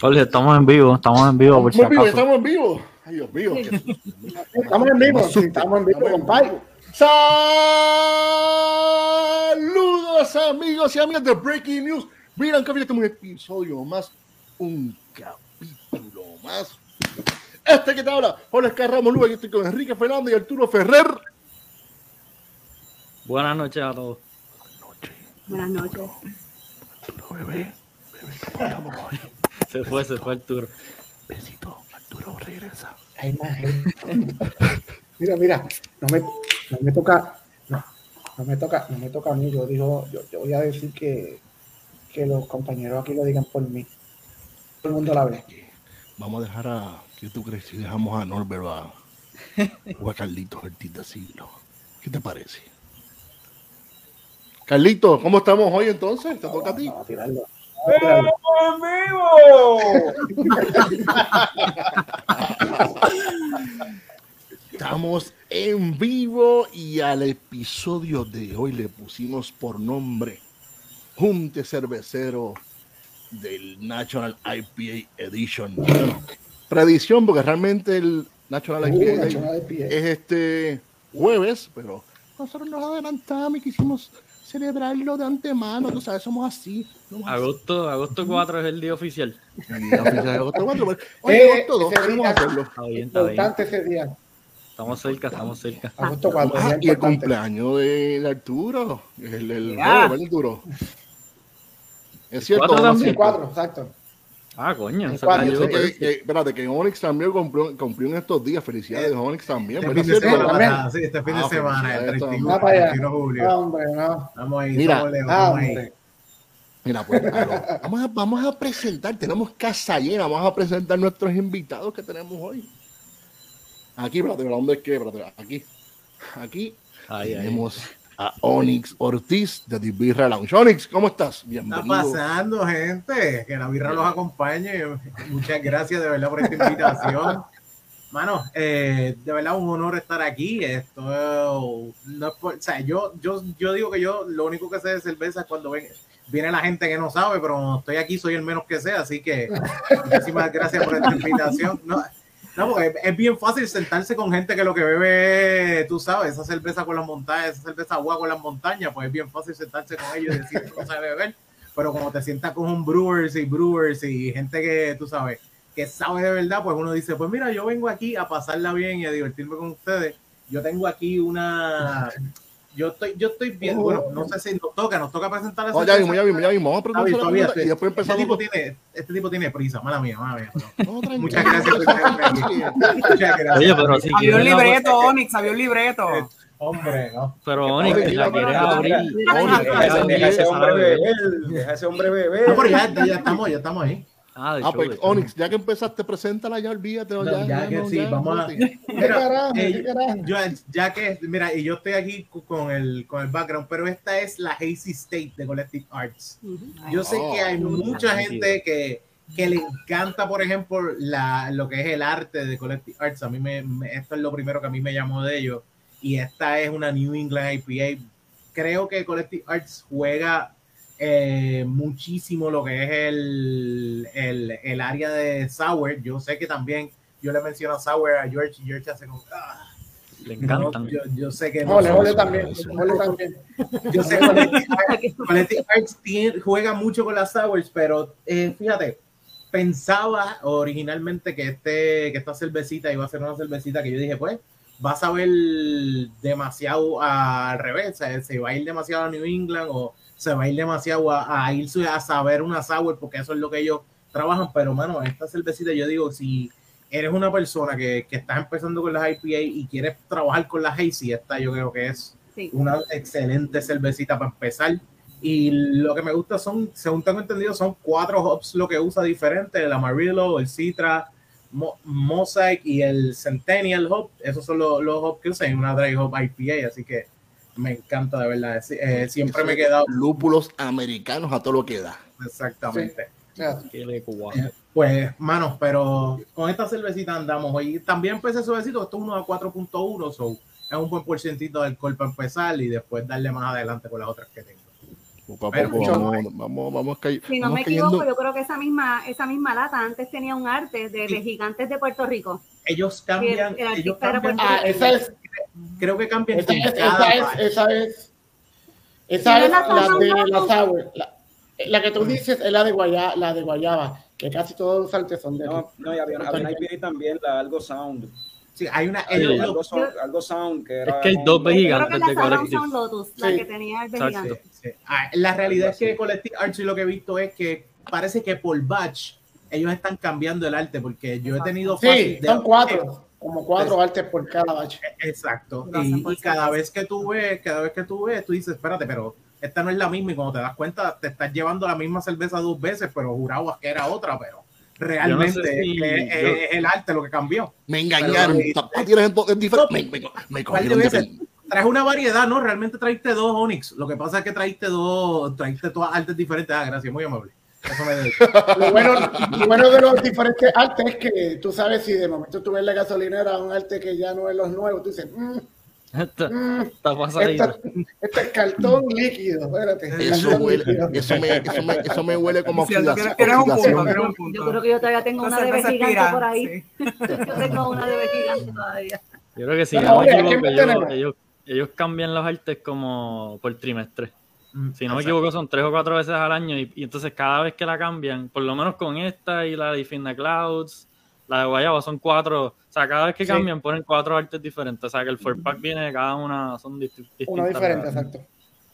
Jorge, estamos en vivo, estamos en vivo por si Estamos en vivo, estamos en vivo. Ay, Dios mío. Estamos en vivo, sí, estamos en vivo, compadre. Saludos amigos y amigas de Breaking News. Miren que viene un episodio más, un capítulo más. Este que te habla, Jorge Carramos Lugo, y estoy con Enrique Fernández y Arturo Ferrer. Buenas noches a todos. Buenas noches. Arturo, bebé, bebé, ¿cómo estamos hoy? Se fue, se fue Arturo. Besito, Arturo, regresa. Hay más gente. Mira, mira, no me, no me toca, no, no me toca, no me toca a mí. Yo digo, yo, yo voy a decir que, que los compañeros aquí lo digan por mí. Todo el mundo la ve. Vamos a dejar a, ¿qué tú crees si dejamos a Norbert a, o a Carlitos Ortiz de Siglo? ¿Qué te parece? Carlitos, ¿cómo estamos hoy entonces? ¿Te toca a ti? Vamos a tirarlo. Vamos a tirarlo. Estamos en vivo y al episodio de hoy le pusimos por nombre Junte Cervecero del National IPA Edition. Bueno, Tradición, porque realmente el National Uh, IPA National IPA. es este jueves, pero nosotros nos adelantamos y quisimos celebrarlo de antemano, tú sabes, somos así. somos así. Agosto, agosto 4 es el día oficial. De agosto hoy Eh, agosto dos, ese vamos a día- hacerlo. Está bien, está bien. Importante ese día. Estamos cerca, estamos cerca. Agosto 4. Ah, día y el cumpleaños de, Arturo, el, el Mira. jueves, ¿verdad, Arturo. Es cierto, cuatro vamos a también? Sí, cuatro, exacto. Ah, coño. Cuatro, Yo sé que, que- espérate, que Onyx también cumplió, cumplió en estos días. Felicidades, Onyx también. Este fin de semana. semana, sí, este fin de Ah, semana, el felicidades, 31, Va para allá. 31 de julio. Hombre, no. Vamos ahí, Mira. somos Leo, Ah, vamos ahí. Mira, pues, claro, vamos, a, vamos a presentar, tenemos casa llena, vamos a presentar nuestros invitados que tenemos hoy. Aquí, espérate, ¿dónde es que? Espérate, aquí. Aquí Ahí, ahí. A Onyx Ortiz de The Birra Lounge. Onyx, ¿cómo estás? ¿Qué Bienvenido. está pasando, gente? Que la birra los acompañe. Muchas gracias de verdad por esta invitación. Mano, eh, de verdad un honor estar aquí. Esto no es por- o sea, yo, yo, yo digo que yo lo único que sé de cerveza es cuando ven, viene la gente que no sabe, pero estoy aquí soy el menos que sé, así que muchísimas gracias por esta invitación. No, no, porque es, es bien fácil sentarse con gente que lo que bebe, tú sabes, esa cerveza con las montañas, esa cerveza agua con las montañas, pues es bien fácil sentarse con ellos y decir no sabe beber. Pero como te sientas con un brewers y brewers y gente que tú sabes que sabe de verdad, pues uno dice, pues mira, yo vengo aquí a pasarla bien y a divertirme con ustedes. Yo tengo aquí una, yo estoy, yo estoy bien, bueno, no sé si nos toca, nos toca presentar la Oh, ya mismo, ya mismo, ya mismo. Vamos a Ah, bien, preguntar todavía, y después este empezamos. tipo tiene, este tipo tiene prisa, mala mía, mala mía. pero- No. Muchas gracias por tenerme aquí. Muchas gracias. Oye, pero si Había un libreto, Onyx, había un libreto. Hombre, no. pero Onyx, si la quieres abrir. Deja, ese hombre beber, deja ese hombre beber. No, pero ya, ya estamos, ya estamos ahí. Ah, de Ah, show, pues. Onyx, ya que empezaste, preséntala ya, olvídate. No, ya, ya que no, sí, ya, vamos a-. ¿Qué carajo? eh, ¿Qué carajo? Yo, ya que, mira, y yo estoy aquí con el, con el background, pero esta es la Hazy State de Collective Arts. Yo sé Oh. que hay mucha Nítido. gente que, que le encanta, por ejemplo, la, lo que es el arte de Collective Arts. A mí me, me- esto es lo primero que a mí me llamó de ellos. Y esta es una New England IPA. Creo que Collective Arts juega eh, muchísimo lo que es el, el, el área de Sour. Yo sé que también yo le menciono Sour a George y George hace como... "Ah". Le No, encantan. yo, yo sé que no son- ole también. Ole también. yo sé que Collective Arts- juega mucho con las sours, pero eh, fíjate, pensaba originalmente que este que esta cervecita iba a ser una cervecita que yo dije, pues, vas a ver demasiado al revés, o sea, se va a ir demasiado a New England o se va a ir demasiado a, a irse a saber una sour porque eso es lo que ellos trabajan, pero mano, esta cervecita yo digo, si eres una persona que, que estás empezando con las IPA y quieres trabajar con las Hazy, esta yo creo que es Sí. una excelente cervecita para empezar. Y lo que me gusta son, según tengo entendido, son cuatro hops lo que usa diferente: el Amarillo, el Citra, Mo- Mosaic y el Centennial Hop. Esos son los, los hops que usan en una dry hop IPA. Así que me encanta de verdad. Sí, eh, siempre me he quedado Lúpulos americanos a todo lo que da. exactamente. Guau. Eh, Pues, manos, pero con esta cervecita andamos hoy. También empecé suavecito, esto es uno a 4.1, so es un buen porcentito de alcohol para empezar y después darle más adelante con las otras que tengo. Poco a Pero poco vamos, vamos, vamos, cay- Si no me cayendo. equivoco, yo creo que esa misma, esa misma lata antes tenía un arte de, de gigantes de Puerto Rico. Ellos cambian, el- el ellos cambian, Ah, esa es, creo que cambian esa esa es, esa es, ¿Y esa es la de la sour. La, la que tú dices es la de guayaba, la de guayaba, que casi todos los artes son de aquí. No, no, y había, había una IPA también, la Algo Sound. Sí, hay una, Algo, ellos- algo, sound, algo Sound que era. Es que hay dos que gigantes la de Collective. Sound Lotus, la Sí. que tenía el de Exacto. gigante. Sí. Ah, la realidad es que Collective Arts lo que he visto es que parece que por batch ellos están cambiando el arte porque yo he tenido Sí, de- son cuatro, como cuatro artes por cada batch. Exacto. Lo hacen Y, cada vez que tú ves, cada vez que tú ves, tú dices, espérate, pero esta no es la misma y cuando te das cuenta te estás llevando la misma cerveza dos veces, pero jurabas que era otra, pero realmente Yo no sé si- es, es- yo- es el arte lo que cambió. Me engañaron. Pero- Tampoco tienes entonces diferente. Me, me, me ¿Cuál cogieron de de veces? Traes una variedad, ¿no? Realmente traiste dos Onyx. Lo que pasa es que traiste dos, traiste todas artes diferentes. Ah, gracias, muy amable. Eso me dedico. Lo bueno, lo bueno de los diferentes artes es que tú sabes si de momento tú ves la gasolinera un arte que ya no es los nuevos, tú dices, mm, Está, mm, está pasadito. esto, esto es cartón líquido, espérate. Eso cartón huele, líquido. eso me, eso me, eso me huele como Cierto, oxidación. tienes un punto, oxidación. tienes un punto. Yo creo que yo todavía tengo una de gigante por ahí. sí. Yo tengo una de gigante todavía. Yo creo que si No, no me oye, ¿a equivoco, quién ellos, tenemos? ellos, ellos cambian los artes como por trimestre. Mm, Si no me equivoco, son tres o cuatro veces al año. Y, y entonces cada vez que la cambian, por lo menos con esta y la de Defend the Clouds, la de Guayaba, son cuatro. O sea, cada vez que Sí. cambian, ponen cuatro artes diferentes. O sea, que el four pack viene de cada una, son disti- distintas. Uno diferente, exacto.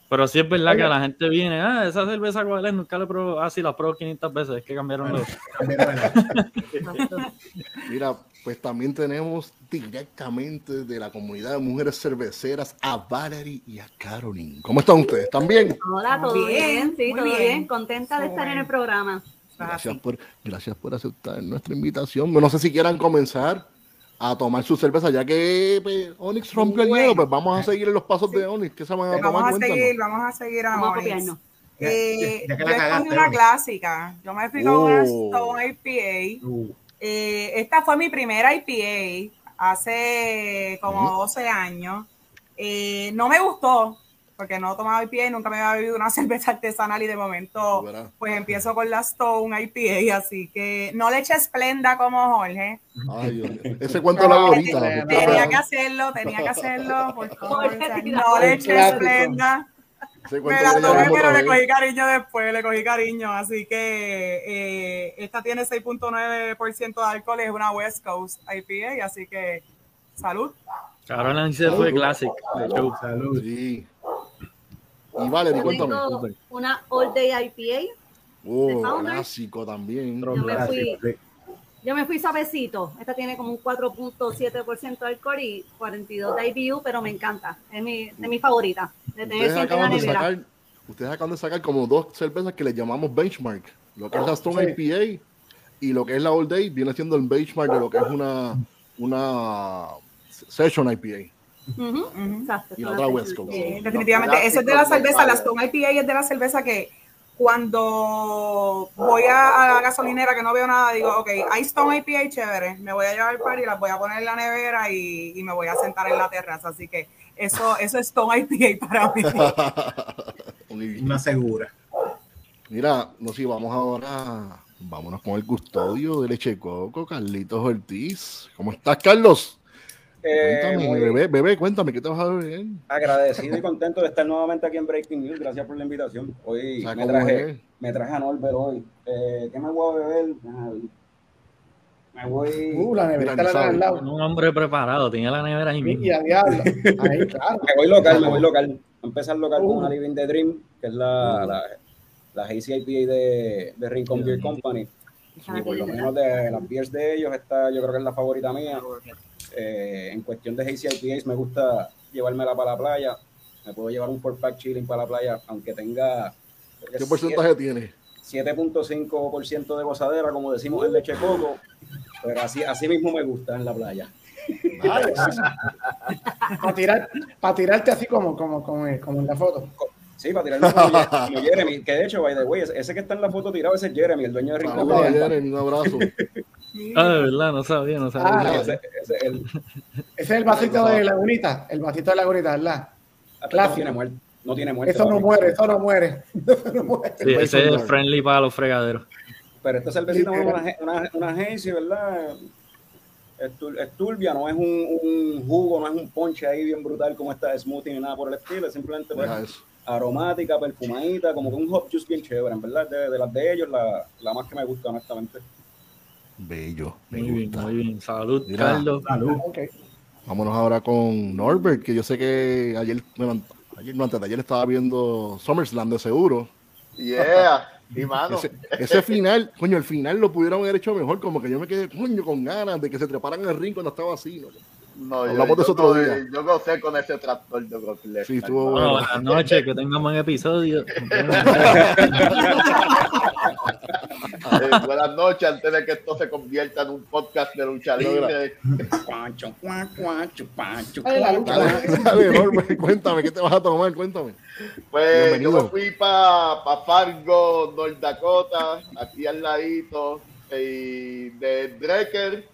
Pero sí es verdad Oye. que la gente viene, ah, esa cerveza cuál es, nunca la probó. Ah, sí, la probó 500 veces, es que cambiaron los. Mira, pues también tenemos directamente de la comunidad de mujeres cerveceras a Valerie y a Caroline. ¿Cómo están ustedes? ¿Están bien? Hola, todo Bien, bien, sí, muy todo bien. bien. Contenta de Muy estar en bien. el programa. Gracias por, gracias por aceptar nuestra invitación. No sé si quieran comenzar a tomar su cerveza, ya que pues, Onyx rompió el hielo, pues vamos a seguir en los pasos de Onyx. ¿Qué se van a Vamos tomar? a Cuéntanos. seguir, vamos a seguir a Vamos a Onyx. copiarnos. Eh, Ya- ya que yo la escogí cagaste, una clásica. Yo me fui con una Oh. Stone IPA. Uh, Eh, esta fue mi primera IPA hace como Ujú. 12 años. Eh, no me gustó porque no tomaba IPA y nunca me había bebido una cerveza artesanal y de momento ¿Verdad? pues empiezo con la Stone IPA, así que no le eché esplenda como Jorge. Ay. Ese cuento hago ahorita. Tenía que hacerlo, tenía que hacerlo, por favor. No le eché esplenda. Me la tomé, pero le cogí cariño después, le cogí cariño. Así que eh, esta tiene 6.9% de alcohol, es una West Coast IPA, así que salud. Caroline se fue Classic. salud. Sí. Y Valerie, Yo cuéntame. una All Day IPA. Oh, clásico también. Yo me fui, Sí. Yo me fui suavecito. Esta tiene como un 4.7% de alcohol y 42 de IBU, pero me encanta. Es mi, de mi favorita. De Ustedes acaban, de sacar, ustedes acaban de sacar como dos cervezas que le llamamos benchmark. Lo que es la Stone Sí. IPA y lo que es la All Day viene siendo el benchmark de lo que es una, una Session IPA. Y la otra West Coast. Sí, definitivamente. Eso es de la cerveza, la Stone IPA es de la cerveza que cuando voy a, a la gasolinera que no veo nada, digo, ok, hay Stone IPA chévere, me voy a llevar el par y las voy a poner en la nevera y, y me voy a sentar en la terraza. Así que eso, eso es Stone IPA para mí. Una segura. Mira, no sé, vamos ahora, vámonos con el custodio de Leche Coco, Carlitos Ortiz. ¿Cómo estás, Carlos? Eh, Cuéntame, muy bebé, bebé, cuéntame, ¿qué te vas a beber? agradecido y contento de estar nuevamente aquí en Breaking News. Gracias por la invitación. Hoy me ¿cómo traje, me traje a Norbert hoy. Eh, ¿Qué me voy a beber? Ah, Me voy. Uh, la nevera al lado. Un hombre preparado, tenía la nevera ahí mismo. Y a diablo. Ahí, claro. Me voy local, me voy local. Voy a empezar local con Uh. una Living the Dream, que es la, Uh. la, la IPA de, de Rincon Beer Company. Y por lo menos de las beers de ellos, esta yo creo que es la favorita mía. Eh, en cuestión de Hazy IPAs, me gusta llevármela para la playa. Me puedo llevar un 4-pack chilling para la playa, aunque tenga ¿Qué porcentaje tiene? 7.5% de gozadera, como decimos en leche coco. Pero así, así mismo me gusta en la playa. Para tirar, para tirarte así como, como, como, como en la foto. Sí, para tirarlo como, Jeremy, que de hecho, by the way, ese, que está en la foto tirado ese es Jeremy, el dueño de Rincón. Saludos a Jeremy, un abrazo. Ah, de verdad, no sabía, no sabía. Ah, Ese, ese, el, Ese es el vasito de Lagunita, el vasito de Lagunita, ¿verdad? no Clásico. tiene muerte. No tiene muerte. Eso no muere, eso no muere. Eso no muere. Sí, ese es Dart. friendly para los fregaderos. Pero esta cervecita es una, una, una agencia, ¿verdad? Es, tur- es turbia, no es un, un jugo, no es un ponche ahí bien brutal como esta de smoothie ni nada por el estilo, es simplemente pues. Aromática, perfumadita, como que un hop juice bien chévere, en verdad, de, de las de ellos, la, la más que me gusta, honestamente. Bello, me Muy bien, muy bien. Salud, Mira. Carlos. Ok. Vámonos ahora con Norbert, que yo sé que ayer, bueno, ayer no antes de ayer estaba viendo SummerSlam de seguro. Yeah, y mano. Ese, ese final, coño, el final lo pudieron haber hecho mejor, como que yo me quedé, coño, con ganas de que se treparan en el ring cuando estaba así. ¿no? No, yo, Hablamos de eso yo, otro yo, día. yo gocé con ese tractor de Brock. Sí, Bueno, buenas noches, que tengan buen episodio. Eh, buenas noches, antes de que esto se convierta en un podcast de lucha libre. Pancho, cuan, cuancho, pancho, cuan. Dale, dale, Norbert, cuéntame, ¿qué te vas a tomar? Cuéntame. Pues Bienvenido. yo me fui para pa Fargo, North Dakota, aquí al ladito, y de Drecker.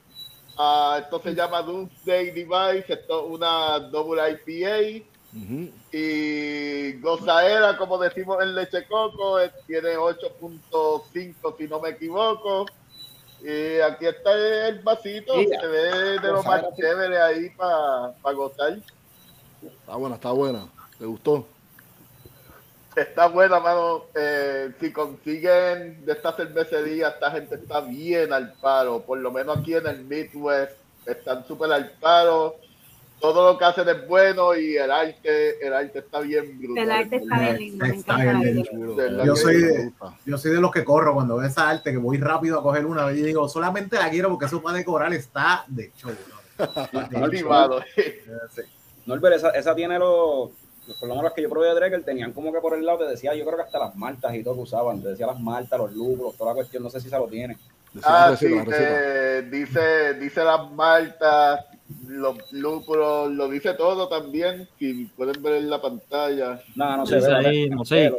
Ah, esto se llama Doomsday Device, esto es una double IPA. Ujú. Y gozaera, como decimos en Leche Coco, eh, tiene 8.5 si no me equivoco. Y aquí está el vasito, se ve de lo más chévere ahí para gozar. Está buena, está buena. ¿Te gustó? Está buena, mano. Eh, si consiguen de esta cervecería, esta gente está bien al paro. Por lo menos aquí en el Midwest están súper al paro. Todo lo que hacen es bueno y el arte, el arte está bien brutal. El arte está bien lindo, me Está bien. De Yo que soy de-. Yo soy de los que corro cuando veo esa arte, que voy rápido a coger una y digo, solamente la quiero porque eso para decorar está de show. ¿no? Sí, mano. Norbert, esa, esa tiene los- por lo menos que yo probé de Drecker tenían como que por el lado te decía, yo creo que hasta las maltas y todo que usaban, te decía las maltas, los lúpulos, toda la cuestión, no sé si se lo tiene. Decía la Ah, receta, sí, te- dice, dice las maltas, los lúpulos, lo dice todo también. Si pueden ver en la pantalla. No, no sé. Dice ve, ahí, no sé.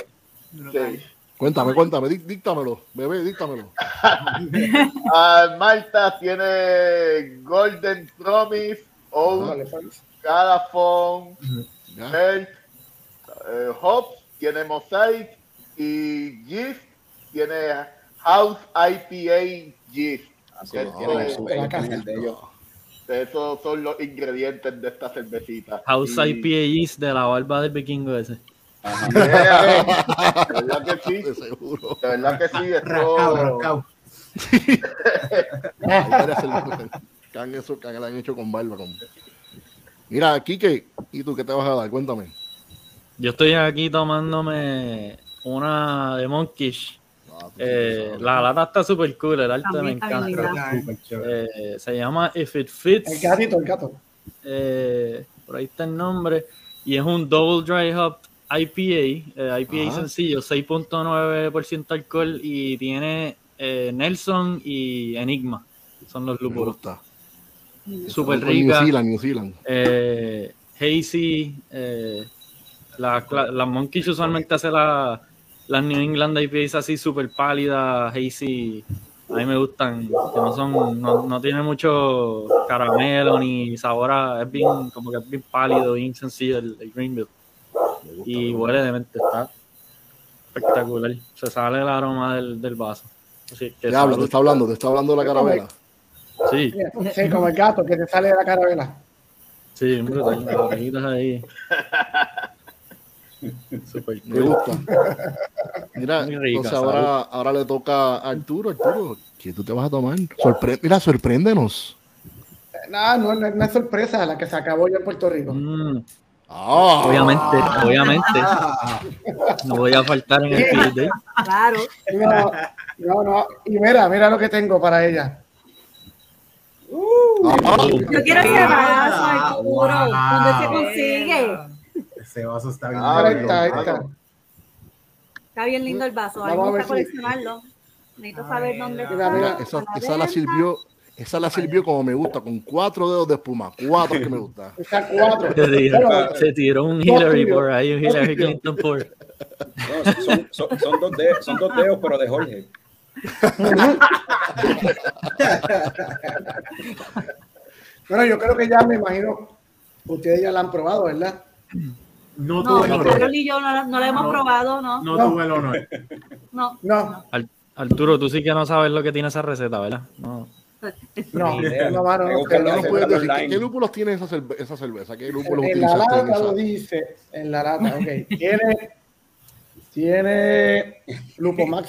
Sí. Cuéntame, cuéntame, dí- díctamelo, bebé, díctamelo. Ah, Malta tiene Golden Promise, Old, Vale, pues. Calafón, Eh, Hops, tiene Mosaic y Gist tiene House IPA Gist. Esos son los ingredientes de esta cervecita. House Y- IPAs de la barba del vikingo ese. Ajá. Yeah, de verdad que sí, De seguro. de verdad que sí, esto. Hay varias cervezas que han, eso, que la han hecho con barba. Con... Mira, Kike, ¿y tú qué te vas a dar? Cuéntame. Yo estoy aquí tomándome una de Monkish. Ah, Eh, sabes. la lata está súper cool, el arte me encanta. Eh, se llama If It Fits. El gatito, el gato. Eh, por ahí está el nombre. Y es un Double Dry Hop IPA. eh, IPA Ajá. sencillo, 6.9% alcohol. Y tiene eh, Nelson y Enigma. Son los Me lúpulos. gusta. Súper rica. New Zealand, New Zealand. Eh, hazy. Eh, la- la- las Monkeys usualmente hace la, las New England IPAs así súper pálidas, hazy. A mí me gustan, que no son, no, no tiene mucho caramelo ni sabor a, es bien, como que es bien pálido, bien sencillo el, el Greenville. Y huele de mente, está espectacular. Se sale el aroma del, del vaso. Así que Te habla, te está hablando, te está hablando de la carabela. Sí, Mira, Sí, como el gato que te sale de la carabela. sí, brutal. Las orejitas ahí. Super Me cool. gusta. Mira, rica, entonces ahora, ahora le toca a Arturo. Arturo, ¿qué tú te vas a tomar? Sorpre- Mira, sorpréndenos. No, no, no, no es sorpresa la que se acabó ya en Puerto Rico. Mm, Ah, obviamente, obviamente. No voy a faltar en el. Claro. No, no, no. Y mira, mira lo que tengo para ella. Ah, Yo quiero ese vaso, Arturo. Wow. ¿Dónde se consigue? ese vaso está bien. Ah, bueno. está, ahí está. Está bien lindo el vaso. A mí Vamos a me gusta si- coleccionarlo. Necesito saber dónde Mira, está. mira, Mira, esa, la esa la venta. sirvió, esa la sirvió como me gusta, con cuatro dedos de espuma, cuatro que me gusta. Está cuatro. Se tiró, Pero, se tiró un Hillary por ahí, un Hillary. Clinton por. No, son, son, son dos de- son dos dedos, pero de Jorge. Bueno, yo creo que ya me imagino, ustedes ya la han probado, ¿verdad? No No, tuve el ni. Carol y yo no, la- no la hemos No. probado, no. No No. tuve el honor. No. No, Arturo, tú sí que no sabes lo que tiene esa receta, ¿verdad? No. no, no, mano, no, no, ¿Qué no. ¿Qué, qué lúpulos tiene esa, cerve- esa cerveza? ¿Qué lúpulos En la en lata lo dice, en la lata, ok. Tiene, tiene Lupomax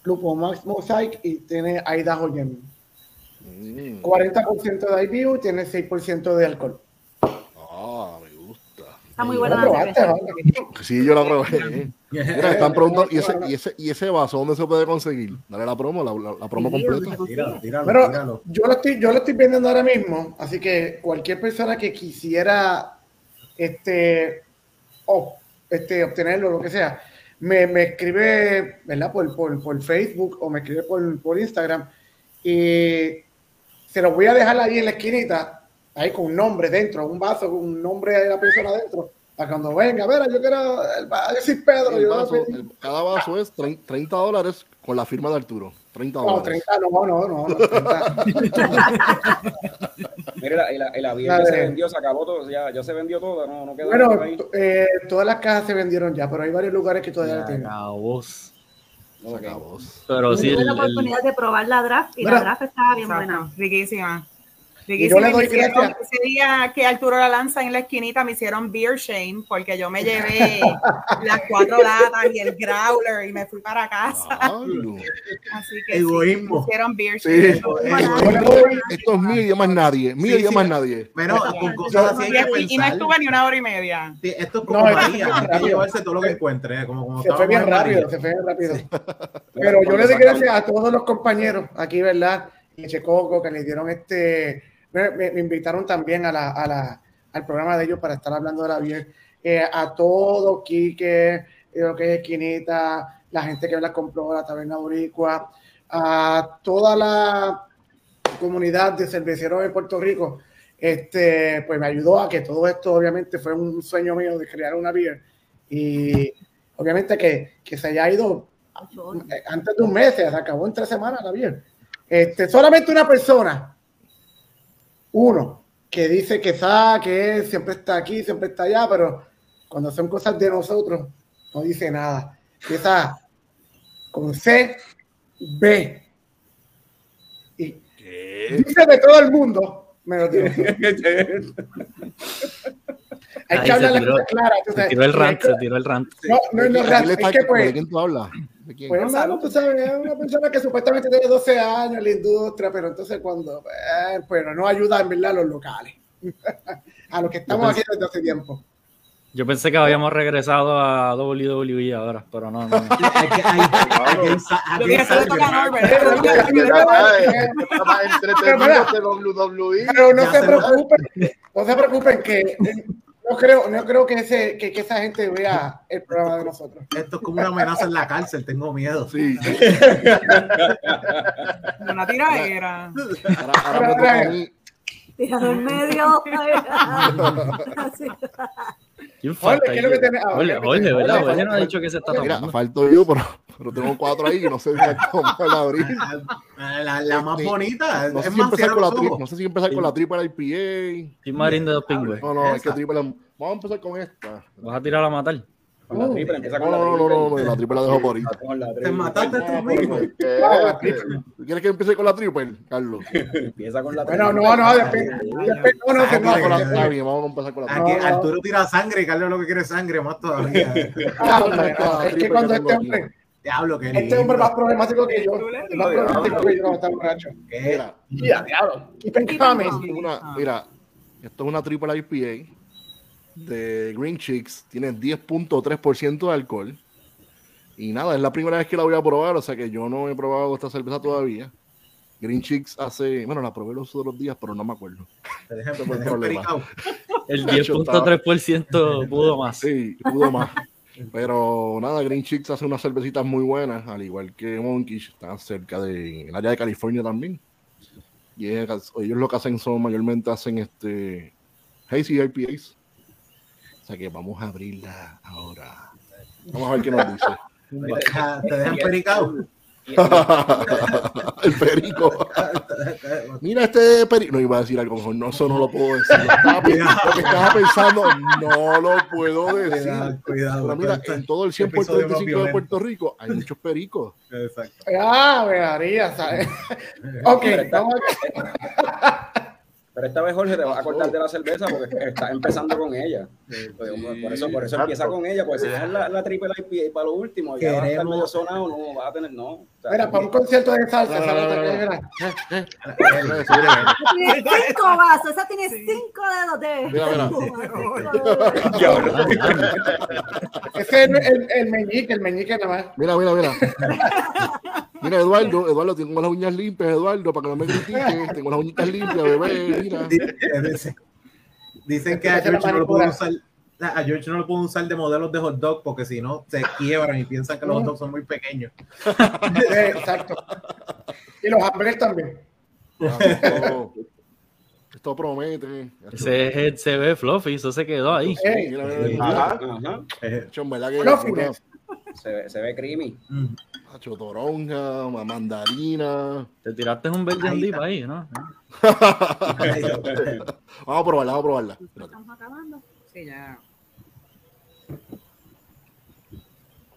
Citra, Lupomax Mosaic y tiene Idaho Gem. Mm. 40% de IBU, tiene 6% de alcohol. Ah, me gusta. Está muy ¿Lo buena la probaste? Sí, yo la probé. Mira, están preguntando, ¿y ese, y, ese, ¿y ese vaso dónde se puede conseguir? Dale la promo, la, la- la promo Sí, completa. Pero tíralo. yo lo estoy, yo lo estoy vendiendo ahora mismo, así que cualquier persona que quisiera este, o- este obtenerlo, lo que sea, me, me escribe, ¿verdad? Por, por, por Facebook o me escribe por, por Instagram y se los voy a dejar ahí en la esquinita, ahí con un nombre dentro, un vaso con un nombre de la persona dentro, para cuando venga, a ver, yo quiero, el Pedro, El vaso- cada vaso es trein- 30 dólares con la firma de Arturo. 30 No, dólares. 30, no, no, no, no, 30. Mire, la, y la, y la beer Dale. que se vendió, se acabó todo, ya, ya se vendió toda, no, no queda Bueno, ahí. eh, todas las cajas se vendieron ya, pero hay varios lugares que todavía la tienen. Acabos. Se acabó. Pero sí, Tuve el, la el- oportunidad de probar la draft y Mira. la draft estaba bien Exacto, buena. Riquísima. Y yo le doy hicieron- gracias. Ese día que Arturo la lanza en la esquinita me hicieron beer shame porque yo me llevé las cuatro latas y el growler y me fui para casa. Así que sí, Egoísmo. me hicieron beer Sí. shame. Doy- Esto es mío y más nadie. Mío Sí, y sí. más nadie. Con cosas así hay que Y, y no estuve ni una hora y media. Sí, Esto es como No, es que María, hay que llevarse todo lo que encuentre. Como, como Se fue bien en rápido, María. se fue bien rápido. Pero yo le doy gracias a todos los compañeros aquí, ¿verdad? Leche Coco, que le dieron este. Me, me- me invitaron también a la, a la- al programa de ellos para estar hablando de la bien. Eh, a todo, Quique, eh, lo que es Esquinita, la gente que la compró, la Taberna Boricua, a toda la comunidad de cerveceros de Puerto Rico, este, pues me ayudó a que todo esto, obviamente, fue un sueño mío de crear una beer. Y obviamente que, que se haya ido antes de un mes, se acabó en tres semanas la beer. Este, solamente una persona, uno, que dice que sabe, que él siempre está aquí, siempre está allá, pero cuando son cosas de nosotros, no dice nada. Empieza con C, B. Y ¿Qué? dice de todo el mundo, menos de. Hay Ahí que hablar las cosas claras. se tiró el rant, se tiró el rant. No, no, no, ¿A quién le es que ¿De pues, quién tú hablas? ¿De quién? pues tú sabes, es una persona que supuestamente tiene 12 años en la industria, pero entonces cuando, eh, pero no ayuda en verdad a los locales, a los que estamos Yo aquí desde hace tiempo. Yo pensé que habíamos regresado a WWE ahora, pero no, no. Lo que se le toca a Norbert. Pero, no se preocupen, no se preocupen que no creo, no creo que, ese, que, que esa gente vea el programa de nosotros. Esto es como una amenaza en la cárcel, tengo miedo. Sí. Una tiradera. Ahora, ahora. Tirado en medio. Así. ¿Quién Jorge, falta ¿qué es lo que? Ah, Jorge, Jorge, Jorge, ¿verdad? Jorge no ha dicho que se está Mira, tomando. falto yo, pero, pero tengo cuatro ahí que no sé cómo abrir. La, la- la más bonita. No sé es si más, empezar con la tri- no sé si empezar con la triple IPA. De dos pingües. No, no, es que triple. Vamos a empezar con esta. Vas a tirar a matar. Con la triple, empieza No, con no, no, triple. no, no, la triple la dejo por ahí. Te triple. mataste tú mismo. ¿Tú quieres que empiece con la triple, Carlos? Empieza con la triple. Bueno, no, no, después, después no, no, Vamos a empezar con la- no, Está bien, vamos a empezar con la Aquí No, no. Arturo tira sangre y Carlos lo que quiere es sangre, más todavía. Ah, hombre, no, es que cuando este hombre, Diablo, que este hombre es más problemático que yo, más problemático que yo cuando está borracho. Mira, diablo. Esto es una, mira, esto es una triple IPA de Green Chicks, tiene 10.3% de alcohol. Y nada, es la primera vez que la voy a probar, o sea que yo no he probado esta cerveza todavía. Green Chicks hace, bueno, la probé los otros días, pero no me acuerdo. Te dejé- Ese te fue el dejé problema. pericao. El Nacho, 10.3% pudo más. Sí, pudo más. Pero nada, Green Chicks hace unas cervecitas muy buenas, al igual que Monkish, están cerca del área de California también. Y ellos, lo que hacen son, mayormente hacen este Hazy IPAs. O sea que vamos a abrirla ahora. Vamos a ver qué nos dice. Te dejan pericado. el perico. Mira este perico. No iba a decir algo, mejor no, eso no lo puedo decir. Estaba, lo que estaba pensando, no lo puedo decir. Cuidado, cuidado. Pero mira, en todo el este episodio más 125 de. Puerto Rico hay muchos pericos. Exacto. Ah, me haría, ¿sabes? Ok, vamos a... Pero esta vez Jorge te vas a acordar de la cerveza porque estás empezando con ella. Pues, Por eso, por eso empieza con ella, pues si dejas la, la triple IPA para lo último, ya vas a estar medio sonado, no vas a tener, no. O sea, Mira, para un concierto de salsa, No, esa. Tiene cinco vasos, esa tiene cinco dedos de. Mira, mira. Cinco dedos de- Ese es el, el, el meñique, el meñique nada más. Mira, mira, mira. Mira, Eduardo, Eduardo, tengo las uñas limpias, Eduardo, para que no me critiques. Tengo las uñitas limpias, bebé. Mira. Dicen, dicen que a George no lo pueden usar. A George no lo pueden usar de modelos de hot dog porque si no se quiebran y piensan que los hot dogs son muy pequeños. Eh, exacto. Y los hamburgues también. Esto, promete. Ese head se ve fluffy, eso se quedó ahí. Ey, Mira, mira, mira. Ajá. Ajá, Hecho, en verdad que Fluffiness. Se, ve- se ve creamy. mm. Hacho, toronja, ma- mandarina. Te tiraste un verde Ahí dip está. ahí, ¿no? Vamos a probarla, vamos a probarla. Estamos acabando. Sí, ya.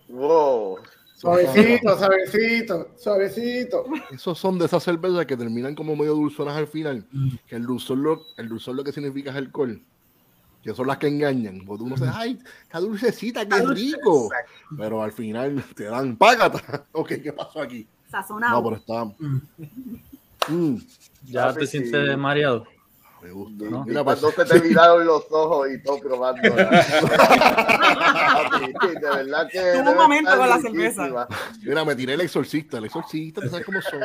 Wow. Suavecito, suavecito, suavecito. Esos son de esas cervezas que terminan como medio dulzonas al final. Que el dulzor, lo, el dulzor lo que significa es alcohol. Que son las que engañan. Porque uno dice, ay, está dulcecita, qué rico. Pero al final te dan págata. Ok, ¿qué pasó aquí? Sazonado. No, pero está. Mm, Ya te sí. sientes mareado. me gusta. ¿No? Mira, Y pues, cuando se te miraron los ojos y todo probando. de verdad que. Tuvo un momento con la riquísima. mira, me tiré el exorcista. El exorcista, ¿tú sabes cómo son?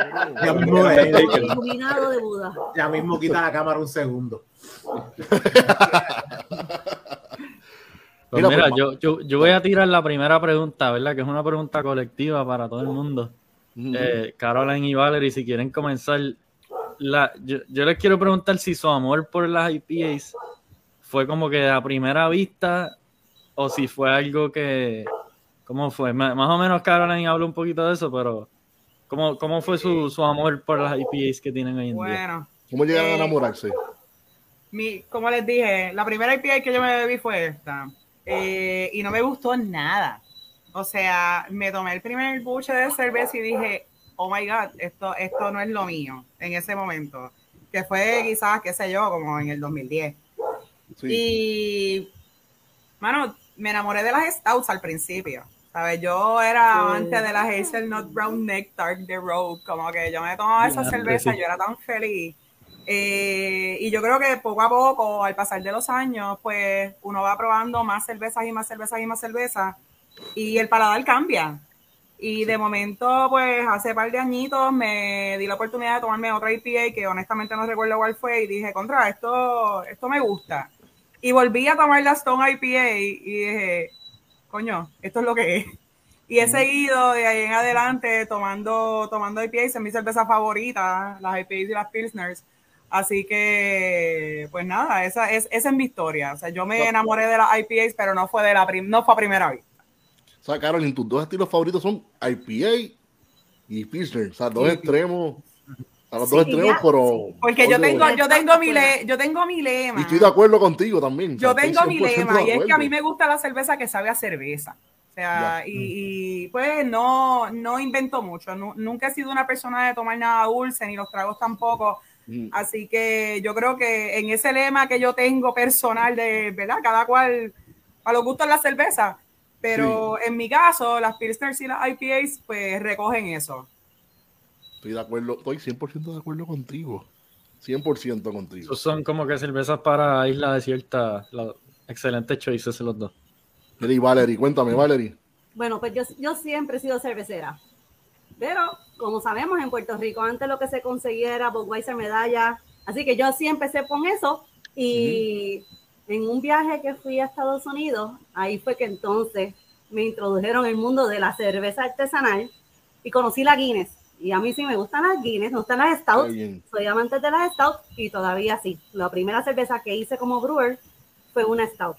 Ya mismo, El iluminado de Buda. ya mismo quita la cámara un segundo. Pues Mira, pues, yo, yo, yo voy a tirar la primera pregunta, ¿verdad? Que es una pregunta colectiva para todo el mundo. Mm. Eh, Caroline y Valerie, si quieren comenzar, la, yo, yo les quiero preguntar si su amor por las IPAs fue como que a primera vista o si fue algo que, ¿cómo fue? Más o menos Caroline habla un poquito de eso, pero ¿cómo, cómo fue su, su amor por las IPAs que tienen hoy en día? Bueno, ¿Cómo llegaron a Eh, enamorarse? Mi, como les dije, la primera IPA que yo me bebí fue esta. Eh, y no me gustó nada. O sea, me tomé el primer buche de cerveza y dije, oh my God, esto, esto no es lo mío en ese momento. Que fue quizás, qué sé yo, como en el 2010. Sí. Y, mano, me enamoré de las stouts al principio. ¿Sabes? Yo era amante de las Hazelnut Brown Nectar de Rogue. Como que yo me tomaba esa cerveza, sí. yo era tan feliz. Eh, y yo creo que poco a poco, al pasar de los años, pues uno va probando más cervezas y más cervezas y más cervezas. Y el paladar cambia. Y de momento, pues hace par de añitos me di la oportunidad de tomarme otra IPA que honestamente no recuerdo cuál fue y dije, contra, esto, esto me gusta. Y volví a tomar la Stone IPA y dije, coño, esto es lo que es. Y he seguido de ahí en adelante tomando, tomando IPAs en mi cerveza favorita, las IPAs y las Pilsners. Así que, pues nada, esa es, esa es mi historia. O sea, yo me enamoré de las IPAs, pero no fue de la prim- no fue a primera vez. O sea, Carolyn, tus dos estilos favoritos son IPA y Pilsner. O sea, dos Sí. extremos. A los Sí, dos extremos, ya, pero. Porque yo tengo, yo tengo mi le, yo tengo mi Y lema. estoy de acuerdo contigo también. o sea, Yo tengo mi 100% lema y es que a mí me gusta la cerveza que sabe a cerveza. O sea, y, y, pues no, no invento mucho. Nu- nunca he sido una persona de tomar nada dulce, ni los tragos tampoco. Mm. Así que yo creo que en ese lema que yo tengo personal de, ¿verdad? Cada cual a los gustos la cerveza. Pero en mi caso, las Pilsners y las IPAs, pues recogen eso. Estoy de acuerdo, estoy 100% de acuerdo contigo. 100% contigo. Esos son como que cervezas para isla desierta, la- excelentes choices los dos. Y Valerie, cuéntame, Valerie. Bueno, pues yo, yo siempre he sido cervecera. Pero, como sabemos, en Puerto Rico antes lo que se conseguía era Budweiser medalla. Así que yo sí empecé con eso. Y en un viaje que fui a Estados Unidos, ahí fue que entonces me introdujeron el mundo de la cerveza artesanal y conocí la Guinness. Y a mí sí me gustan las Guinness, me gustan las Stouts. Soy amante de las Stouts y todavía sí. La primera cerveza que hice como brewer fue una Stout.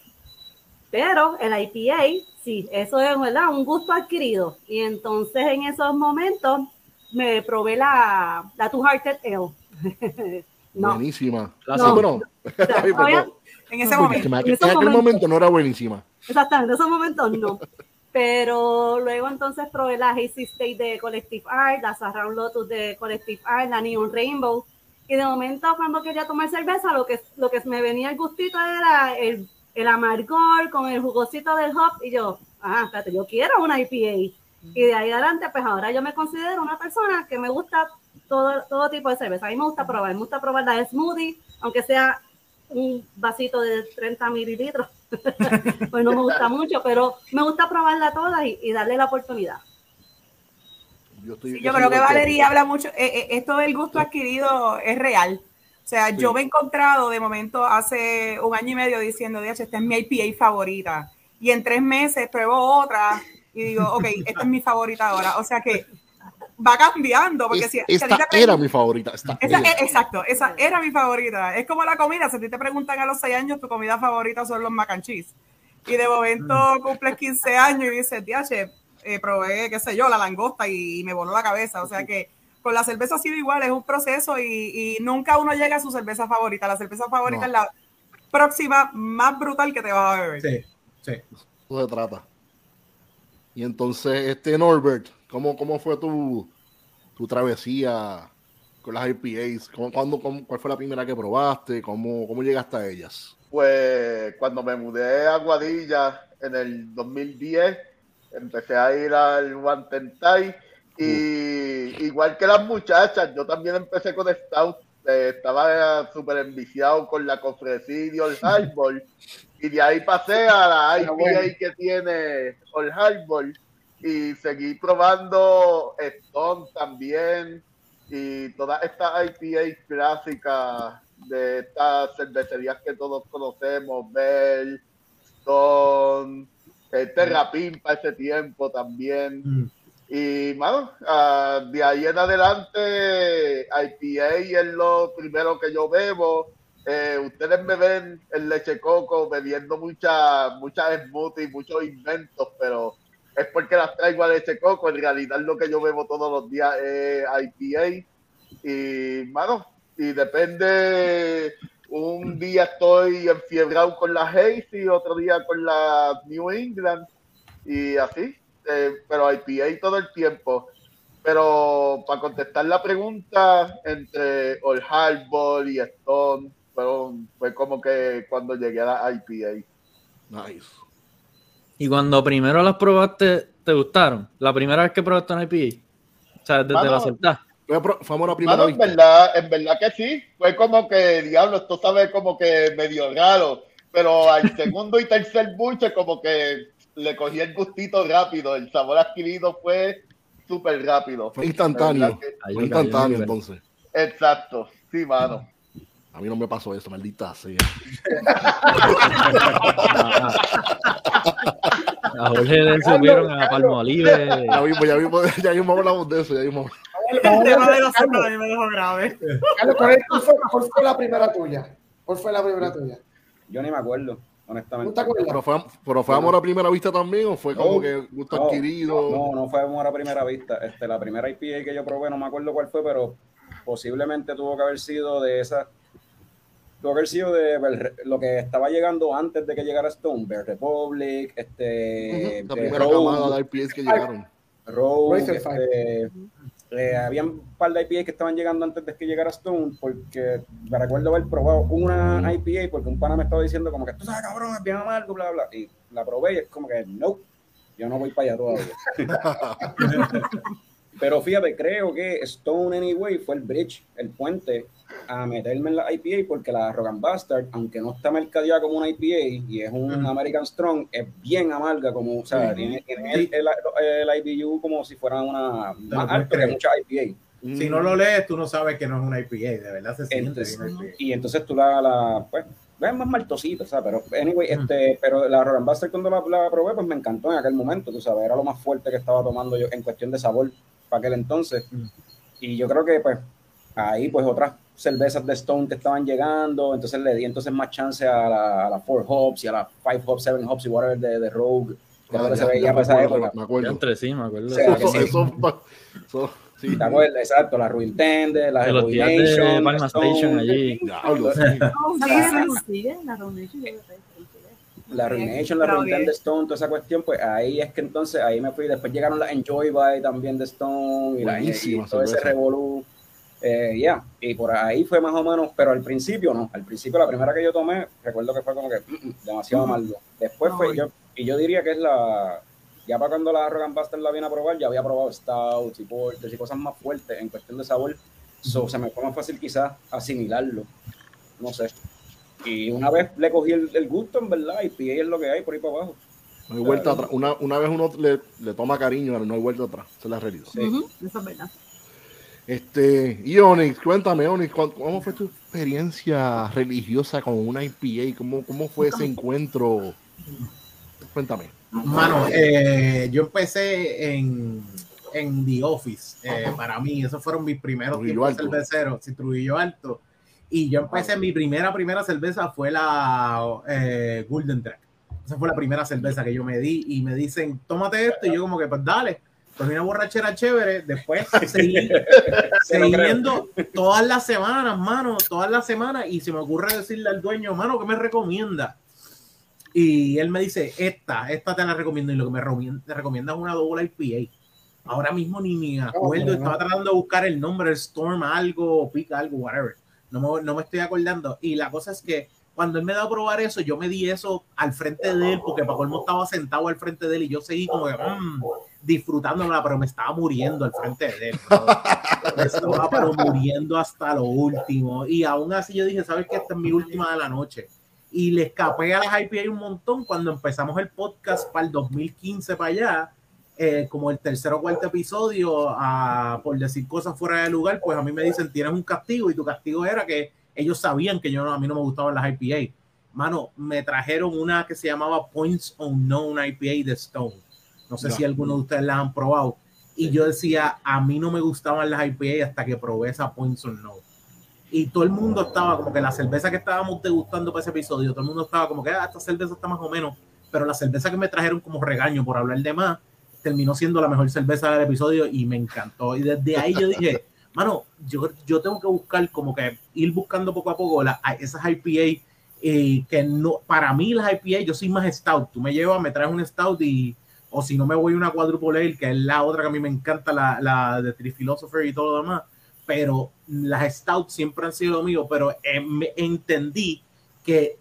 Pero el IPA, sí, eso es ¿verdad? un gusto adquirido. Y entonces en esos momentos me probé la, la Two Hearted Ale. no. Buenísima. La Sí, No. bueno. En ese En momento. aquel- en en aquel momentos. momento no era buenísima. Exactamente, en esos momentos no. Pero luego entonces probé la Hazy State de Collective Art, la Surround Lotus de Collective Art, la Neon Rainbow. Y de momento cuando quería tomar cerveza, lo que, lo que me venía el gustito era el, el amargor con el jugosito del hop. Y yo, ah, espérate, yo quiero una IPA. Y de ahí adelante, pues ahora yo me considero una persona que me gusta todo, todo tipo de cerveza. A mí me gusta probar, me gusta probar la smoothie, aunque sea un vasito de 30 mililitros. pues no me gusta mucho, pero me gusta probarla toda y, y darle la oportunidad. Yo, estoy, Sí, yo soy creo que Valeria habla mucho, eh, eh, esto del gusto adquirido es real. O sea, yo me he encontrado de momento hace un año y medio diciendo, "Dios, esta es mi IPA favorita. Y en tres meses pruebo otra y digo, ok, esta es mi favorita ahora. O sea que va cambiando. Porque Es- si, esta te era mi favorita. Esta esa, era. eh, exacto, esa era mi favorita. Es como la comida. Si a ti te preguntan a los 6 años, tu comida favorita son los mac and cheese. Y de momento cumples 15 años y dices, diache, eh, probé, qué sé yo, la langosta y, me voló la cabeza. O sea que con la cerveza ha sido igual, es un proceso y, y nunca uno llega a su cerveza favorita. La cerveza favorita No. es la próxima más brutal que te vas a beber. Sí, sí. Eso se trata. Y entonces, este Norbert, ¿cómo, cómo fue tu, tu travesía con las IPAs? ¿Cómo, cuándo, cómo- ¿Cuál fue la primera que probaste? ¿Cómo, cómo llegaste a ellas? Pues cuando me mudé a Guadilla en el 2010, empecé a ir al Guantentai y igual que las muchachas, yo también empecé con Stout. Eh, estaba súper enviciado con la Cofrecidio, el Highball y de ahí pasé a la IPA bueno. que tiene el Highball y seguí probando Stone también y todas estas IPA clásicas de estas cervecerías que todos conocemos, Bell, Stone, eh, Terrapin para ese tiempo también. Mm. Y, mano, ah, de ahí en adelante, IPA es lo primero que yo bebo. Eh, ustedes me ven en leche coco bebiendo muchas muchas smoothies, muchos inventos, pero es porque las traigo a leche coco. En realidad, lo que yo bebo todos los días es IPA. Y, mano, y depende. Un día estoy enfiebrado con la Hazy, otro día con la New England, y así eh, pero IPA todo el tiempo. Pero para contestar la pregunta, entre Old Hardball y Stone, fueron, fue como que cuando llegué a la IPA. Nice. Y cuando primero las probaste, ¿te gustaron? La primera vez que probaste una IPA. O sea, desde Mano, la aceptar. Fue, pro- fue amor a primera Mano, en verdad, en verdad que sí. Fue como que, diablo, esto sabe como que medio raro. Pero al segundo y tercer buche, como que le cogí el gustito rápido. El sabor adquirido fue súper rápido. Fue instantáneo. Que- Fue instantáneo entonces. Exacto, sí, mano. A mí no me pasó eso, maldita sea. A Jorge le subieron a Palmolive. Ya mismo, ya mismo, ya mismo hablamos de eso, ya mismo. El tema de los Carlos, otros a mí me dejó grave. Carlos, ¿cuál, fue, la primera tuya? ¿Cuál fue la primera tuya? Yo ni me acuerdo, ¿Tú honestamente. te acuerdas? Pero fue, pero fue amor a primera vista también, o fue como No, que gusto no, adquirido. No, no fue amor a primera vista. Este, la primera IPA que yo probé, no me acuerdo cuál fue, pero posiblemente tuvo que haber sido de esa. Tuvo que haber sido de Bel- lo que estaba llegando antes de que llegara Stone, Bear Republic, este, Ujú, La de primera Rogue, camada de IPAs que llegaron. Este, eh, había un par de IPA que estaban llegando antes de que llegara Stone, porque me recuerdo haber probado una IPA porque un pana me estaba diciendo como que tú sabes cabrón, es bien amargo, bla, bla, y la probé y es como que no, yo no voy para allá todavía. Pero fíjate, creo que Stone Anyway fue el bridge, el puente a meterme en la IPA porque la Rogan Bastard, aunque no está mercadeada como una IPA y es un. American Strong, es bien amarga, como, o sea, tiene, tiene el, el, el IBU como si fuera una lo más alto que creer. mucha IPA. Si no lo lees, tú no sabes que no es una IPA, de verdad se siente Entonces, bien IPA. y entonces tú la, la pues, es más maltosita, o sea, pero anyway, este, pero la Rogan Buster cuando la, la probé, pues me encantó en aquel momento, tú sabes, era lo más fuerte que estaba tomando yo en cuestión de sabor para aquel entonces. Y yo creo que pues ahí pues otras cervezas de Stone que estaban llegando, entonces le di entonces más chance a la, a la Four Hops y a la Five Hops, Seven Hops y whatever de, de Rogue. Que Ah, ahora ya, se veía ya para esa me acuerdo, época. me acuerdo. Entre sí, me acuerdo. O sea, Eso, que sí. eso- eso- sí. ¿Te acuerdas? Exacto, la Ruin Tender, la De los días de Palma Station allí. La Ruination, la Pero Ruin bien. Tender Stone, toda esa cuestión, pues ahí es que entonces ahí me fui. Después llegaron las Enjoy By también de Stone y, la, y todo ese revolú. Eh, ya, y por ahí fue más o menos, pero al principio no. Al principio, la primera que yo tomé, recuerdo que fue como que mm, mm, demasiado amargo. Después fue, yo, y yo diría que es la. Ya para cuando la Rogan Buster la vine a probar, ya había probado Stouts y Porters y cosas más fuertes en cuestión de sabor. So, se me fue más fácil quizás asimilarlo. No sé. Y una vez le cogí el, el gusto, en verdad, y pillé es lo que hay por ahí para abajo. No hay vuelta atrás. Una, una vez uno le, le toma cariño, no hay vuelta atrás. Es la realidad. Sí. Ujú, Eso es verdad. Este, y Onyx, cuéntame, Onyx, ¿cu- ¿cómo fue tu experiencia religiosa con una IPA? ¿Cómo, cómo fue ese encuentro? Cuéntame. Mano, eh, yo empecé en, en The Office. eh, para mí, esos fueron mis primeros tiempos cerveceros. Sí, Trujillo Alto. Y yo empecé, mi primera, primera cerveza fue la eh, Golden Track. Esa fue la primera cerveza que yo me di. Y me dicen, tómate esto. Y yo, como que, pues dale. Pues una borrachera chévere. Después seguí, yendo todas las semanas, mano. Todas las semanas. Y se me ocurre decirle al dueño, mano, ¿qué me recomienda? Y él me dice, esta, esta te la recomiendo. Y lo que me recomienda, es una doble IPA. Ahora mismo ni me acuerdo. bueno. Estaba tratando de buscar el nombre, Storm algo, Pica algo, whatever. No me, no me estoy acordando. Y la cosa es que cuando él me da a probar eso, yo me di eso al frente de él, porque para colmo estaba sentado al frente de él y yo seguí como que, mm, disfrutándola, pero me estaba muriendo al frente de él. Me estaba pero muriendo hasta lo último. Y aún así yo dije, ¿sabes qué? Esta es mi última de la noche. Y le escapé a las IPA un montón cuando empezamos el podcast para el 2015 para allá. eh, como el tercer o cuarto episodio, ah, por decir cosas fuera de lugar, pues a mí me dicen, tienes un castigo y tu castigo era que ellos sabían que yo no, a mí no me gustaban las IPA. Mano, me trajeron una que se llamaba Points Unknown IPA de Stone. No sé Ya. si alguno de ustedes la han probado. Y yo decía, a mí no me gustaban las IPA hasta que probé esa Points Unknown. Y todo el mundo estaba como que la cerveza que estábamos degustando para ese episodio, todo el mundo estaba como que ah, esta cerveza está más o menos, pero la cerveza que me trajeron como regaño por hablar de más, terminó siendo la mejor cerveza del episodio y me encantó. Y desde ahí yo dije, mano, yo, yo tengo que buscar como que ir buscando poco a poco la- a esas IPA eh, que no, para mí las IPA, yo soy más stout. Tú me llevas, me traes un stout y, o si no me voy a una quadruple ale, que es la otra que a mí me encanta, la, la de Tri Philosopher y todo lo demás. Pero las stout siempre han sido lo mío, pero eh, me- entendí que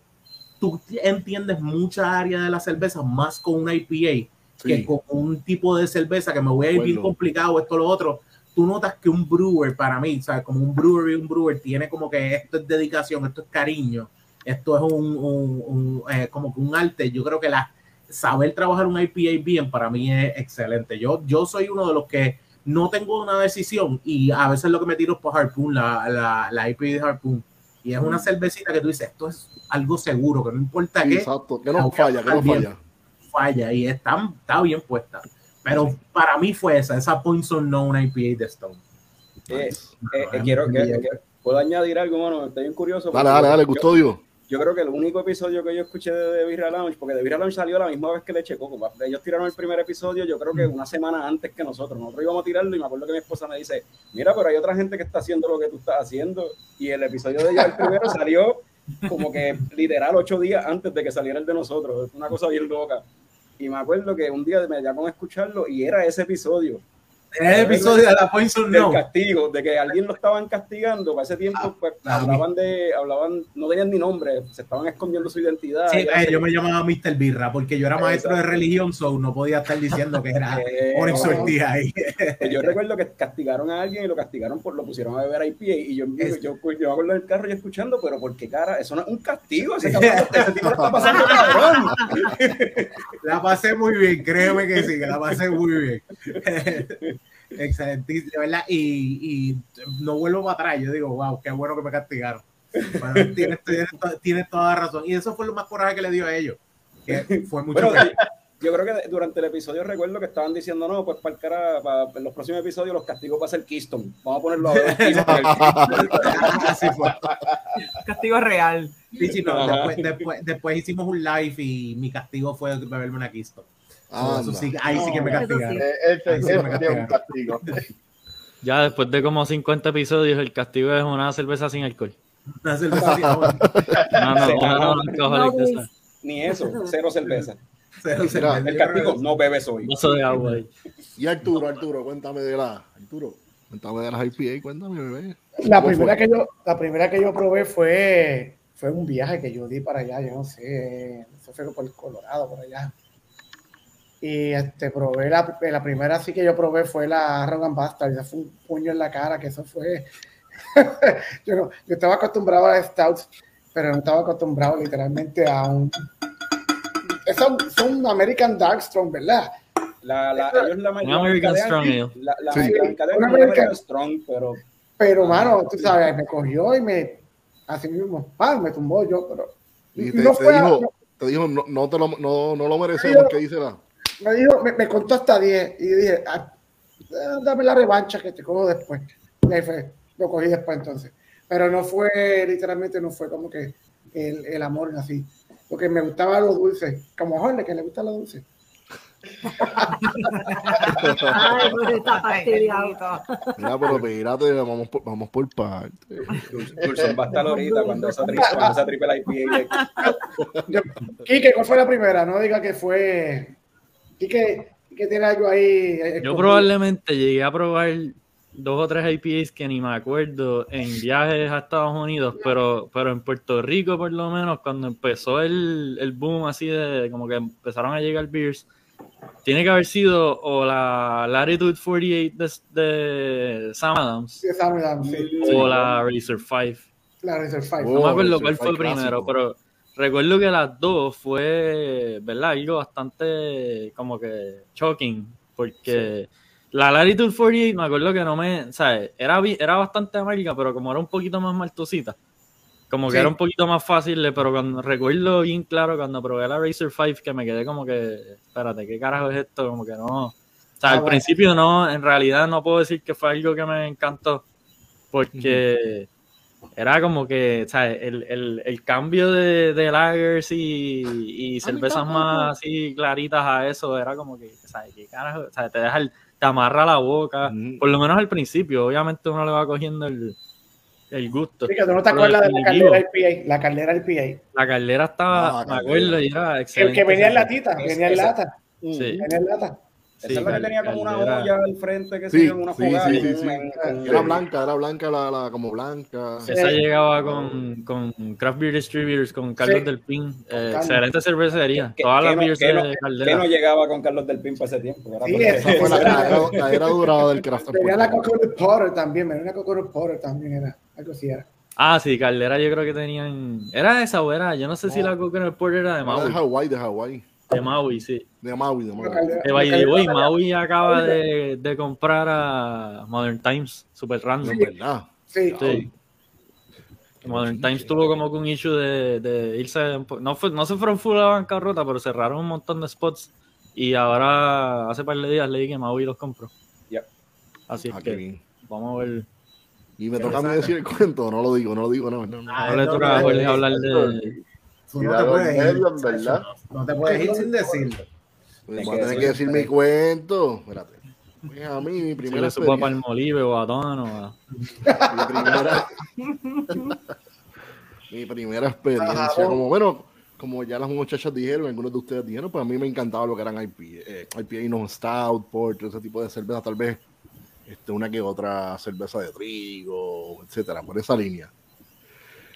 tú entiendes mucha área de la cerveza más con una IPA que Sí. con un tipo de cerveza que me voy a ir bien Acuerdo. complicado, esto, lo otro, tú notas que un brewer para mí, ¿sabes? Como un brewer y un brewer tiene como que esto es dedicación, esto es cariño, esto es un, un- un, eh, como que un arte. Yo creo que la, saber trabajar un IPA bien para mí es excelente. Yo, yo soy uno de los que no tengo una decisión y a veces lo que me tiro es por Harpoon, la, la, la IPA de Harpoon. Y es una cervecita que tú dices, esto es algo seguro, que no importa Sí, qué, exacto. Que no falla, que no falla. falla y está, está bien puesta. Pero para mí fue esa, esa Points Unknown IPA de Stone. Eh, eh, eh, quiero que, puedo añadir algo, mano, estoy bien curioso. Dale, dale, dale, custodio. Yo creo que el único episodio que yo escuché de, de Birra Lounge, porque de Birra Lounge salió la misma vez que le checó, ellos tiraron el primer episodio, yo creo que una semana antes que nosotros. Nosotros íbamos a tirarlo y me acuerdo que mi esposa me dice, mira, pero hay otra gente que está haciendo lo que tú estás haciendo. Y el episodio de ellos, el primero, salió como que literal ocho días antes de que saliera el de nosotros. Es una cosa bien loca. Y me acuerdo que un día me llamó a escucharlo y era ese episodio El episodio de la Points del castigo, de que alguien lo estaban castigando. Para ese tiempo, pues, ah, hablaban de, hablaban, no tenían ni nombre, se estaban escondiendo su identidad. Sí, eh, yo me llamaba Mr. Birra porque yo era maestro de religión, so no podía estar diciendo que era Eh, Onyx no, Ortiz ahí. Yo recuerdo que castigaron a alguien y lo castigaron por lo pusieron a beber IPA y yo, yo, yo, yo me acuerdo del carro y escuchando, pero ¿por qué cara? Eso no es un castigo, ese, cabrón, ese tipo lo está pasando cabrón. La pasé muy bien, créeme que sí, que la pasé muy bien. Excelente, de verdad. Y, y no vuelvo para atrás. Yo digo, wow, qué bueno que me castigaron. Bueno, tienes, tienes tienes toda la razón. Y eso fue lo más coraje que le dio a ellos. Que fue mucho Bueno, peor. yo creo que durante el episodio recuerdo que estaban diciendo, no, pues para, el cara, para en los próximos episodios los castigos va a ser Keystone. Vamos a ponerlo a ver. Así fue. Castigo real. Sí, sí, no, después, después, después hicimos un live y mi castigo fue beberme una Kisto. Ah, Eso anda. sí, ahí sí que me Eso castigaron. sí. Eh, Ese, me un castigo. Ya después de como 50 episodios, el castigo es una cerveza sin alcohol. Una cerveza así, ahora. No, no, no, no esa. Ni eso, cero cerveza. Cero cerveza. El castigo, no bebes hoy. Vaso de agua ahí. Y Arturo, Arturo, cuéntame de la. Arturo, cuéntame de las IPA, cuéntame, bebé. La ¿Cómo primera, fue? que yo, la primera que yo probé fue, fue un viaje que yo di para allá, yo no sé, eso fue por Colorado, por allá. Y este, probé la, la primera sí que yo probé fue la Rogan Bastard, esa fue un puño en la cara, que eso fue... yo, no, yo estaba acostumbrado a Stouts, pero no estaba acostumbrado literalmente a un... Son, son American Dark Strong, ¿verdad? La, la, ellos la Un American la- Strong Ale. La, la, Sí. American- American Strong, pero Pero, mano, tú sabes, me cogió y me... Así mismo, ah, me tumbó yo, pero... Y y te, no te fue a- dijo, te dijo no, no, te lo, no, no lo merecemos, ¿qué dice la? Me dijo, me, me contó hasta 10 y dije, ah, eh, dame la revancha que te cojo después. Y ahí fue, lo cogí después entonces. Pero no fue, literalmente no fue como que el, el amor así. Porque me gustaba lo dulce, como a Jorge que le gusta lo dulce. Ay, pues está fastidiado. Mira, pero espérate, vamos por, vamos por parte. Dulce va a estar ahorita cuando esa, tri- cuando esa triple IPA Quique, ¿cuál fue la primera? No diga que fue. Quique, Quique tiene algo ahí. eh, Yo probablemente llegué a probar dos o tres IPAs que ni me acuerdo en viajes a Estados Unidos, pero, pero en Puerto Rico por lo menos cuando empezó el, el boom así de como que empezaron a llegar beers, tiene que haber sido o la Latitude 48 de, de Sam Adams Sí, me da, sí. o la Razer 5. La Razer Five. Oh. No me acuerdo Razer cuál fue 5 primero, clásico. pero recuerdo que las dos fue, ¿verdad? Algo bastante como que shocking, porque la Latitude 48 me acuerdo que no me, ¿sabes? Era, era bastante amarga, pero como era un poquito más maltosita, como que Sí. era un poquito más fácil, pero cuando, recuerdo bien claro cuando probé la Razer 5 que me quedé como que, espérate, ¿qué carajo es esto? Como que no... O sea, Ah, al bueno. principio no, en realidad no puedo decir que fue algo que me encantó, porque era como que, ¿sabes? El, el, el cambio de, de lagers y, y cervezas más así claritas a eso era como que, ¿sabes? ¿Qué carajo? O sea, te deja el- te amarra la boca, Ujú. por lo menos al principio, obviamente uno le va cogiendo el, el gusto. Sí, que tú no te acuerdas de la caldera IPA. La caldera IPA. La caldera estaba, Ah, me acuerdo, y era El excelente. que venía en latita, venía en lata. Sí. Venía en lata. Esa Sí, es la que tenía como una caldera. olla al frente que Sí, se en una sí, fogata. sí, un- Era blanca, era blanca, la, la como blanca. Sí. Esa llegaba con, con Craft Beer Distributors, con Carlos Sí. del Pin. Eh, excelente cervecería. que- Todas que las no- beers que no- de que Caldera. no llegaba con Carlos del Pin para ese tiempo. Era Sí, porque- Esa fue la, Esa la era- era, la era dorada del craft. en Venía la. Coconut Porter también, venía una Coconut Porter también era. Algo así era. Ah, sí, Caldera yo creo que tenían... ¿Era esa o era? Yo no sé si No. la Coconut Porter era de Era de Maui. Hawái, de Hawái. De Maui, sí. De Maui, de Maui. De way, Maui acaba de, de comprar a Modern Times, super random. Sí. ¿Verdad? Sí, Sí. Modern Times tuvo como que un issue de, de irse, no, fue, no se fueron full a la bancarrota, pero cerraron un montón de spots y ahora hace par de días leí que Maui los compró. Yep. Así es Ah, que bien. vamos a ver. Y me toca a mí decir el cuento, no lo digo, no lo digo, no, no, no. Ah, Ahora le no, toca a no, Jorge no, hablar de... Tú no te puedes ir. verdad. No te puedes ir sin decirlo. Pues voy que a tener decir- que decir mi cuento. Espérate. Pues a mí, mi Si primera le supo a experiencia. Palmolive o a Don o a... mi primera, mi primera experiencia, Ajá, bueno. como bueno, como ya las muchachas dijeron, algunos de ustedes dijeron, pues a mí me encantaba lo que eran IPA, eh, IPA no stout, porter, ese tipo de cerveza, tal vez este, una que otra cerveza de trigo, etcétera, por esa línea.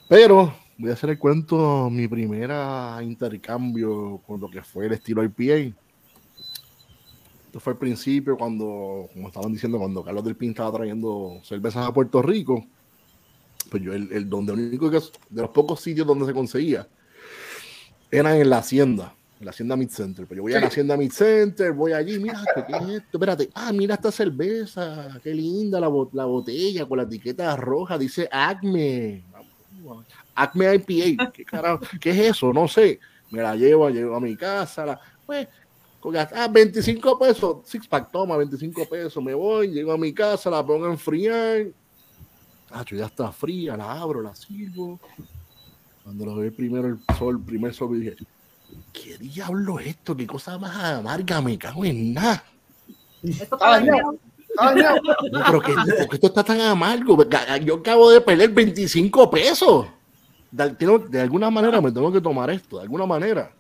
Pero voy a hacer el cuento, mi primera intercambio con lo que fue el estilo IPA. Esto fue al principio cuando, como estaban diciendo, cuando Carlos del Pin estaba trayendo cervezas a Puerto Rico. Pues yo, el, el donde único que, de los pocos sitios donde se conseguía, era en la hacienda, en la hacienda Mid Center. Pues yo voy a la hacienda Mid Center, voy allí, mira, ¿qué es esto? Espérate, ah, mira esta cerveza, qué linda la, la botella con la etiqueta roja, dice Acme. Acme IPA, ¿qué carajo? ¿Qué es eso? No sé. Me la llevo, llevo a mi casa, la, pues, Con gas- ah, 25 pesos, six pack, toma, 25 pesos, me voy, llego a mi casa, la pongo a enfriar. Ah, ya está fría, la abro, la sirvo. Cuando lo ve primero el sol, el primer sol, dije, ¿qué diablo es esto? ¿Qué cosa más amarga? Me cago en nada. Esto Está dañado. No, pero que, ¿por qué esto está tan amargo? Yo acabo de perder 25 pesos. De, alguna manera me tengo que tomar esto, de alguna manera.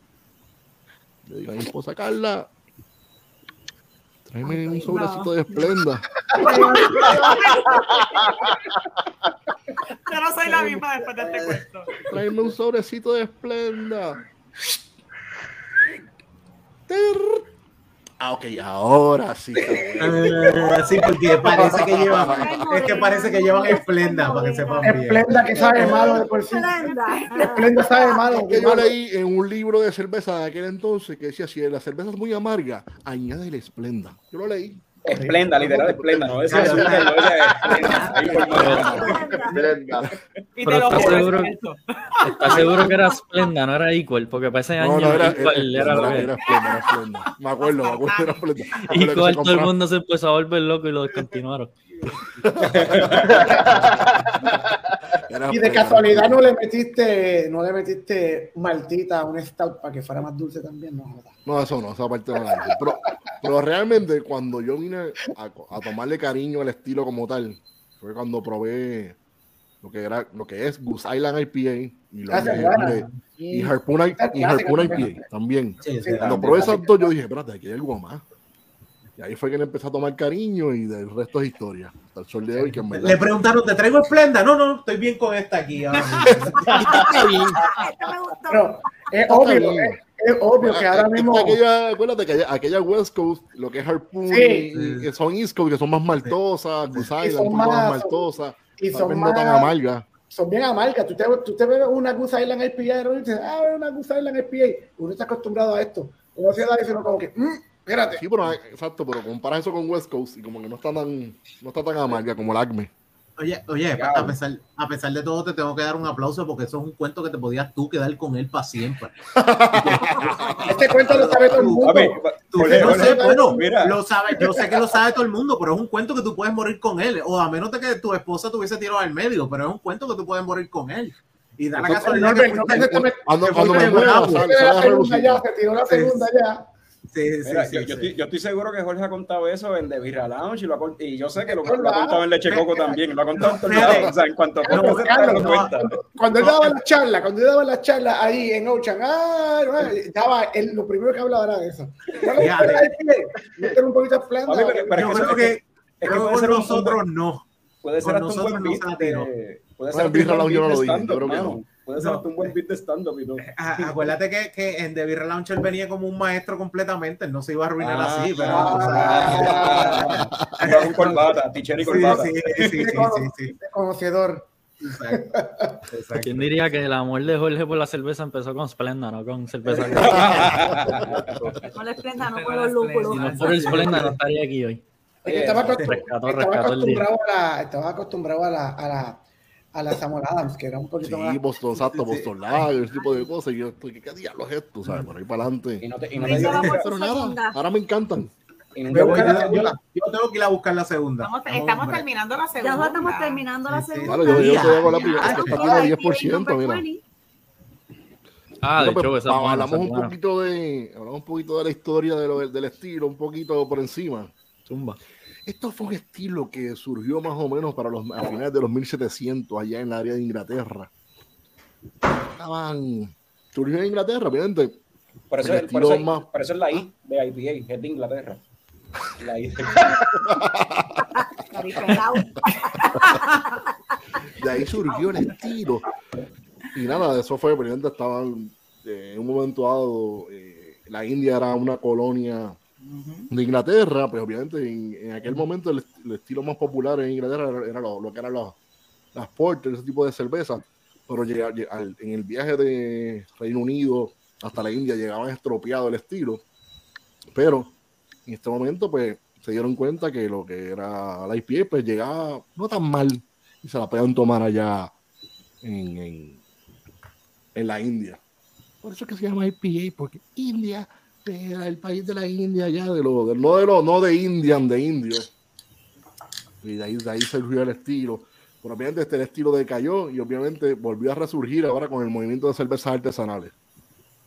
Le digo a mi esposa Carla, tráeme un sobrecito de esplenda. Yo no soy la misma después de este cuento. Tráeme un sobrecito de esplenda. Ah, ok, ahora sí. Eh, sí, porque parece que llevan, es que parece que llevan esplenda para que sepan bien. Esplenda que sabe malo de por sí. Esplenda. Esplenda sabe malo. Que yo leí en un libro de cerveza de aquel entonces que decía, si la cerveza es muy amarga, añade la esplenda. Yo lo leí. Esplenda, literal, esplenda, no decía esplenda. Ahí por Esplenda. Brenda. Y Pero te lo ¿estás seguro? ¿Estás seguro que era Splenda, no era Equal? Porque para ese año No, no, era, Equal era, era lo era, que era esplenda, era esplenda. Me acuerdo, me acuerdo, era esplenda. Equal todo el mundo se empezó a volver loco y lo descontinuaron. Y de casualidad no le metiste, no le metiste maltita a un stout para que fuera más dulce también, no jodas. No, eso no, esa parte no la. Pero, pero realmente cuando yo vine a, a tomarle cariño al estilo como tal, fue cuando probé lo que era, lo que es Goose Island IPA y, lo Ah, y- y Harpoon, I- y Harpoon IPA también. Sí, sí, Cuando probé esas dos, yo dije, espérate, aquí hay algo más. Y ahí fue que le empecé a tomar cariño y del resto es historia. Hasta el sol de hoy, que en verdad. Le preguntaron, ¿te traigo esplenda? No, no, estoy bien con esta aquí. ahora mismo. Está bien, Esta me gustó. Pero es está obvio, bien. es, es obvio que ahora Ah, mismo. Aquella, acuérdate que aquella, aquella West Coast, lo que es Harpoon, Sí. y, y son East Coast, que son más maltosas, Goose Island, son más, más- maltosas, y son no tan más- amargas. son bien amargas. Tú te, tú te bebes una Goose Island IPA y dices, ah, una Goose Island IPA. Uno está acostumbrado a esto. Uno se da y uno como que, mm, espérate. Sí, pero exacto, pero comparas eso con West Coast y como que no está tan, no está tan amarga como el Acme. Oye, oye, a pesar, a pesar de todo te tengo que dar un aplauso porque eso es un cuento que te podías tú quedar con él para siempre. Este cuento lo sabe todo el mundo. Tú, no sé, bueno, mira. lo sabes, yo sé que lo sabe todo el mundo, pero es un cuento que tú puedes morir con él, o a menos de que tu esposa tuviese tirado al medio, pero es un cuento que tú puedes morir con él. Y da la casualidad no, que no, fuiste- no, no, no, Cuando, me sale, Se tiró la a segunda ya, se tiró la Sí. Sí, sí, Mira, sí, yo, sí. yo estoy, yo estoy seguro que Jorge ha contado eso en The Birra Lounge y, lo ha, y yo sé que lo, ha contado en Leche Coco también, lo ha contado en. O sea, cuanto a No, podcast se Carlos, lo no. cuenta. Cuando él daba la charla, cuando él daba la charla ahí en Ocean, ah, no, daba, él, lo primero que hablaba era de eso. Meter un poquito de Yo creo que, es puede ser nosotros no. Puede ser hasta un nosotros buen beat. Puede ser un beat creo que no. Mano. Puede ser No. hasta un buen beat de stand-up y todo. A- Acuérdate que, que en The Beer Launcher venía como un maestro completamente, él no se iba a arruinar Ah, así, pero. ah, Iba con corbata, t-shirt y sí, corbata. sí, sí, sí, sí, sí. Conocedor. Exacto. Exacto. ¿Quién diría que el amor de Jorge por la cerveza empezó con Splenda, no con cerveza? No le esplenda, no por los lúpulos. si no el Splenda, no estaría aquí hoy. Estaba, acostum- acostumbrado a la, estaba acostumbrado a la, a la, a la Samuel Adams, que era un poquito Sí, más. Boston, exacto, Boston Lager, ese tipo de cosas. Y yo estoy, ¿qué diablos es esto? ¿Sabes? Por ahí para Y adelante. no te, y no te Pero nada, ahora me encantan. y Yo, te voy- dio- yo- yo- yo tengo que ir a buscar la segunda. Estamos, terminando la Ya segunda. no estamos terminando la Sí, sí. segunda. Claro, yo, yo Ya, te hago la ya. primera. Ah, tiene ahí 10%, number mira. 20. Ah, de hecho, pues, esa hablamos un poquito de hablamos un poquito de la historia de lo- del estilo, un poquito por encima. Zumba. Esto fue un estilo que surgió más o menos para los a finales de los 1700 allá en la área de Inglaterra. Estaban surgió en Inglaterra, obviamente. Por eso, el es- por, eso, más- por eso es la I de IPA, es de Inglaterra. La I. Caripelao. De ahí surgió el estilo. Y nada, eso fue, estaban eh, en un momento dado, eh, la India era una colonia de Inglaterra, pues obviamente en, en aquel momento el, est- el estilo más popular en Inglaterra era, era lo, lo que eran los- las porter, ese tipo de cerveza. Pero llega- llega- al- en el viaje de Reino Unido hasta la India llegaban estropeado el estilo. Pero en este momento, pues se dieron cuenta que lo que era la IPA, pues llegaba no tan mal y se la podían tomar allá en, en, en la India. Por eso es que se llama IPA, porque India era el país de la India ya, de lo, de- no de lo, no de Indian, de indios. Y de ahí, de ahí surgió el estilo. Pero obviamente este estilo decayó y obviamente volvió a resurgir ahora con el movimiento de cervezas artesanales.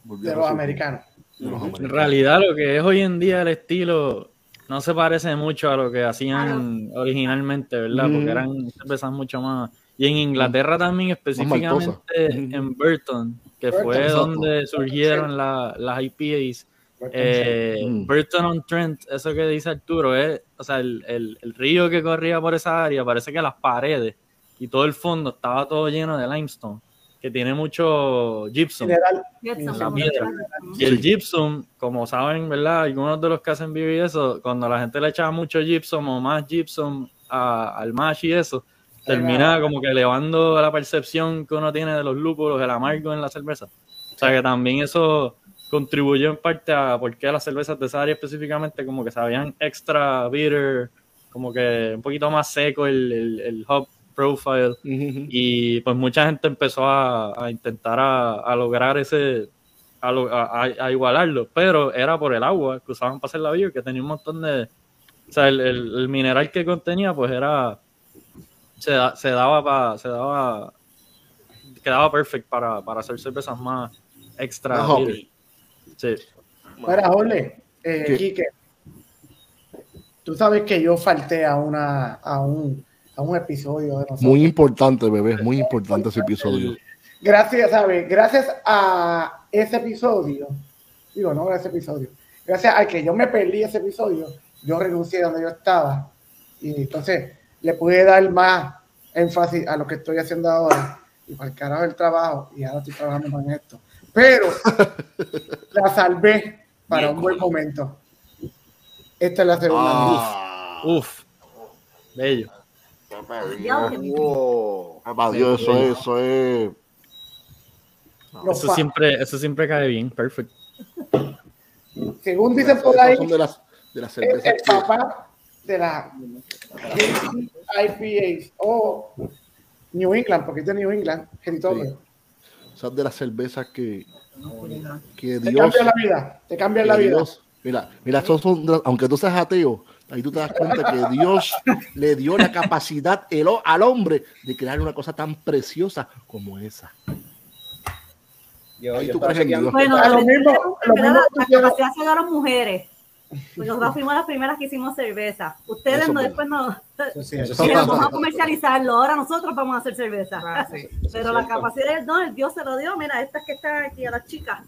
Volvió De los americanos. De los En realidad, lo que es hoy en día el estilo no se parece mucho a lo que hacían originalmente, ¿verdad? Porque Mm. eran cervezas mucho más. Y en Inglaterra también, específicamente en Burton, que Burton, fue exacto. donde surgieron la- las IPAs. Eh, Mm. Burton on Trent, eso que dice Arturo, es, o sea, el, el- el río que corría por esa área, parece que las paredes y todo el fondo estaba todo lleno de limestone, que tiene mucho gypsum. General, La piedra. Y el gypsum, como saben, ¿verdad? Algunos de los que hacen vivir eso, cuando la gente le echaba mucho gypsum o más gypsum a- al mash y eso, termina como que elevando la percepción que uno tiene de los lúpulos, el amargo en la cerveza. O sea que también eso contribuyó en parte a por qué las cervezas de esa área específicamente como que sabían extra bitter, como que un poquito más seco el, el, el hop profile. Y pues mucha gente empezó a, a intentar a, a lograr ese, a, a- igualarlo, pero era por el agua que usaban para hacer la beer, que tenía un montón de, o sea, el, el- el mineral que contenía pues era, se, da- se daba para, se daba, quedaba perfect para, para hacer cervezas más extra. Bitter. Sí. Mira, Jorge, eh, tú sabes que yo falté a, una, a, un, a un episodio de nosotros. Muy importante, bebé, muy importante ese episodio. Gracias, ¿sabes? Gracias a ese episodio, digo, no a ese episodio, gracias a que yo me perdí ese episodio, yo renuncié donde yo estaba y entonces le pude dar más énfasis a lo que estoy haciendo ahora y para el carajo el trabajo y ahora estoy trabajando en esto. Pero la salvé para un buen momento. Esta es la segunda. Ah, Uf, bello. Wow. Dios, eso es, eso es. Los Eso siempre, eso siempre cae bien, perfecto. según dicen por ahí, de las, de las el que- papá de la IPAs o New England, porque es de New England, territorio. Esas de las cervezas que, que Te Dios. cambia la vida, te cambia la vida. Dios- mira, mira, estos son, aunque tú seas ateo, ahí tú te das cuenta que Dios le dio la capacidad el al hombre de crear una cosa tan preciosa como esa. Yo, Ahí yo tú estaba crees en chequeando. Dios. Bueno, A lo la- mismo- la- lo mismo la, hicieron- capacidad se llegaron mujeres. Pues nosotros fuimos las primeras que hicimos cerveza. Ustedes Eso no, es después no. Eso sí, vamos a comercializarlo. Ahora nosotros vamos a hacer cerveza. Ah, sí. Pero la capacidad del don, el Dios se lo dio. Mira, estas que están aquí a las chicas.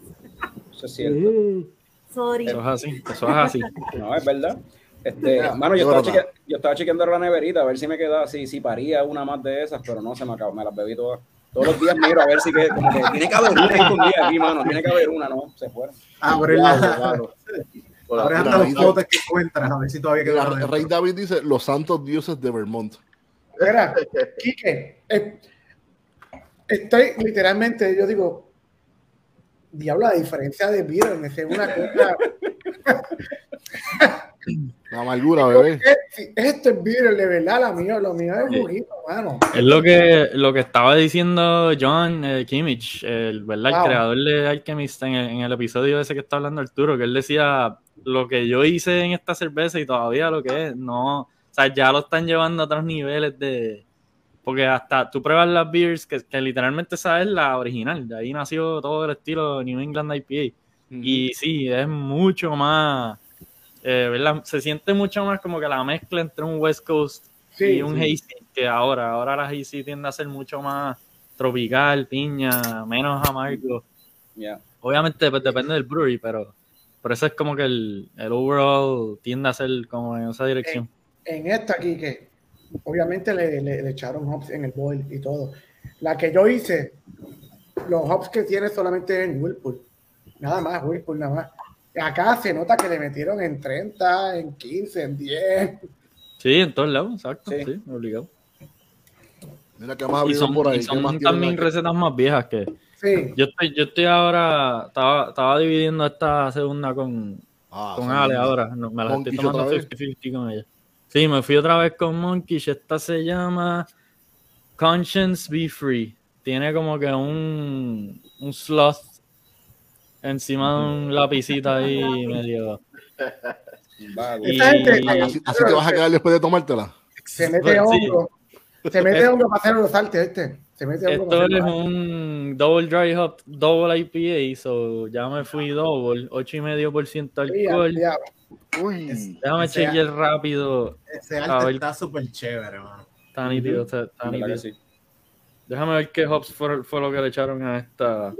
Eso es cierto. Sorry. Eso es así, eso es así. No, es verdad. Este, Mira, mano, yo es estaba, cheque- yo estaba chequeando la neverita a ver si me quedaba, si, si paría una más de esas, pero no se me acabó, me las bebí todas. Todos los días miro a ver si que, como que tiene que haber una escondida aquí, mano, tiene que haber una, no, se fueron. Abre Diablo, la- diablo. Abre hasta los botes que encuentras, a ver si todavía queda dentro. Rey David dice los santos dioses de Vermont. Mira, Quique, eh, estoy literalmente, yo digo, diablo, la diferencia de vida me sé una cosa. La amargura, bebé. Esto es beer, de verdad, la mía, lo mío es juguito, mano. Es lo que, lo que estaba diciendo John eh, Kimmich, el, ¿verdad? el creador de Alchemist, en el, en el episodio ese que está hablando Arturo, que él decía, lo que yo hice en esta cerveza y todavía lo que es, no, o sea, ya lo están llevando a otros niveles de... Porque hasta tú pruebas las beers, que, que literalmente esa es la original, de ahí nació todo el estilo New England IPA. Y sí, es mucho más, eh, ¿verdad? Se siente mucho más como que la mezcla entre un West Coast Sí, y un sí. hazy que ahora. Ahora la hazy tiende a ser mucho más tropical, piña, menos amargo. Ya. Obviamente pues, depende del brewery, pero por eso es como que el, el overall tiende a ser como en esa dirección. En esta aquí, que obviamente le, le- le echaron hops en el boil y todo. La que yo hice, los hops que tiene solamente en Whirlpool. Nada más, Whirlpool nada más. Acá se nota que le metieron en 30, en 15, en 10. Sí, en todos lados, exacto, Sí. sí, obligado. Mira que más ha Y son, por ahí. y ¿Qué son también recetas más viejas que... Sí. Yo estoy, yo estoy ahora, estaba, estaba dividiendo esta segunda con, Ah, con Ale ahora. No, me la estoy tomando otra vez. 50-50 con ella. Sí, me fui otra vez con Monkish. Esta se llama Conscience Be Free. Tiene como que un, un sloth encima de un lapicito ahí medio. Y- Así, así te vas a quedar después de tomártela. Se mete Sí. hongo. Se mete hongo para hacer los saltos, ¿viste? Se mete hongo Esto es un double dry hop, double IPA, so ya me fui double, 8,5% alcohol. Ya, ya. Uy, Déjame Ese- chequear rápido. Ese arte está súper chévere, mano. Está nítido, está, está nítido. sí. Déjame ver qué hops fue, fue lo que le echaron a esta.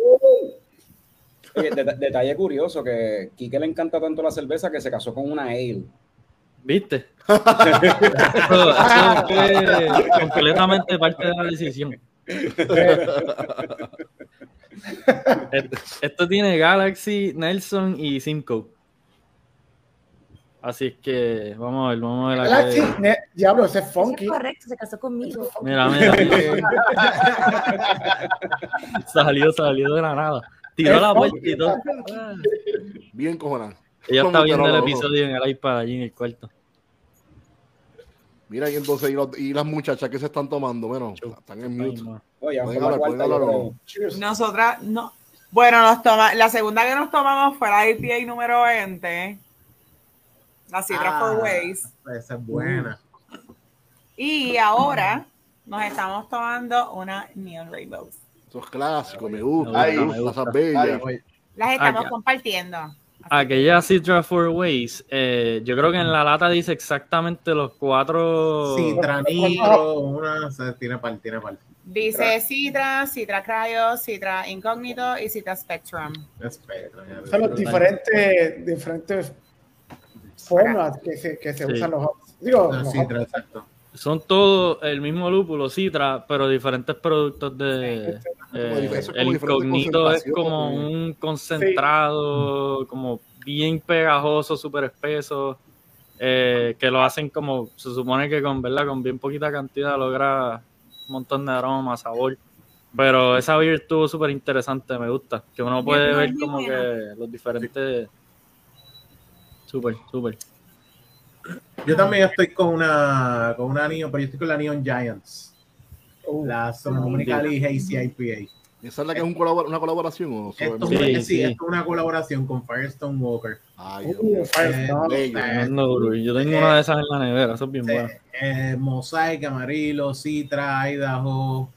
Oye, detalle curioso que Kike le encanta tanto la cerveza que se casó con una ale. ¿Viste? Eso, eso fue completamente parte de la decisión. Esto, tiene Galaxy, Nelson y Simcoe. Así es que vamos a ver, vamos a ver la Galaxy, diablo, ese es funky. es correcto, se casó conmigo. Mira, mira, mira. salió, salió de la nada. Tiró la vuelta y todo. Bien cojonada. Ella está viendo el episodio en el iPad allí en el cuarto. Mira, y entonces, y, los- y las muchachas que se están tomando, bueno, están en mute. Oye, hablar, cuarta. Nosotras, no. Bueno, nos toma, la segunda que nos tomamos fue la IPA número 20. La Citra Ah. Four Ways. Esa es buena. Y ahora nos estamos tomando una Neon Rainbows. Eso es clásico, me gusta. Me Ay, me gusta, me esas bellas. Ay, Las estamos compartiendo. Aquella Citra Four Ways, eh, yo creo que en la lata dice exactamente los cuatro. Citra Nitro, una, o sea, tiene par, tiene par. Dice Citra, Citra Cryo, Citra Incógnito y Citra Spectrum. Espera, ya Son los diferentes, diferentes formas que se, que se Sí. usan los. Digo, Ah, los Citra, exacto. Son todos el mismo lúpulo, Citra, pero diferentes productos de. eh, el diferentes incógnito es como un concentrado, como bien pegajoso, súper espeso, eh, que lo hacen como, se supone que con, ¿verdad? con bien poquita cantidad logra un montón de aroma, sabor. Pero esa beer estuvo súper interesante, me gusta. Que uno puede ver como que los diferentes. Súper, súper. Yo también estoy con una, con una Neon, pero yo estoy con la Neon Giants. Uh, La Sonoma Cali Hazy IPA. ¿Esa es la que es un colabor- una colaboración o solo Esto, es- Sí, sí, sí. esto es una colaboración con Firestone Walker. Ay, uh, mío. Firestone. Eh. Yo tengo una de esas en la nevera, eso es bien Sí, bueno. eh, Mosaic, Amarillo, Citra, Idaho,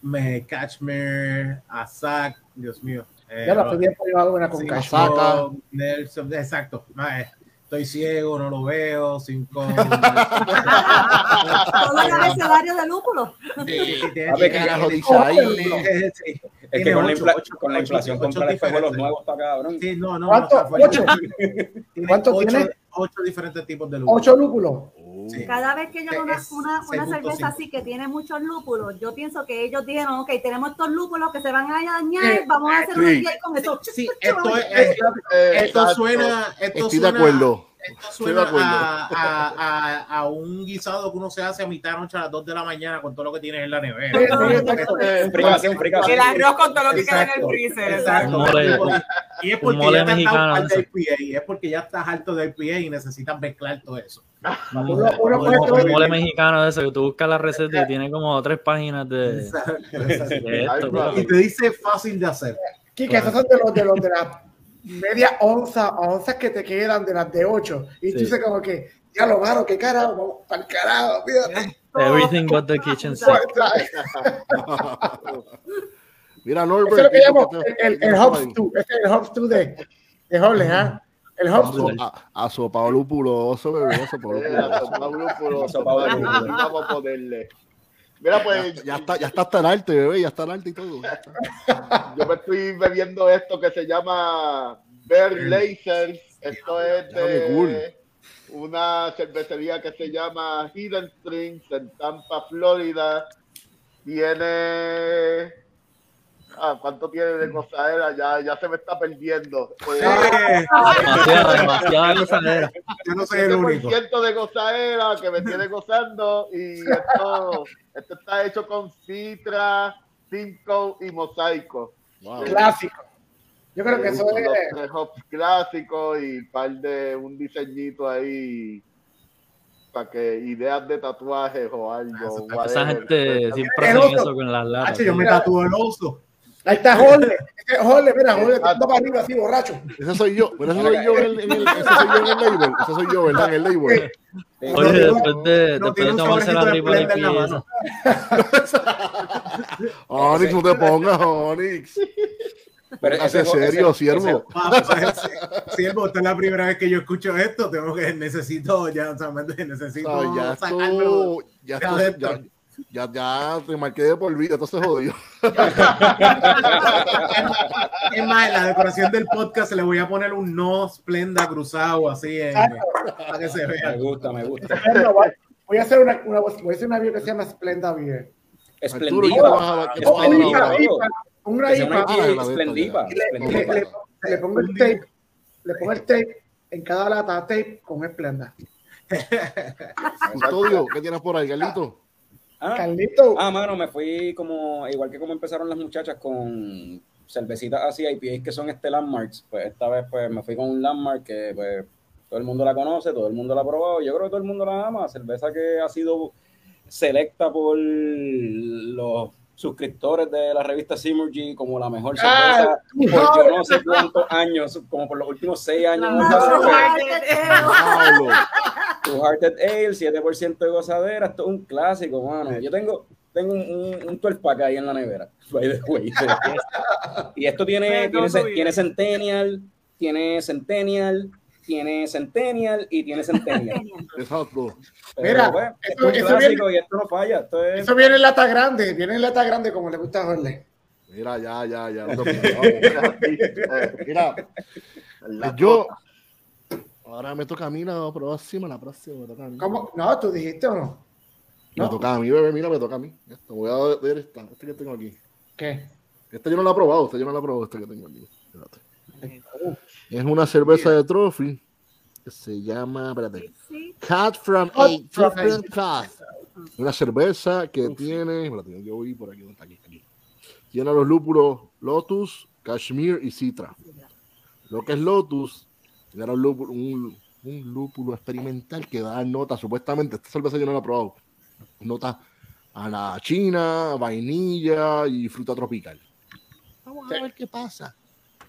me, Cashmere, Azak, Dios mío. eh, Ya la estoy bien con sí, cash. Saca. Rock, Nelson, exacto. Ah, eh, Estoy ciego, no lo veo, cinco. Todo el abecedario de lúpulo. A ver, ¿qué carajo dice ahí? Sí, Es que con la, ocho, infla- ocho, con la inflación ocho comprar diferentes. nuevos está cabrón. Sí, no, no. ¿Cuánto? no, o sea, ¿Cuánto tiene? Ocho diferentes tipos de luz. Ocho lúpulos. Sí. Cada vez que yo una, una, una cerveza cinco. así que tiene muchos lúpulos, yo pienso que ellos dijeron, ok, tenemos estos lúpulos que se van a dañar, Sí. vamos a hacer Sí. un con eso. Sí, esto, es, Eh, esto exacto. suena. Esto Estoy de acuerdo. Esto suena a, a, a, a un guisado que uno se hace a mitad de noche a las 2 de la mañana con todo lo que tienes en la nevera. El arroz con todo lo que queda en el freezer. Exacto. Un mole- Y es porque ya de eso. IPA, y es porque ya estás harto de IPA y necesitas mezclar todo eso. Uno- uno puede Un comer- mole mexicano de eso, que tú buscas la receta y tiene como tres páginas de, Exacto, esto. Y te dice fácil de hacer. Kike, esos son de los de los de las media onza, onzas que te quedan de las de 8. Y tú dices como que, ya lo mano, qué carajo, vamos para el carajo, fíjate. Everything but the kitchen sink. Mira, Norbert. es lo que ¿qué llamo te- el, el, el te- Hobbs 2. Este es el Hobbs 2 de, de Holland, ¿ah? El Hobbs 2. A, a, a su Pablo Puloso, bebé, a su Pablo Eh, Puloso. Pablo Puloso, Eso, Pablo Pablo, Puloso. Vamos a ponerle. Mira, pues Ya está, ya está hasta el arte, bebé, ya está el arte y todo. yo me estoy bebiendo esto que se llama Bear Lasers. Esto es de una cervecería que se llama Hidden Springs en Tampa, Florida. Tiene. Ah, ¿Cuánto tiene de gozadera? Ya, ya se me está perdiendo. Demasiada, demasiada gozadera. Yo no soy el único. 7% de gozadera que me tiene gozando y esto, esto está hecho con citra, cinco y mosaico. Wow. Clásico. Yo creo que eso los es. tres hops clásicos y par de un diseñito ahí para que ideas de tatuajes o algo. Está- whatever. Esa gente siempre oso. eso con las latas. Yo me tatúo el oso. Ahí está Jorge. Jorge, mira, Jorge está para arriba así, borracho. Ese soy yo, pero ese soy yo en el, en el, ese soy yo en el label. Ese soy yo, ¿verdad? En el label. Oye, después de, No después de un tomarse la de. Onyx, no te pongas. Pero Hace serio, siervo. Siervo, esta es la primera vez que yo escucho esto. Tengo que necesito ya, o sea, necesito ya ya. Ya, ya, te marqué de por vida, entonces jodido. Es más, en la decoración del podcast le voy a poner un no Splenda cruzado así en, para que se Me vea. gusta, me gusta. Bueno, voy- a hacer una, una, voy a hacer una beer que se llama Splenda Beer. Arturo, ¿qué te vas a dar? ¿Qué te vas a dar Esplendipa, ahora? loco. Una IPA. Ah, esta, Le, pongo el tape, le pongo el tape en cada lata tape con Splenda. Custodio, ¿qué tienes por ahí, Carlito? Ah, Carlito, Ah, mano, me fui como, igual que como empezaron las muchachas con cervecitas así, IPAs que son este landmarks, pues esta vez pues me fui con un landmark que pues todo el mundo la conoce, todo el mundo la ha probado, yo creo que todo el mundo la ama, cerveza que ha sido selecta por los suscriptores de la revista Symergy como la mejor Ah, cerveza por yo no sé cuántos años, como por los últimos seis años. No, tu Hearted Ale, 7% de gozadera, esto es un clásico, mano. Yo tengo, tengo un, un, un 12 pack ahí en la nevera. by the way. y esto tiene, tiene, tiene Centennial, tiene Centennial, tiene Centennial y tiene Centennial. Exacto. Pero, Mira, eso- esto es un eso clásico viene- y esto no falla. Esto es, eso viene en lata grande, viene en lata grande como le gusta a Jorge. Mira, ya, ya, ya. no. Mira, La yo. Ahora me toca a mí la próxima, la próxima me toca a mí. ¿Cómo? No, tú dijiste o no. Me No. toca a mí, bebé, mira, me toca a mí. Esto, voy a ver esta, este que tengo aquí. ¿Qué? Este yo no lo he probado, este yo no lo he probado, este que tengo aquí. Espérate. Es una cerveza de trophy que se llama, espérate, Cat from a Different Cat. Una cerveza que tiene, espérate, yo voy por aquí, ¿dónde está aquí? aquí. Tiene los lúpulos Lotus, Kashmir y Citra. Lo que es Lotus, era un lúpulo, un, un lúpulo experimental que da notas, supuestamente, esta cerveza yo no la he probado, notas a la china, vainilla y fruta tropical. Vamos a ver qué pasa.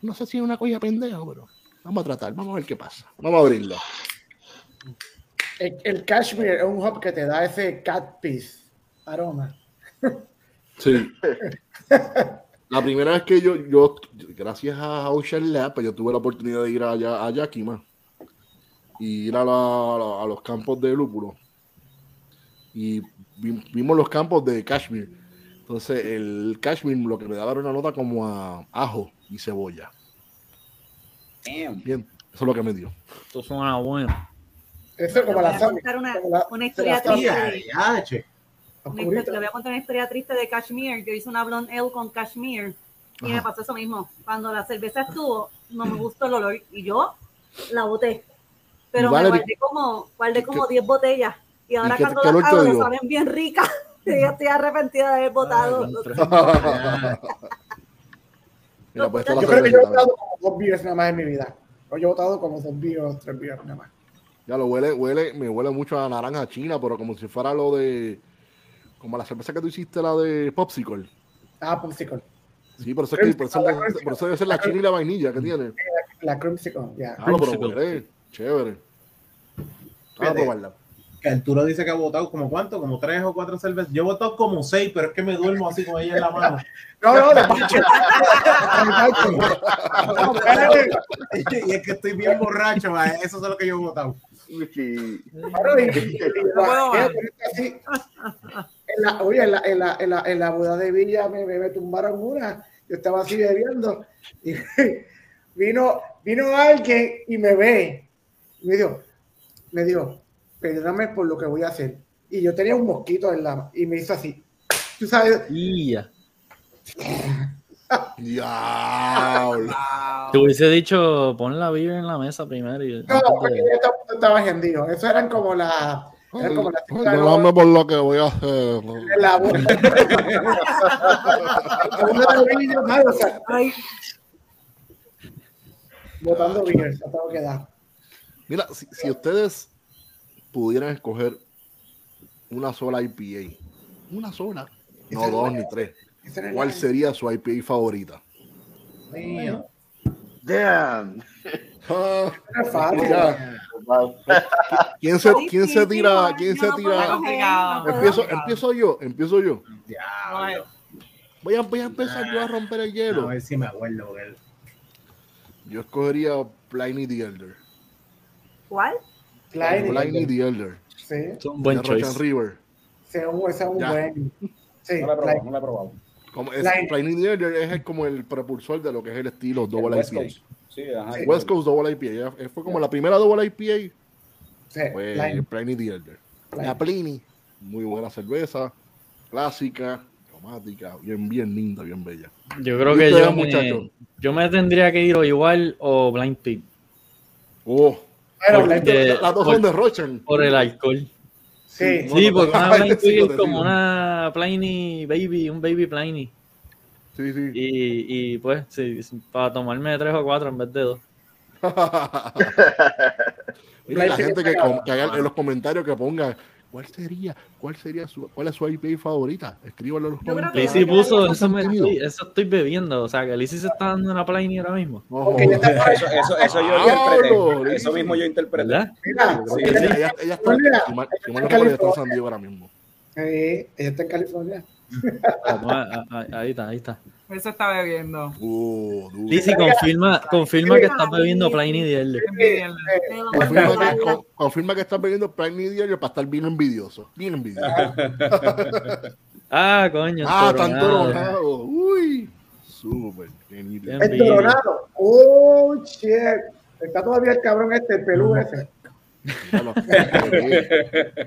No sé si es una cosa pendeja, pero vamos a tratar, vamos a ver qué pasa. Vamos a abrirla. El, el cashmere es un hop que te da ese cat piece aroma. Sí. La primera vez que yo, yo gracias a Ocean Lab, pues yo tuve la oportunidad de ir allá a Yakima y ir a, la- los campos de lúpulo. Y vi- vimos los campos de Kashmir. Entonces, el Kashmir lo que me daba era una nota como a ajo y cebolla. damn. Bien, eso es lo que me dio. Esto suena bueno. Eso es como la sal. una, como la- una historia triste. una historia- le voy a contar una historia triste de Kashmir. Yo hice una blonde ale con Kashmir y me pasó eso mismo. Cuando la cerveza estuvo, no me gustó el olor y yo la boté. Pero Y me guardé como, guardé ¿qué- como 10 botellas y ahora qué- cuando las dio? saben bien ricas. Y yo estoy arrepentida de haber botado. Mira, la Yo creo que yo he votado como dos beers nada más en mi vida. Yo he votado como dos beers, tres beers nada más. Ya lo huele, huele, me huele mucho a naranja china, pero como si fuera lo de, como la cerveza que tú hiciste, la de Popsicle. Ah, Popsicle. Sí, por eso, es que, por eso, por eso debe ser la china y la vainilla que tiene. La Crimsicle, ya. Claro, pero Creamsicle. huele chévere. Vamos a probarla. Que Arturo dice que ha votado como cuánto, como tres o cuatro cervezas. Yo he votado como seis, pero es que me duermo así con ella en la mano. No, no, de Pacho. No, espérate. y es que estoy bien borracho, va, eso es lo que yo he votado. Sí. En la, oye, en la, en la, en la, en la boda de Villa me, me, me tumbaron una. Yo estaba así bebiendo. Y vino, vino alguien y me ve. Y me dijo, me dijo, perdóname por lo que voy a hacer. Y yo tenía un mosquito en la y me hizo así. Tú sabes, Y ya. Diablo. Te hubiese dicho, pon la beer en la mesa primero. Y, no, porque yo estaba, estaba hendido. Eso eran como las. Eran como las Perdóname por lo que voy a hacer. la botando. Mira, si, si ustedes pudieran escoger una sola IPA, una sola, no dos ni tres, ¿Cuál sería su IPA favorita? Mío. Damn. Fácil. ya. ¿Quién se, quién se tira? ¿Quién se tira? Empiezo, empiezo yo, empiezo yo. Voy a, voy a empezar yo a romper el A hielo. ver si me acuerdo. Yo escogería Pliny the Elder. ¿Cuál? Pliny. Pliny the Elder. Sí, Es un buen choice. River. ese es un, ese es un Ya. buen. Sí, No la he probado, Pliny. no la he probado. Como es, the Elder es el- como el propulsor de lo que es el estilo Double West IPA. Coast. Sí, ajá. West Coast Double IPA. Ya Fue como la primera Double IPA. Sí, Fue Pliny. Pliny the Elder. La Pliny, muy buena cerveza, clásica, aromática, bien, bien linda, bien bella. Yo creo ¿Y que yo muchachos? me, yo me tendría que ir o igual o Blind Pig Oh, Porque- las dos son de Rochan. por el alcohol. Sí, Sí, porque una Blind te como una Pliny Baby, un Baby Pliny. Sí, sí. Y, y pues, sí, para tomarme tres o cuatro en vez de dos. Mira, la gente que, que haga en los comentarios que ponga cuál sería, cuál sería su, cuál es su IPA favorita. Escríbanlo en los comentarios. Lizzy puso, Eso me eso estoy bebiendo. O sea, que Lizzy se está dando una Pliny ahora mismo. Está por ahí. Eso, eso, eso yo interpreté. Eso mismo yo interpreté. ¿Verdad? Mira, sí, ella, ella, está, Mira, si mal- si mal ella está en California. San Diego ahora mismo. sí, ella está en California. A- a- a- ahí está, ahí está. Eso está bebiendo. Uh. Lizzy, confirma, confirma que estás bebiendo Pliny de Elder. Envidiarle. Me lo Confirma con- confirma que estás bebiendo Pliny Diario para estar bien envidioso. Bien envidioso. Ah, coño. ah, tan toronado. Uy. Súper. El Toronado. Oh, shit. Está todavía el cabrón este, el pelú ese.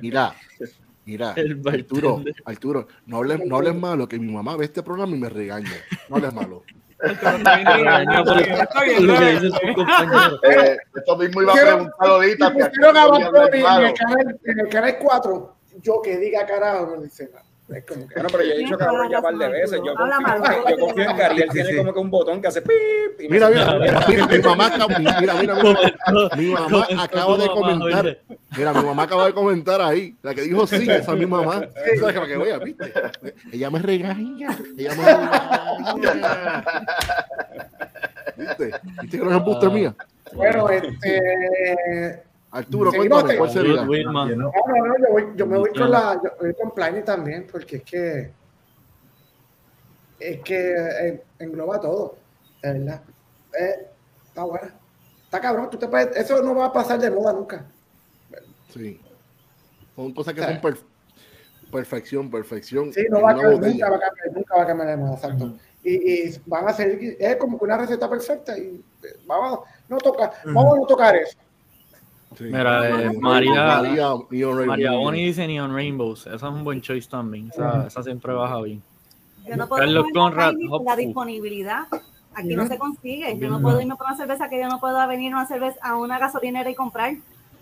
Mira, mira, El Arturo. Arturo, no hables, no hables malo, que mi mamá ve este programa y me regaña. No hables malo. Eh, esto mismo iba a preguntar ahorita. en el canal 4. Yo que diga carajo, no dice nada. Es como que. Bueno, pero yo he dicho cabrón ya un par de veces. Yo confío, yo confío en que Ariel tiene como que un botón que hace pip. y Mira, mira, mira, mira, mi mamá, acaba- mira, mira, mira, mi mamá acaba de comentar. Mira, mi mamá acaba de comentar ahí. La que dijo sí, esa es mi mamá. ¿Sabes para que vea, viste? Ella me regaña. Ella me regaña. ¿Viste? ¿Viste que no es embuste mía? Bueno, este. Arturo, Sí, cuéntame, no, ¿cuál sería? No- No, no, yo, voy, yo me voy con la. Yo voy con Pliny también, porque es que. Es que eh, engloba todo, de verdad. Eh, está buena. Está cabrón, tú te puedes. Eso no va a pasar de moda nunca. Sí. Son cosas que son per- perfección, perfección. Sí, no va a cambiar, nunca va a cambiar, nunca va a cambiar de moda, exacto. y, y van a ser, es como que una receta perfecta y eh, vamos, no toca, vamos a no tocar eso. Sí. Mira, eh, María- María- María Neon Rainbow. María Boni dice Neon Rainbows. Esa es un buen choice también. Esa, esa siempre baja bien. Yo no puedo Carlos Conrad, la disponibilidad. Aquí no Ujú. se consigue. Yo no puedo irme por una cerveza que yo no puedo venir a una cerveza a una gasolinera y comprar.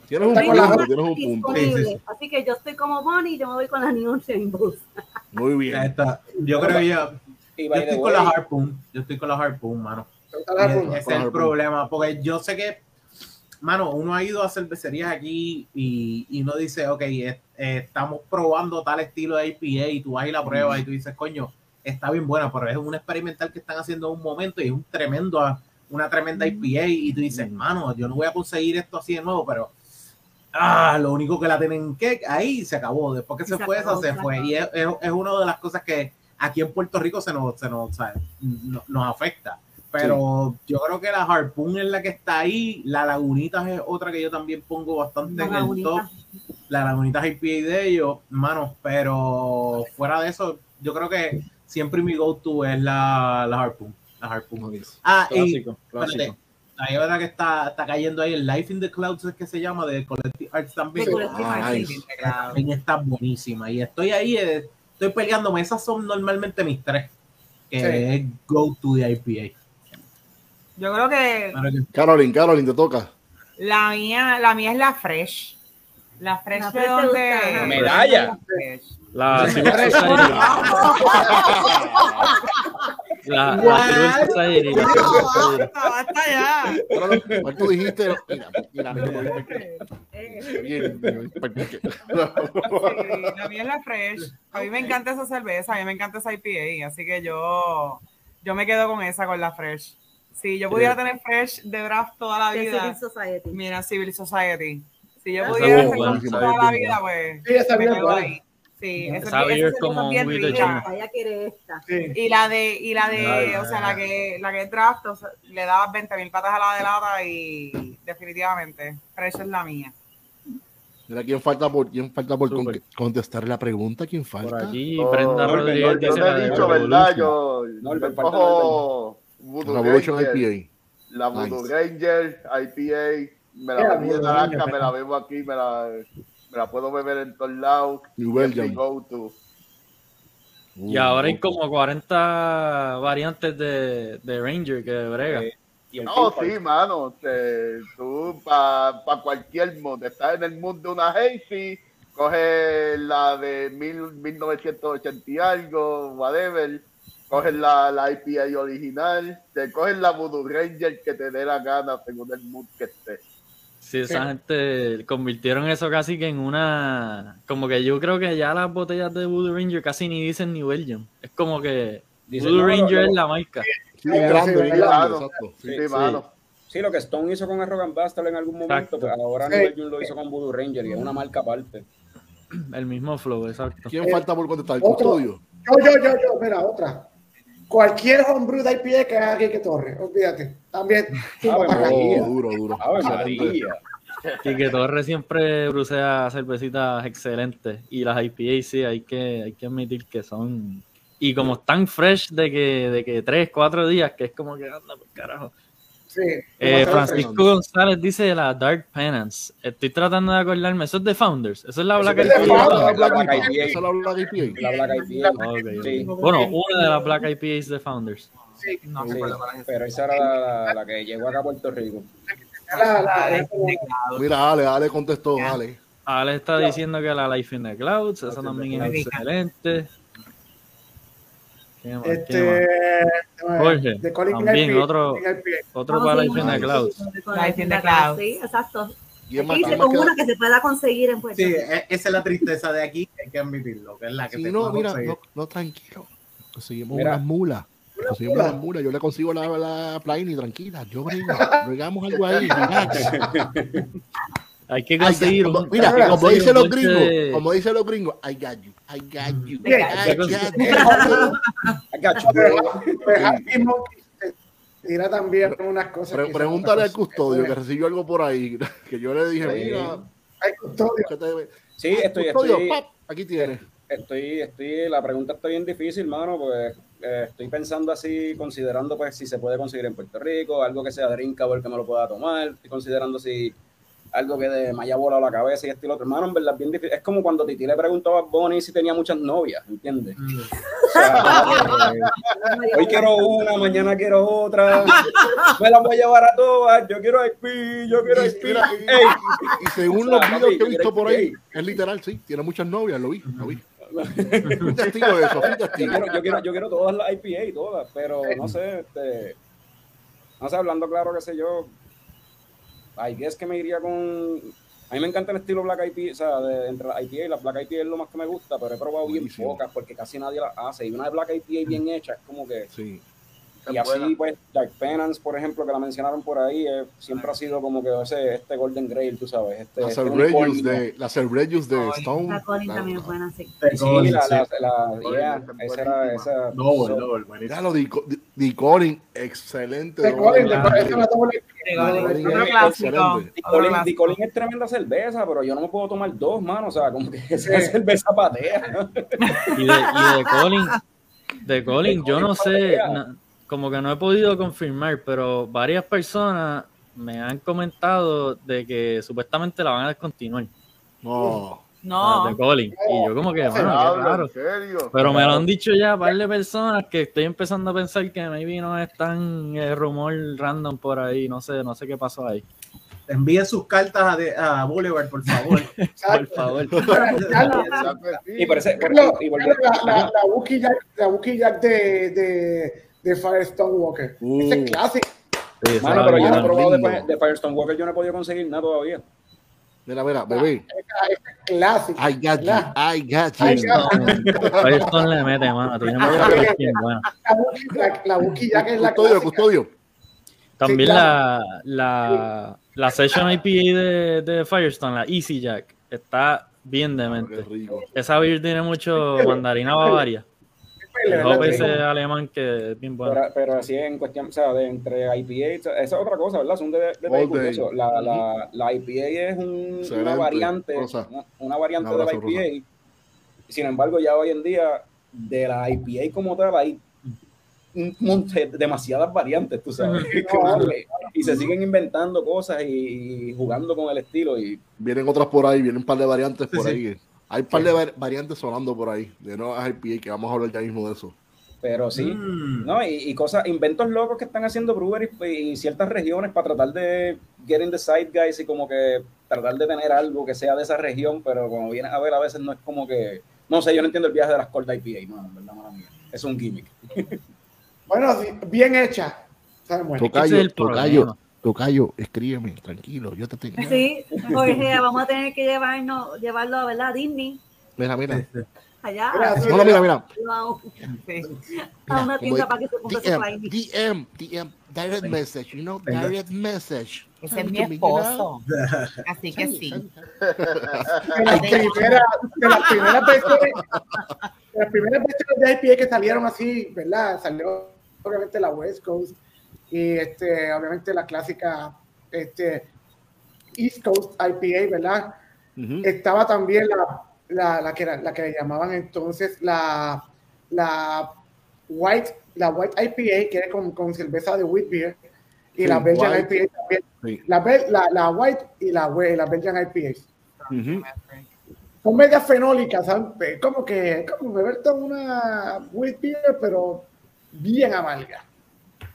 Tienes un punto, tienes un punto. Disponible. Sí, sí, sí. Así que yo estoy como Bonnie y yo me voy con la Neon Rainbows. Muy bien. está. Yo creo que yo, yo estoy con la Harpoon. Yo estoy con la Harpoon, mano. Ese es el problema, porque yo sé que, mano, uno ha ido a cervecerías aquí y, y uno dice, ok, eh, eh, estamos probando tal estilo de IPA y tú vas y la pruebas y tú dices, coño, está bien buena, pero es un experimental que están haciendo en un momento y es un tremendo, una tremenda IPA y tú dices, mano, yo no voy a conseguir esto así de nuevo, pero ah, lo único que la tienen que ahí se acabó, después que se, se fue acabó, esa se fue y es, es, es una de las cosas que aquí en Puerto Rico se nos, se nos. No- nos afecta. Pero yo creo que la Harpoon es la que está ahí. La Lagunitas es otra que yo también pongo bastante La en el top. La Lagunitas IPA de ellos, mano. Pero fuera de eso, yo creo que siempre mi go-to es la, la Harpoon. La Harpoon. Ah, y Clásico, espérate, clásico. ahí verdad que está, está cayendo ahí el Life in the Clouds, es que se llama, de Collective Arts también. Collective Ah. También está buenísima. Y estoy ahí, eh, estoy peleándome. Esas son normalmente mis tres. Que Sí. es go-to de IPA. Yo creo que Pero Caroline, Caroline, te toca. la mía, la mía es la fresh. La fresh La de fresh te donde. gusta. Medalla. La fresh. La. La, la Society. la No, basta, basta ya. No, ¿Cuánto dijiste? Mira, mira, la mía es la fresh. A mí me encanta esa cerveza, a mí me encanta esa IPA, así que yo, yo me quedo con esa, con la fresh. Si yo pudiera tener fresh de draft toda la de vida, Civil Society. mira Civil Society. Si yo pudiera es sí, toda es la vida, pues Sí, esa me buena. ahí. Sí, esa, cerveza como es bien rica. Ella quiere esta. Sí. Y la de, y la de, o sea, la que, la que es draft, o sea, le dabas 20 mil patas a la de lata y definitivamente, fresh es la mía. Mira, ¿quién falta por, quién falta por con- contestar la pregunta? ¿Quién falta? Por aquí, Oh, Brenda no, Rodríguez yo, la he dicho. ¿verdad? Yo, No, yo cojo Voodoo Revolution Ranger, IPA. la Voodoo Nice. Ranger, IPA, me la bebí en Voodoo naranja, me la bebo aquí, me la, me la puedo beber en todos lados. New mi Belgium. go-to. Y ahora hay como 40 variantes de, de Ranger que brega. Eh, y el No, sí, mano. te- tú, para cualquier mood, estás en el mood de una Hazy, coges la de mil, 1980 y algo, whatever, coges la, la IPA original, te coges la Voodoo Ranger que te dé la gana según el mood que estés. Sí, esa gente convirtieron eso casi que en una. Como que yo creo que ya las botellas de Voodoo Ranger casi ni dicen New Belgium. Es como que Voodoo no, Ranger es la marca. Sí, lo que Stone hizo con Arrogant Bastard en algún momento, Exacto. pues ahora Sí. New Belgium lo hizo con Voodoo Ranger y es una marca aparte. El mismo flow, exacto. ¿Quién falta por contestar? ¿El Otro. custodio? Yo, yo, yo, yo, mira, otra. Cualquier homebrew de IPA que haga Quique Torres, olvídate. También. Oh, duro, duro. Quique Torres siempre brucea cervecitas excelentes. Y las IPA sí, hay que, hay que admitir que son. Y como están fresh de que, de que 3, 4 días, que es como que anda por carajo. Sí. Eh, Francisco. González dice la Dark Penance. Estoy tratando de acordarme. Eso es de Founders. Eso es la Black IPA. Bueno, una de las Black IPAs de Founders. Sí. No Sí, pero esa era la, la que llegó acá a Puerto Rico. La- Mira, Ale, Ale contestó, Ale. Ale está diciendo que la Life in the Clouds, esa también es Clouds. excelente. ¿Qué más? ¿Qué Este, más? Jorge, de Colin también IPA, otro-. Otro para a Life in the seguir Clouds. con Life in the Clouds. Sí, exacto. ¿Quién más, Dice quién más con una que se pueda conseguir en Puerto Sí, e- esa es la tristeza de aquí, hay que admitirlo, que es la que Sí, te no, mira, conseguir. no, no, tranquilo. Conseguimos Mira. unas mulas. Conseguimos mula. unas mulas. Yo le consigo la, la Pliny, tranquila. Yo brigo. Bregamos algo ahí. Hay que conseguir como- mira, como conseguir dicen los gringos, de- como dicen los gringos, I got you, I got you, I got you. I got you. Pero, pero Happy Monkey te tira también unas cosas. Pre- pregúntale al custodio que recibió algo por ahí, que yo le dije, Sí. mira, Ay, custodio. ¿qué te- Sí, estoy, custodio, estoy, pap, aquí tienes. estoy, estoy, la pregunta está bien difícil, mano, pues eh, estoy pensando así, considerando pues si se puede conseguir en Puerto Rico, algo que sea drinkable que me lo pueda tomar, estoy considerando si algo que de me haya volado la cabeza y estilo otro, hermano, en verdad es bien difícil, es como cuando Titi le preguntó a Bonnie si tenía muchas novias, ¿entiendes? O sea, eh, hoy quiero una, mañana quiero otra, me las voy a llevar a todas, yo quiero IP, yo quiero Y, IP, y- y- y según O los videos papi, que he visto por ahí, es literal, sí, tiene muchas novias, lo vi, lo vi. Fui testigo de eso, fui yo testigo. quiero, yo quiero, yo quiero todas las IPA, todas, pero no sé, este, no sé, hablando claro, qué sé yo, I guess que me iría con, a mí me encanta el estilo Black IPA, o sea, de, entre las IPA y las Black IPA es lo más que me gusta, pero he probado bien pocas porque casi nadie las hace, y una de Black IPA bien hecha es como que, Sí. Y así buena. pues, Dark Penance, por ejemplo, que la mencionaron por ahí, eh, siempre ha sido como que ese, este Golden Grail, tú sabes, este, Las este Cerberus de, las Cerberus de Stone. La Colin la- también es buena, sí. La, la, la, yeah, esa era, esa, buenísimo. Mira lo de, Co- de- de Colin, excelente. De Colin, de Colin, es tremenda cerveza, pero yo no me puedo tomar dos, mano. O sea, como que esa cerveza patea. Y de, y de Colin, de Colin, yo no sé, na- como que no he podido confirmar, pero varias personas me han comentado de que supuestamente la van a descontinuar. No. No, Colin. Y yo como que, bueno, habla, serio. Pero me lo han dicho ya par de personas que estoy empezando a pensar que maybe no es tan eh, rumor random por ahí, no sé, no sé qué pasó ahí. Envíen sus cartas a, de- a Boulevard, por favor. Por favor. Y parece, por- y la, la, la Wookiee Jack, la Wookiee Jack de, de, de Firestone Walker. Uh. Ese es clásico. Sí, Mano, pero yo no he probado de, de Firestone Walker, yo no he podido conseguir nada todavía. Mira, mira, bebé. Ese es clásico. I got you. I got you. Firestone le mete, mano. Buena. La Wookiee- La, la Wookiee Jack es la Custodio, clásica. custodio. También Sí, la, la, la Session IPA de, de Firestone, la Easy Jack, está bien Qué demente. rico. Esa beer tiene mucho mandarina bavaria. Sí. ese alemán que es bien bueno. Pero, pero así en cuestión, o sea, de entre IPA, esa es otra cosa, ¿verdad? Son de, de, de All curioso. La, la, la IPA es un- una variante, una, una variante Un de la IPA. Sin embargo, ya hoy en día, de la IPA como tal, hay un demasiadas variantes, tú sabes. No, y se siguen inventando cosas y, y jugando con el estilo. Y Vienen otras por ahí, vienen un par de variantes Sí, por sí. ahí. Hay un par de var- variantes sonando por ahí, de nuevas IPA, que vamos a hablar ya mismo de eso. Pero sí, Mm. ¿no? Y, y cosas, inventos locos que están haciendo breweries y ciertas regiones para tratar de get in the side guys y como que tratar de tener algo que sea de esa región, pero como vienes a ver, a veces no es como que, no sé, yo no entiendo el viaje de las Cold IPA, no, en verdad, mala mía. Es un gimmick. Bueno, bien hecha. Tocayo, el tocayo. Tocayo, escríbeme, tranquilo, yo te tengo. Sí, Jorge, vamos a tener que llevarnos, llevarlo ¿verdad? a Disney, Mira, mira. allá, Gracias. No, no, mira, mira. a, Sí. a una tienda para que se ponga su DM. DM, DM, direct message, you know, Venga. direct message. Ese es mi esposo. Así que sí. de las primeras, de las primeras versiones, de las primeras versiones de IPA que salieron así, ¿verdad? Salió obviamente la West Coast y este, obviamente la clásica este, East Coast IPA, ¿verdad? Ujú. Estaba también la, la, la que, la que le llamaban entonces la, la White, la White IPA, que era con, con cerveza de wheat beer, y Sí, la Belgian white. IPA también. Sí. La, la, White y la, la Belgian IPA. Ujú. Son medias fenólicas, ¿sabes? Como que, como beber toda una wheat beer, pero bien amarga.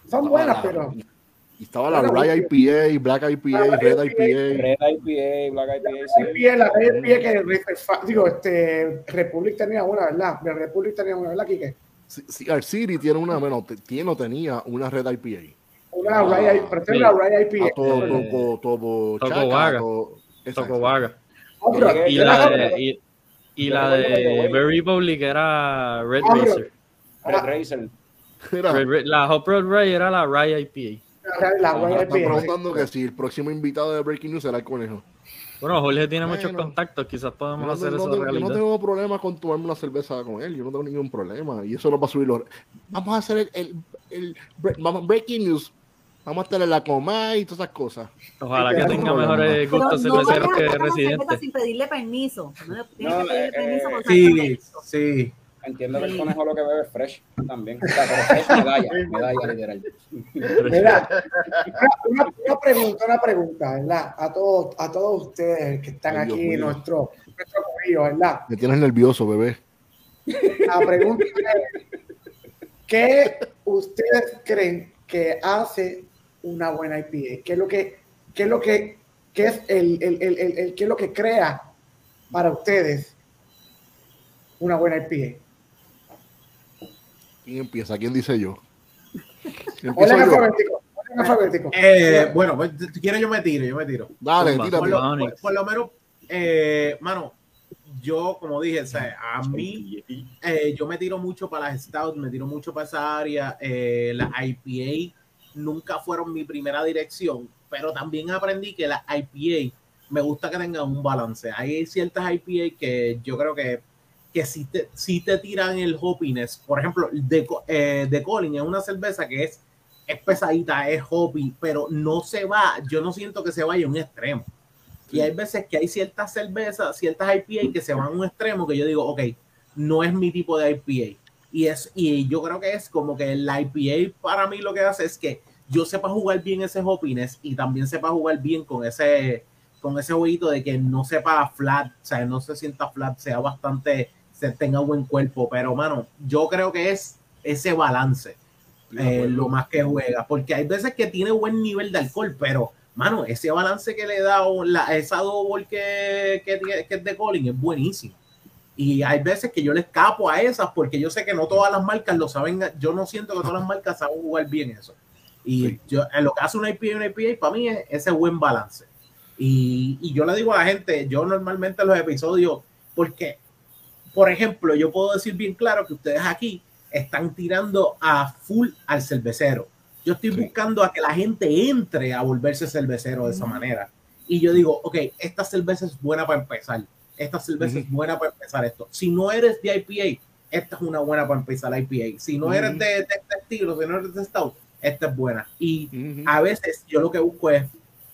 Son buenas, pero Y estaba la Rye IPA, Black IPA, La Red IPA. IPA. Red IPA, Black IPA, sí. IPA, la IPA que digo, este, Republic tenía una, ¿verdad? De Republic tenía una, ¿verdad, Kike? Sí, sí, Art City tiene una, bueno, tiene o tenía una Red IPA. Una Ah, Rye, pero sí. tenía una Rye A IPA. todo, Eh, todo, todo, Toco todo- exacto. Toco Vaga. Oh, Y la de, y, la de. Berry Republic era Red. Racer. Red Racer. Mira, la Hop Rod Ray era la Rye IPA. La- IPA. preguntando que si el próximo invitado de Breaking News será el conejo. Bueno, Jorge tiene muchos Bueno. contactos, quizás podemos no, hacer no eso tengo, yo no tengo problema con tomarme una cerveza con él, yo no tengo ningún problema. Y eso no va a subir los. Vamos a hacer el, el, el Breaking News. Vamos a estar la coma y todas esas cosas. Ojalá que tenga no, mejores gustos no cerveceros a que residentes. sin pedirle permiso. No, tienes No, que pedirle eh, permiso por Sí, sí. Entiendo que el conejo lo que bebe es fresh también. O sea, pero fresh medalla, medalla literal. Mira, una, pregunta, una pregunta, ¿verdad? A todos, a todos ustedes que están Ay, aquí, nuestro, nuestro corillo, ¿verdad? Me tienes nervioso, bebé. La pregunta es, ¿qué ustedes creen que hace una buena IPA? ¿Qué es lo que, qué es lo que, qué es el, el, el, el- el- qué es lo que crea para ustedes una buena IPA? ¿Quién empieza? ¿Quién dice yo? Yo. alfabético, orden alfabético. Eh, bueno, pues, si quieres yo me tiro, yo me tiro. Dale, Tumba. tírate. Por lo, Onyx. por- por lo menos, eh, mano, yo, como dije, o sea, a mí, eh, yo me tiro mucho para las Stouts, me tiro mucho para esa área. Eh, las IPA nunca fueron mi primera dirección, pero también aprendí que las IPA me gusta que tengan un balance. Hay ciertas IPA que yo creo que, que si, te, si te tiran el hoppiness. Por ejemplo, de, eh, de Colin es una cerveza que es, es pesadita, es hoppy, pero no se va, yo no siento que se vaya a un extremo. Y hay veces que hay ciertas cervezas, ciertas IPA que se van a un extremo que yo digo, ok, no es mi tipo de IPA. Y, es, y yo creo que es como que la IPA para mí lo que hace es que yo sepa jugar bien ese hoppiness y también sepa jugar bien con ese con ese jueguito de que no sepa flat, o sea, no se sienta flat, sea bastante, se tenga buen cuerpo, pero mano, yo creo que es ese balance eh, lo más que juega, porque hay veces que tiene buen nivel de alcohol, pero mano, ese balance que le da o la, esa double que, que, que es de Colin es buenísimo. Y hay veces que yo le escapo a esas porque yo sé que no todas las marcas lo saben. Yo no siento que todas las marcas saben jugar bien eso. Y yo, en lo que hace una IPA y una IPA, para mí es ese buen balance. Y, y, yo le digo a la gente, yo normalmente los episodios, porque, por ejemplo, yo puedo decir bien claro que ustedes aquí están tirando a full al cervecero. Yo estoy sí. buscando a que la gente entre a volverse cervecero de esa manera. Y yo digo, ok, esta cerveza es buena para empezar. Esta cerveza uh -huh. es buena para empezar esto. Si no eres de IPA, esta es una buena para empezar la IPA. Si no uh -huh. eres de, de, este estilo, si no eres de Stout, esta es buena. Y uh -huh. a veces yo lo que busco es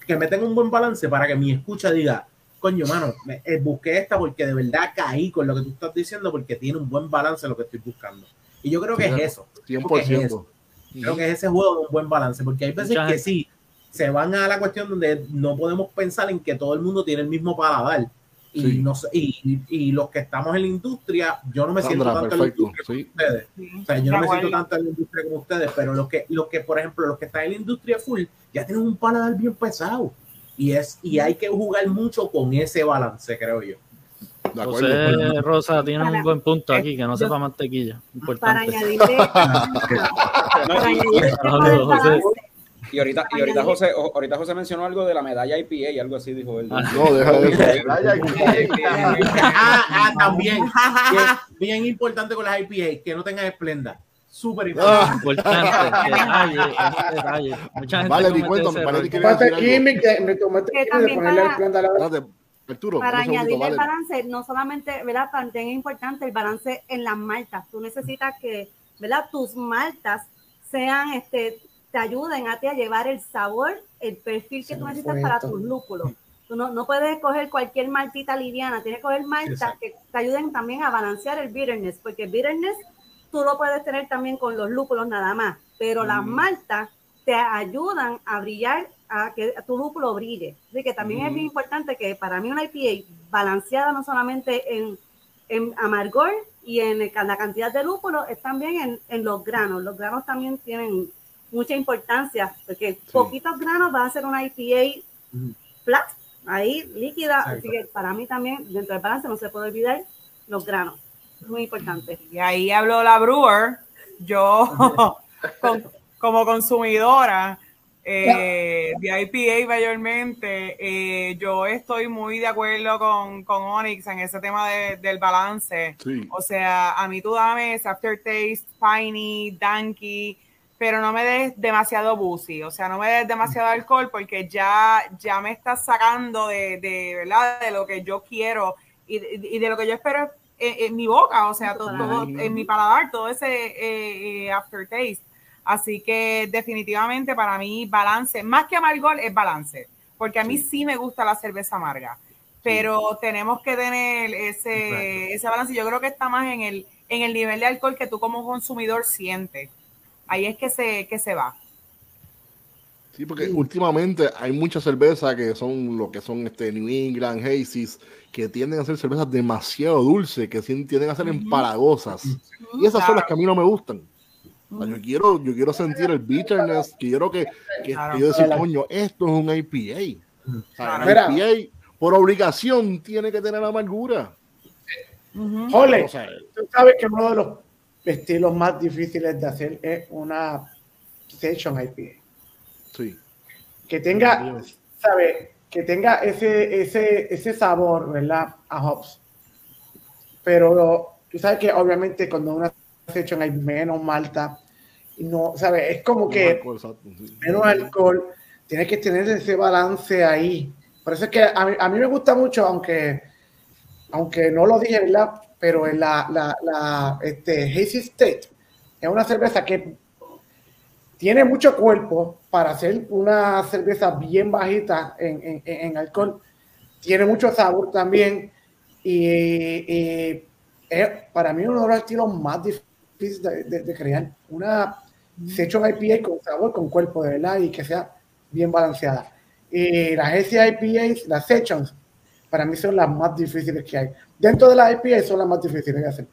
que me tenga un buen balance para que mi escucha diga, coño, mano, me, eh, busqué esta porque de verdad caí con lo que tú estás diciendo porque tiene un buen balance lo que estoy buscando. Y yo creo que claro, es eso. 100%. Creo que es, eso. Creo que es ese juego de un buen balance, porque hay veces que sí, se van a la cuestión donde no podemos pensar en que todo el mundo tiene el mismo paladar. Y, sí. no sé, y, y, los que estamos en la industria, yo no me siento tanto perfecto, en la industria como ustedes. O sea, yo no me siento tanto en la industria como ustedes, pero los que, los que, por ejemplo, los que están en la industria full, ya tienen un paladar bien pesado. Y, es, y hay que jugar mucho con ese balance, creo yo. José Rosa tiene un buen punto aquí, que no sepa mantequilla. Importante. Para añadirle. para añadirle y ahorita, y ahorita José, ahorita José mencionó algo de la medalla IPA, algo así dijo él. No, deja de eso. ah, ah, también. Bien, bien, importante con las IPA, que no tengan esplenda. Súper importante. Ah, detalle, detalle. Mucha gente vale, di cuenta, me parece que aquí me, tomaste ponerle la Arturo, para añadirle vale. el balance, no solamente, ¿verdad? También es importante el balance en las maltas. Tú necesitas que, ¿verdad? Tus maltas sean, este, te ayuden a ti a llevar el sabor, el perfil que tú necesitas para tus lúpulos. Tú no, no puedes coger cualquier maltita liviana, tienes que coger maltas que te ayuden también a balancear el bitterness, porque el bitterness tú lo puedes tener también con los lúpulos nada más, pero mm. las maltas te ayudan a brillar, a que tu lúpulo brille. Así que también mm. es bien importante que para mí una IPA balanceada no solamente en, en amargor y en, el, en, la cantidad de lúpulo, es también en, en los granos. Los granos también tienen mucha importancia, porque sí. poquitos granos va a ser una IPA mm. flat, ahí líquida, Exacto. así que para mí también dentro del balance no se puede olvidar los granos, es muy importante. Y ahí habló la brewer, yo con, como consumidora eh, de IPA mayormente, eh, yo estoy muy de acuerdo con, con Onyx en ese tema de, del balance, sí. o sea, a mí tú dame ese aftertaste, piney, danky, pero no me des demasiado boozy, o sea, no me des demasiado alcohol porque ya, ya me estás sacando de, de, ¿verdad? de lo que yo quiero y, y de lo que yo espero en, en mi boca, o sea, todo, todo, en mi paladar, todo ese eh, eh, aftertaste. Así que definitivamente para mí balance, más que amargor, es balance, porque a mí sí, sí me gusta la cerveza amarga, pero sí. tenemos que tener ese, ese balance. Yo creo que está más en el, en el nivel de alcohol que tú como consumidor sientes ahí es que se, que se va. Sí, porque sí. últimamente hay muchas cervezas que son lo que son este New England, Hazy's, que tienden a ser cervezas demasiado dulces, que tienden a ser empalagosas. Y esas son las que a mí no me gustan. Yo, quiero, yo quiero sentir el bitterness, quiero que, que claro. yo decir, coño, esto es un IPA. O sea, claro. IPA, por obligación, tiene que tener amargura. Uh -huh. Jole, tú sabes que uno de los estilos más difíciles de hacer es una session IPA. Sí. Que tenga, ¿sabe? Que tenga ese, ese, ese sabor, ¿verdad? A hops. Pero tú sabes que obviamente cuando una session hay menos malta, no, ¿sabes? Es como que alcohol, sí. menos alcohol, tienes que tener ese balance ahí. Por eso es que a mí, a mí me gusta mucho, aunque, aunque no lo dije, ¿verdad? pero en la, la, la este, Hazy State es una cerveza que tiene mucho cuerpo para hacer una cerveza bien bajita en, en, en alcohol. Tiene mucho sabor también y, y, es para mí uno de los estilos más difíciles de, de, de crear. Una session IPA con sabor, con cuerpo de verdad y que sea bien balanceada. Y las Hazy IPAs, las sessions, para mí son las más difíciles que hay. Dentro de las IPA son las más difíciles de hacer.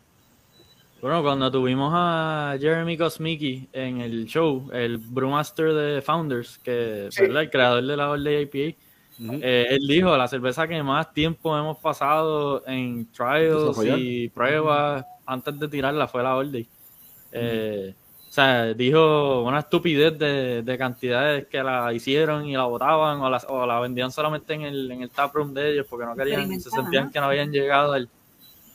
Bueno, cuando tuvimos a Jeremy Kosmicki en el show, el brewmaster de Founders, que sí. ¿verdad? el creador de la Old IPA. Eh, él dijo, la cerveza que más tiempo hemos pasado en trials y pruebas antes de tirarla fue la Day. Eh, o sea, dijo una estupidez de, de cantidades que la hicieron y la botaban o la, o la vendían solamente en el, en el taproom de ellos porque no querían, se sentían que no habían llegado al...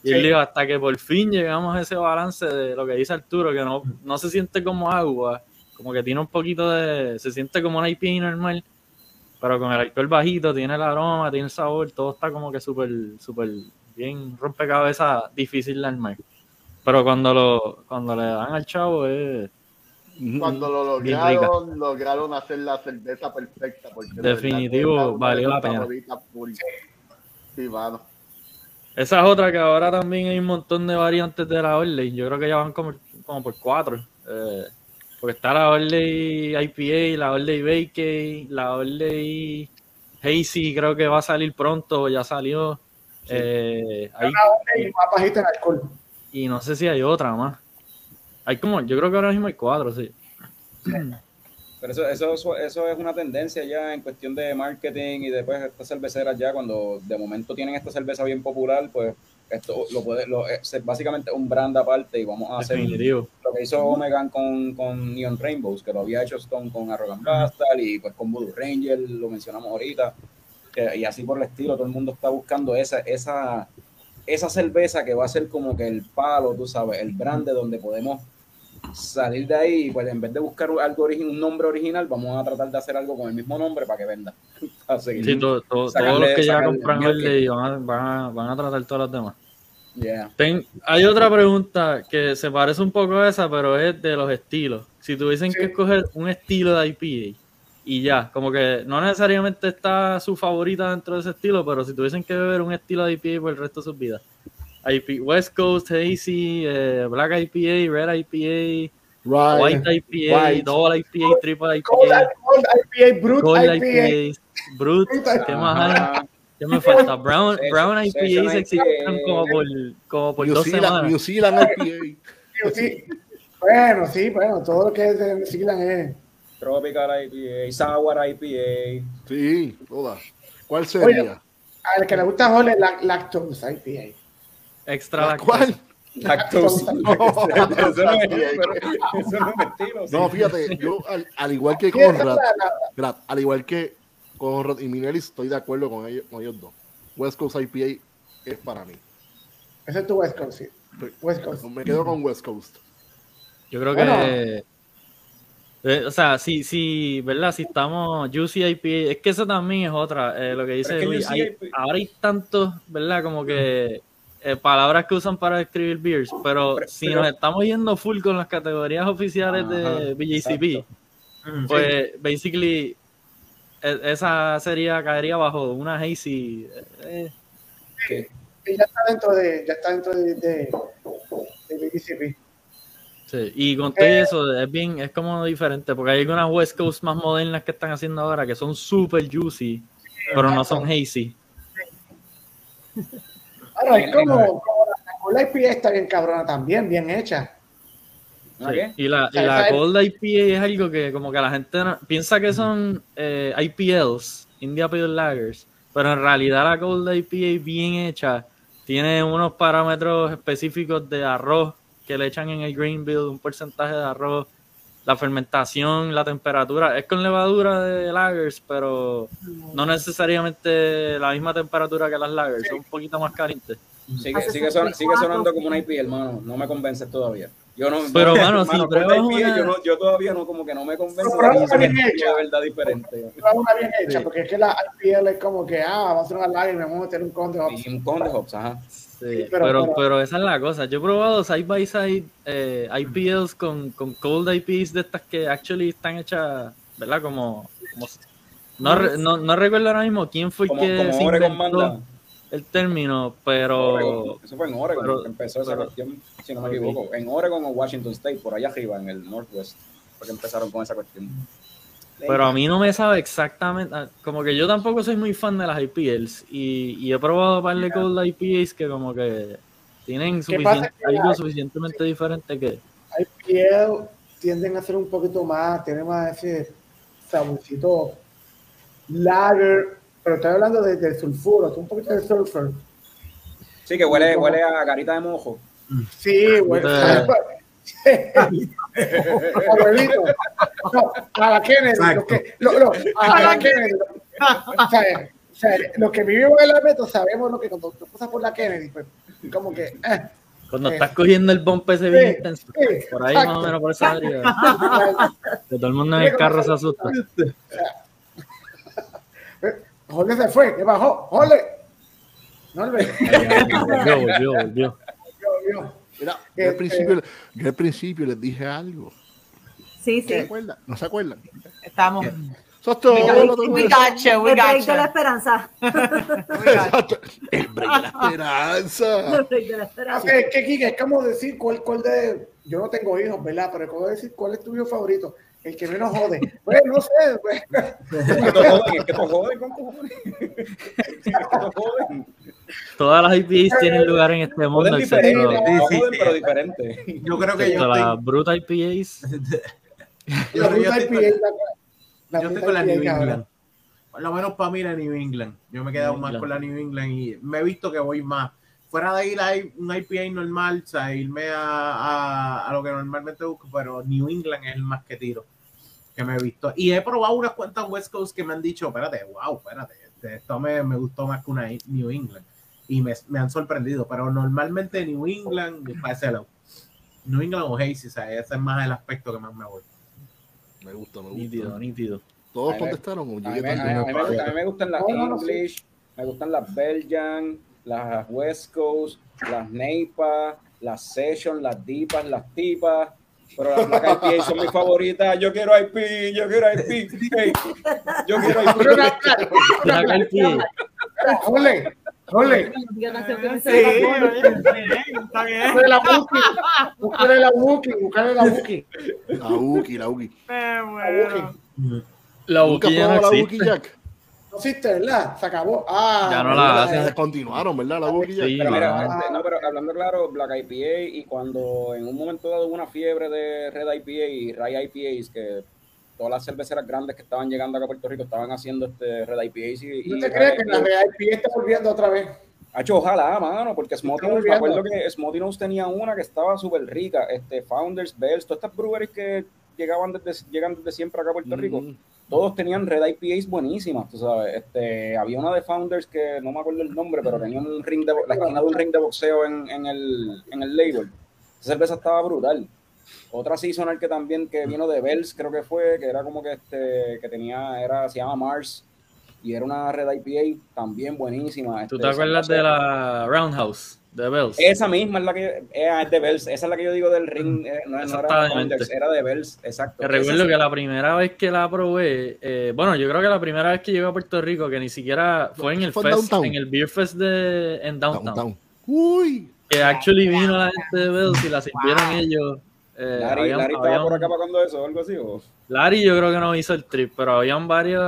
Y Sí. él dijo, hasta que por fin llegamos a ese balance de lo que dice Arturo, que no, no se siente como agua, como que tiene un poquito de... se siente como una IPA normal, pero con el alcohol bajito, tiene el aroma, tiene el sabor, todo está como que súper, súper bien rompecabezas, difícil de armar. Pero cuando lo, cuando le dan al chavo es Ujú. Cuando lo lograron, lograron hacer la cerveza perfecta. Porque de Definitivo, una valió de la pena. Sí, mano. Esa es otra que ahora también hay un montón de variantes de la Orley. Yo creo que ya van como, como por cuatro. Eh, porque está la Orley IPA, la Orley Bakey, la Orley Hazy, creo que va a salir pronto, ya salió. Eh, hay- Y más bajita en alcohol. y no sé si hay otra más. Hay como, yo creo que ahora mismo hay cuatro, sí. Pero eso, eso, eso, es una tendencia ya en cuestión de marketing y después estas cerveceras ya cuando de momento tienen esta cerveza bien popular, pues esto lo puede, lo, es básicamente un brand aparte y vamos a hacer Definitivo. lo que hizo Omegan con, con Neon Rainbows, que lo había hecho Stone con Arrogant Bastard y pues con Voodoo Ranger, lo mencionamos ahorita, y así por el estilo, todo el mundo está buscando esa, esa, esa cerveza que va a ser como que el palo, tú sabes, el brand de donde podemos salir de ahí, pues en vez de buscar algo un nombre original, vamos a tratar de hacer algo con el mismo nombre para que venda. Para seguir. Sí, Sacarle- todos los que ya compran. Orley van a, van, a, van a tratar todas las demás. Yeah. Ten- hay otra pregunta que se parece un poco a esa, pero es de los estilos. Si tuviesen Sí. que escoger un estilo de IPA y ya, como que no necesariamente está su favorita dentro de ese estilo, pero si tuviesen que beber un estilo de IPA por el resto de sus vidas. IP, West Coast, Hazy, eh, Black IPA, Red IPA, Right. White IPA, White. Double IPA, Triple Cold, IPA, Cold IPA, Brut Gold IPA. IPA, Brut, ¿qué más hay? ¿Qué me falta? Brown, Brown IPA existieron IPA. como por, como por dos Zealand, semanas. New Zealand IPA. Sí. Bueno, sí, bueno, todo lo que es de New Zealand es. Tropical IPA, Sour IPA. Sí, todas. ¿Cuál sería? Al que le gusta Jole, la, Lactose IPA. Extra ¿La lactosa. cuál? Lactose. No. eso, no es, eso no es estilo. sí. No, fíjate, yo al, al igual que Conrad, al igual que Conrad y Minelli, estoy de acuerdo con ellos, con ellos dos. West Coast IPA es para mí. Ese es tu West Coast, sí. West Coast. Me quedo con West Coast. Yo creo Bueno. que. eh, o sea, si, si, ¿verdad? Si estamos Juicy IPA, es que eso también es otra. eh, lo que dice Pero es que Luis, Juicy hay- ahora hay tantos, ¿verdad? Como que eh, palabras que usan para describir beers, pero, Pero- si pero- nos estamos yendo full con las categorías oficiales de BJCP, exacto. pues basically e- esa sería caería bajo una hazy. eh, Que- Y ya está dentro de, ya está dentro de, de, de BBCP. Sí, y con todo eso es bien, es como diferente, porque hay algunas West Coast más modernas que están haciendo ahora que son super juicy, pero no son hazy. Ahora, es como, como la, la Cold IPA está bien cabrona también, bien hecha. Y la, y O sea, la Cold IPA es algo que como que la gente no- piensa que son eh, IPLs, India Pale Lagers, pero en realidad la Cold IPA bien hecha tiene unos parámetros específicos de arroz que le echan en el grain bill, un porcentaje de arroz, la fermentación, la temperatura, es con levadura de lagers, pero no necesariamente la misma temperatura que las lagers, son un poquito más calientes. Sigue, sigue, son- sigue 64. sonando como una IP, hermano. No me convences todavía. Yo no, Pero, no- mano, si con pruebas la IPA, una- yo, no- yo todavía no, como que no me convence Pero de estilo de verdad diferente. Pero una bien hecha, Sí. porque es que la IPL es como que, ah, vamos a hacer una live y me vamos a meter un conde. Y un con de hops, ajá. Sí, pero- pero, pero- esa es la cosa. Yo he probado side by side eh, IPLs con, con cold IPs de estas que actually están hechas, ¿verdad? Como, como- no, no, no recuerdo ahora mismo quién fue Como, que como se inventó el término, pero Oregon. Eso fue en Oregon pero- que empezó esa cuestión, si no me equivoco. En Oregon o Washington State, por allá arriba, en el Northwest, fue que empezaron con esa cuestión. Pero a mí no me sabe exactamente, ah, como que yo tampoco soy muy fan de las IPLs y, y he probado un par de cold IPAs que como que tienen ¿Qué pasa? suficien- Que algo la- suficientemente diferente que IPL tienden a ser un poquito más, tiene más ese saborcito lager pero estoy hablando de- del sulfuro, un poquito de sulfur. Sí, que huele, huele a garita de mojo. Sí, bueno. Abuelito. No, a la Kennedy. Lo que, lo, lo- a, a la Kennedy. O sea, o sea, los que vivimos en la meta sabemos lo que cuando tú pasas por la Kennedy, pues, como que. eh, Cuando Eh. estás cogiendo el bump ese bien Sí, intenso. sí, Por ahí exacto. más o menos por esa área. Que todo el mundo en el carro se asusta. Jorge se fue, ¿qué bajó? Jorge. No, Jorge. Volvió, volvió, volvió. Mira, yo al, principio, yo al principio les dije algo. Sí, ¿Se sí. acuerdan? ¿No se acuerdan? Estamos. Eso es todo. We got, tengo we got you, we El break de la you. esperanza. Exacto. El break de la esperanza. El break de la esperanza. Ok, que Kike, es como decir cuál, cuál de. Yo no tengo hijos, ¿verdad? Pero es como decir cuál es tu hijo favorito. El que menos jode. Pues no sé. pues. Es que todos joden, es que todos joden con cojones. Es que todos joden. Todas las IPAs tienen lugar en este mundo, excepto, Sí, sí. pero diferente. Yo creo que yo estoy, las Brut IPAs. yo, La yo ruta estoy IPA, la- la yo estoy con la New. England. Por lo menos para mí la New England. Yo me he quedado New más England. con la New England y me he visto que voy más. Fuera de ir a un IPA normal, o sea, irme a, a, a lo que normalmente busco, pero New England es el más que tiro que me he visto. Y he probado unas cuantas West Coast que me han dicho, espérate, wow, espérate, este- esto me, me gustó más que una New England. Y me, me han sorprendido, pero normalmente New England, ese lado. New England o Hazy, o sea, ese es más el aspecto que más me voy. Me gusta, me gusta. Nítido, nítido. ¿Todos contestaron A mí, me, gustan las No, no, no, sí. English, me gustan las Belgian, las West Coast, las Neipa, las Session, las Dipas, las Tipas. Pero las Black IPA son mis favoritas. Yo quiero IP, yo quiero IP. hey, yo quiero IP. Bien. búscale la Buki, búscale la Buki, búscale la Buki. La Uki, la Uki. Eh, bueno. La ¿Nunca Buki ya no existe. Jack? No existe, ¿verdad? Se acabó. Ah, Ya no la hacen. Se descontinuaron, ¿verdad? La Uki Jack. Sí, Pero mira, este, no, pero hablando claro, Black IPA y cuando en un momento dado hubo una fiebre de Red IPA y Rye IPAs, que todas las cerveceras grandes que estaban llegando acá a Puerto Rico estaban haciendo este Red IPAs y, ¿No te crees que la. Real IPA está volviendo otra vez? Hacho, ojalá, mano, porque Nose, me acuerdo que Nose tenía una que estaba súper rica, este, Founders, Bells, todas estas breweries que llegaban desde, llegan desde siempre acá a Puerto Rico, Mm. todos tenían Red IPAs buenísimas, tú sabes, este, había una de Founders que no me acuerdo el nombre, pero tenía un ring de, la esquina de un ring de boxeo en, en el, en el label, esa cerveza estaba brutal. Otra seasonal que también, que vino de Bells, creo que fue, que era como que este, que tenía, era, se llama Mars, y era una Red IPA también buenísima. ¿Tú este, te acuerdas de la Roundhouse de Bells? esa misma es la que eh, es de Bells, esa es la que yo digo del ring, eh, no, no Esa era era de Bells, exacto. Que recuerdo que la primera vez que la probé, eh, bueno, yo creo que la primera vez que llegué a Puerto Rico, que ni siquiera fue en el Fue fest, Downtown. en el Beer Fest de, en Downtown, Downtown. Uy. que actually vino la gente de Bells y la sirvieron Wow. ellos. Eh, Larry, habían- Larry habían- estaba por acá pagando eso o algo así. ¿o? Larry yo creo que no hizo el trip, pero habían varios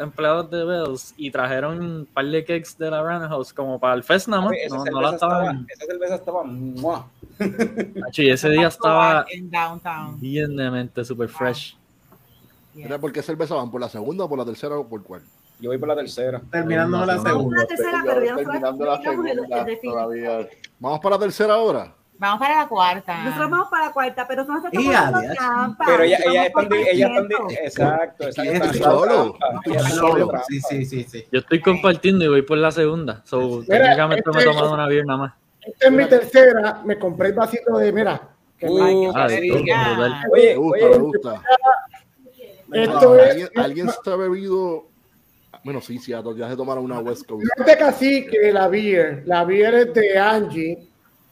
empleados de Bells y trajeron un par de cakes de la Roundhouse como para el fest nada más. Esa, No, no cerveza la estaba, estaban. esa cerveza estaba ¡mua! Hacho, y ese día estaba En downtown. bien de mente, super fresh. Mira, ¿por qué cerveza van? ¿Por la segunda, por la tercera o por cuál? Yo voy por la tercera. Terminando la Vamos Vamos segunda. a la tercera, pero ya no la. Vamos para la tercera ahora. Vamos para la cuarta. Nosotros vamos para la cuarta, pero no se Y está poniendo adiós. trampa. Pero ella, Estamos ella están, ciento. exacto, exacto. Yo estoy están- solo, solo. haciendo. Sí, sí, sí, sí. Yo estoy compartiendo y voy por la segunda. So, técnicamente me he este- tomado una beer nada más. Esta es mi tercera. Me compré el vasito de, mira. que Uh, Ah. Oye, gusta, oye, me gusta. Esto es. ¿Alguien, alguien está bebido? Bueno, sí, sí, ya se tomaron una West Coast. No es de cacique la beer. La beer es de Angie,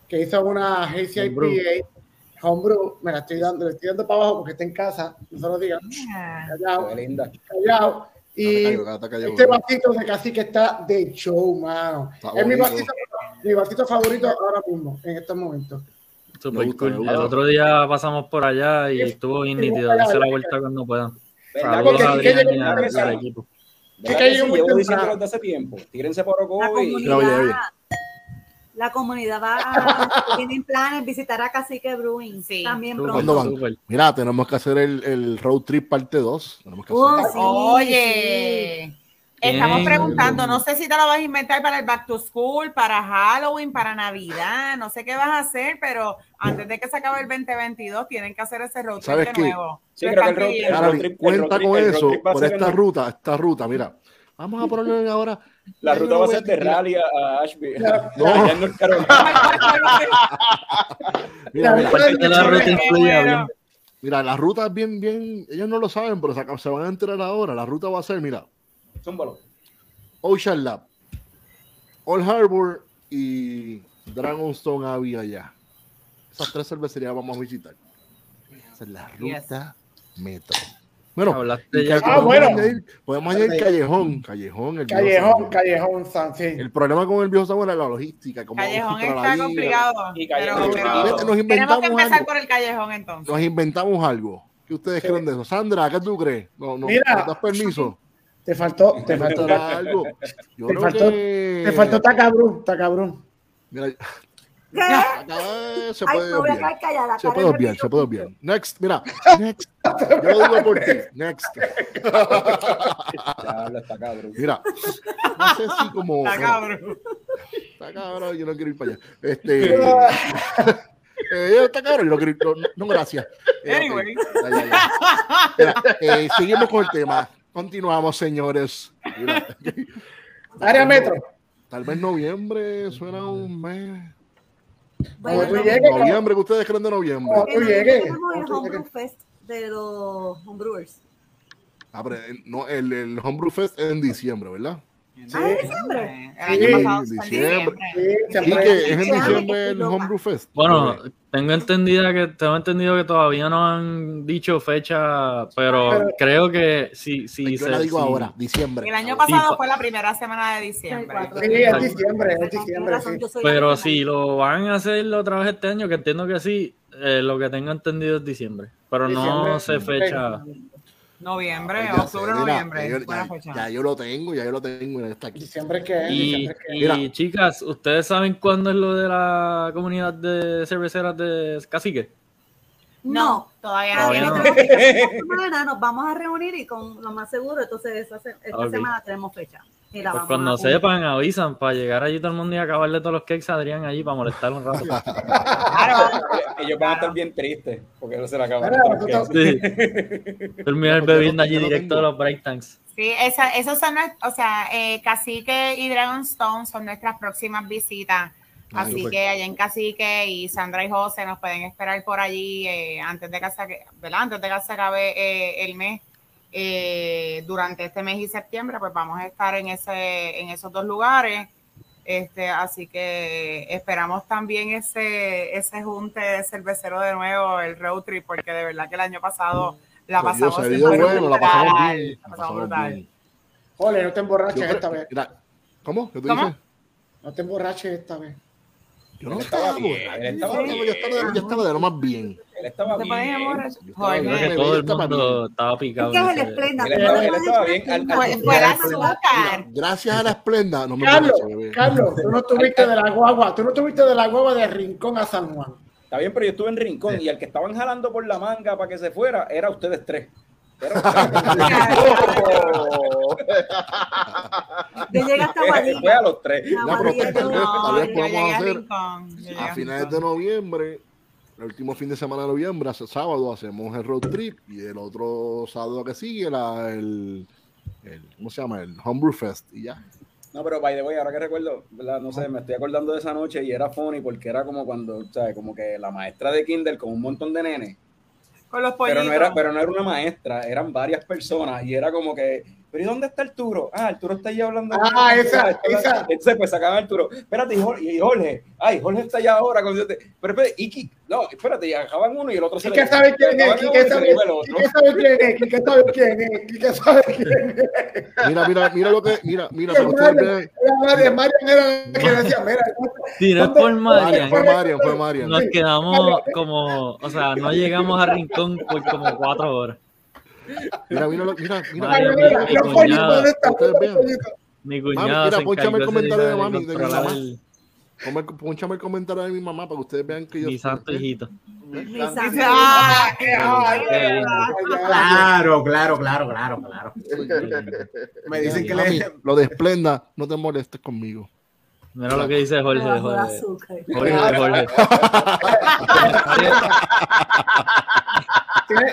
que hizo una Homebrew. IPA. Homebrew. Me la estoy dando, le estoy dando para abajo porque está en casa. No se lo digan. Callado, qué linda. callado. Y Callao, callao, callao. este vasito de cacique está de show, mano. Está es mi vasito, mi vasito favorito ahora mismo, en estos momentos. Super cool. El otro día pasamos por allá y estuvo bien nítido. Dense la vuelta cuando puedan. ¿Verdad Saludos a Adrián y al equipo. Llevo diciéndolo desde hace tiempo. Tírense por La Oco y... Mira, oye, comunidad, oye. La comunidad va a, tienen planes visitar a Cacique Brewing Sí. también Súper, ¿Cuándo pronto. Mira, tenemos que hacer el, el road trip parte 2. Tenemos que Oh, hacer. sí, Oye. Estamos preguntando, no sé si te lo vas a inventar para el back to school, para Halloween, para Navidad, no sé qué vas a hacer, pero antes de que se acabe el 2022 tienen que hacer ese road trip ¿Sabes de qué? nuevo. Sí, Lo creo que están el road- pidiendo. el Ahora, trip- el cuenta road trip- con el road eso trip por esta ruta, esta ruta, mira. Vamos a ponerle ahora. La ruta va a ser de rally a Ashby. No. Allá en North Carolina. Mira, mira, Parte de la ruta incluye Bueno. avión. mira, la ruta es bien, bien, ellos no lo saben, pero se, van a enterar ahora. La ruta va a ser, mira, Zúmbalo. Ocean Lab, Old Harbor y Dragonstone Abbey allá. Esas tres cervecerías vamos a visitar. Esa es la ruta metro. Bueno, Hablaste ya. Ah, podemos bueno. añadir- podemos añadir Callejón, Callejón, el Callejón. Callejón, San, sí. El problema con el viejo Samuel es la logística. A Callejón está allí. complicado. Y Pero, Callejón. pero Vete, nos tenemos que empezar algo. por el callejón entonces. Nos inventamos algo. ¿Qué ustedes creen de eso? Sandra, ¿qué tú crees? No, no, Mira. ¿nos das permiso? Te faltó, te ¿Te faltó, algo? Yo te creo faltó- que... te faltó está cabrón, está cabrón. Mira, Se Ay, puede me voy a obviar. quedar callada. Se puede obviar, se puede obviar. Next, mira, next. Yo lo digo por ti. Next. Diablo, está cabrón. Mira, no sé si como. Está cabrón. Está cabrón, yo no quiero ir para allá. Este. eh, está cabrón, yo no quiero ir. No, no, gracias. Eh. Anyway. Ya, ya, ya. Mira, eh, seguimos con el tema. Continuamos, señores. Mira, Área metro. tal vez noviembre suena un mes. Bueno, tú llegues, Noviembre, ¿qué ustedes creen de noviembre? Cuando tú llegues. tenemos el Homebrew. Fest de los homebrewers. Ah, pero el, no, el, el Homebrew Fest es en diciembre, ¿verdad? Ah, ¿en diciembre? El Sí, año pasado fue en diciembre. diciembre. Sí, ¿Y siempre- que es en diciembre el. Homebrew Fest? Bueno, tengo entendido que tengo entendido que todavía no han dicho fecha, pero, Pero- creo que sí, sí. Yo se- la digo sí. ahora, diciembre. El año pasado pa- fue la primera semana de diciembre. Sí, es diciembre, es diciembre, Pero si lo van a hacer otra vez este año, que entiendo que sí, eh, lo que tengo entendido es diciembre. Pero no sé fecha. Noviembre, sé, octubre, mira, noviembre. ya yo- Buena ya, ya yo lo tengo, ya yo lo tengo, mira, está aquí. Diciembre que es, Y, diciembre que es. y, Mira. chicas, ¿ustedes saben cuándo es lo de la comunidad de cerveceras de Cacique? No, todavía no. Todavía no. fecha. esta semana nos vamos a reunir y con lo más seguro, entonces esta, esta Ok. semana tenemos fecha. Y la Pues vamos cuando a- sepan, avisan para llegar allí todo el mundo y acabarle todos los cakes a Adrián allí para molestar un rato. Claro. Ellos van a estar bien tristes porque no se le acaban todos los. Sí. Terminar bebiendo allí directo de los break tanks. Sí, esa, esos son, o sea, eh, Cacique y Dragonstone son nuestras próximas visitas. Ah, Así que allá en Cacique y Sandra y José nos pueden esperar por allí eh, antes de que se. Antes de que se acabe eh, el mes. Eh, durante este mes y septiembre, pues vamos a estar en ese, en esos dos lugares. Este, así que esperamos también ese, ese junte de cervecero de nuevo, el road trip, porque de verdad que el año pasado la dio- pasamos se dio súper bueno, la pasamos brutal, bien. la pasamos brutal. bien. Jole, no te emborraches creo- esta vez. ¿Cómo? ¿Qué tú ¿Cómo? dices? No te emborraches esta vez. Yo no estaba estaba bien, borracho. él estaba Yo estaba, yo estaba de lo más bien. Él estaba ¿Te puedes bien. Yo. Creo que todo el mundo estaba picado. ¿Qué es en el ese- Esplenda? Él estaba- él estaba bien. Al- al- Fue, fue el Mira, azúcar. Gracias a la esplenda, no me Carlos, emborraché, bebé. Carlos, tú no estuviste de la guagua, tú no estuviste de la guagua de Rincón a San Juan. Está bien, pero yo estuve en Rincón y el que estaban jalando por la manga para que se fuera era ustedes tres. Yo llegué hasta Fue Guadilla. a los tres. La No, yo hacer Rincón, yo llegué a finales de noviembre, el último fin de semana de noviembre, hace sábado, hacemos el road trip y el otro sábado que sigue, la, el, el- ¿cómo se llama? El Homebrew Fest y ya. No, pero by the way, ahora que recuerdo, ¿verdad? no sé, me estoy acordando de esa noche y era funny porque era como cuando, ¿sabes? Como que la maestra de Kindle con un montón de nenes. Con los Pero pollitos. no, era, pero no era una maestra, eran varias personas y era como que, ¿pero y dónde está Arturo? Ah, Arturo está allá hablando. Ah, esa, esa. Entonces, pues sacaban a Arturo. Espérate, y Jorge, y Jorge, ay, Jorge está allá ahora. con- Pero espérate, Iki, no, espérate, y acaban uno y el otro se le- sabe quién es, se sabe, quién es, Quique sabe quién es, Quique sabe quién es. Mira, mira, mira lo que, mira, mira, ustedes Marian, Marian, Marian era la que decía, mira, Sí, no es ¿dónde- por Marian. Fue Marian, fue Marian. Nos quedamos como, o sea, no llegamos a Rincón por como cuatro horas. Mira, mira, lo- mira, mira. Mira, mira, mira, mi cuñada mira, encargó el comentario día de mami, de mi mamá. Pónchame el comentario de mi mamá para que ustedes vean que yo Mi santo hijito. Mi Dice, santo. lindo. Claro, claro, claro, claro, claro. Me dicen que Mami, le. Lo desplenda, no te molestes conmigo. Mira lo que dice Jorge. De Jorge. Jorge, Jorge. Tienes,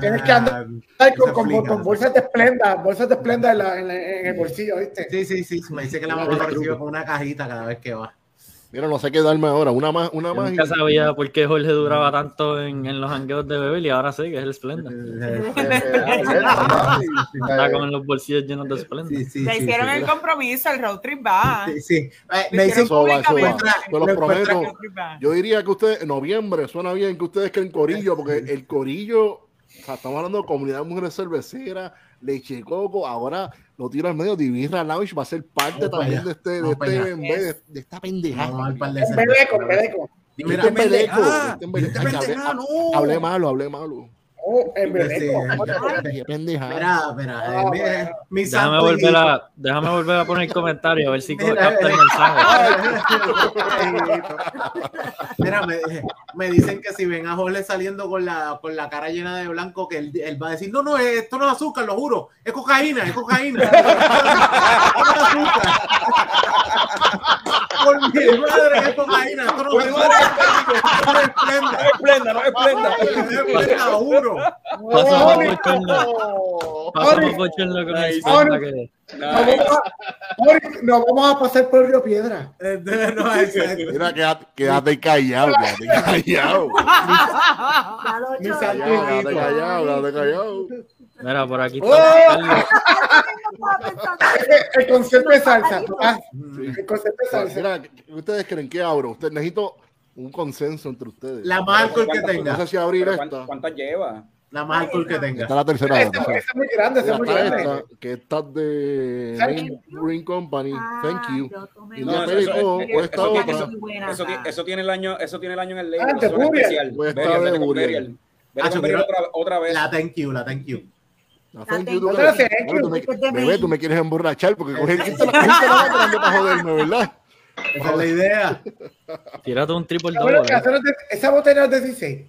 tienes que andar Ay, con, con- bolsas de esplenda, bolsas de esplenda en, la- en la- en el bolsillo, ¿viste? Sí, sí, sí. Me dice que la mamá lo recibe con una cajita cada vez que va. Mira, no sé qué darme ahora. Una más, una Yo más. y- nunca sabía por qué Jorge duraba tanto en, en los hangueos de Beverly y ahora sé que es el Splenda. Está con los bolsillos llenos de Splenda. Sí, sí, sí, hicieron sí. el compromiso, el road trip va. Sí, sí. Me dicen hicieron Eso va, eso va. públicamente. Te los Me prometo. Yo diría que ustedes, en noviembre, suena bien que ustedes creen corillo, porque el corillo, o sea, estamos hablando de comunidad de mujeres cerveceras, leche coco, ahora lo tiro al medio, Divirra Lounge va a ser parte también de este, de este allá. BMB, de, de esta pendejada. De En en Beleco. Este embeleco, ah, este no. Hablé malo, hablé malo. Oh, pendejada. Mira, mira, eh, Déjame volver, a, déjame volver a poner comentario a ver si Mira, capta el eh. mensaje. Mira, me, me dicen que si ven a Jorge saliendo con la, con la cara llena de blanco, que él, él va a decir, no, no, esto no es azúcar, lo juro, es cocaína, es cocaína. Esto no es azúcar. Por mi madre, es cocaína, esto no es azúcar. No es no esplenda, lo juro. Pasamos Jorge, bochorno, bochorno con Splenda que Nos vamos, a, pasar por Río Piedra. No, exacto. Mira, quédate, quédate callado, quédate callado. Quédate quédate. Mira, por aquí ¡Oh! está Carlos. El, concepto de salsa. ah, el concepto de salsa. Mira, ¿qué ustedes creen que abro? Usted necesito un consenso entre ustedes. La más alcohol que No tenga, sé si abrir esta. ¿cuántas, ¿Cuántas lleva? la más alcohol que tenga. Esta es la tercera. Esa ronda. esa es muy grande, esa Mira, es muy está grande. esta, que esta es de Thank Green, Green Company. Ah, Thank you. Y No, la eso- Perico, eso- o esta eso- otra. eso-. Eso, ti- eso tiene el año, eso tiene el año en el Ah, label. de eso es Burial. especial. Pues está Burial, de Burial. Ah, otra, otra vez. La thank you, la thank you. La thank you, Thank tú you. me- tú me- you. De Bebé, mí. tú me quieres emborrachar porque cogiste la cogiste la para joderme, ¿verdad? Esa es la idea. Tírate un triple bueno, doble. Esa botella es de 16.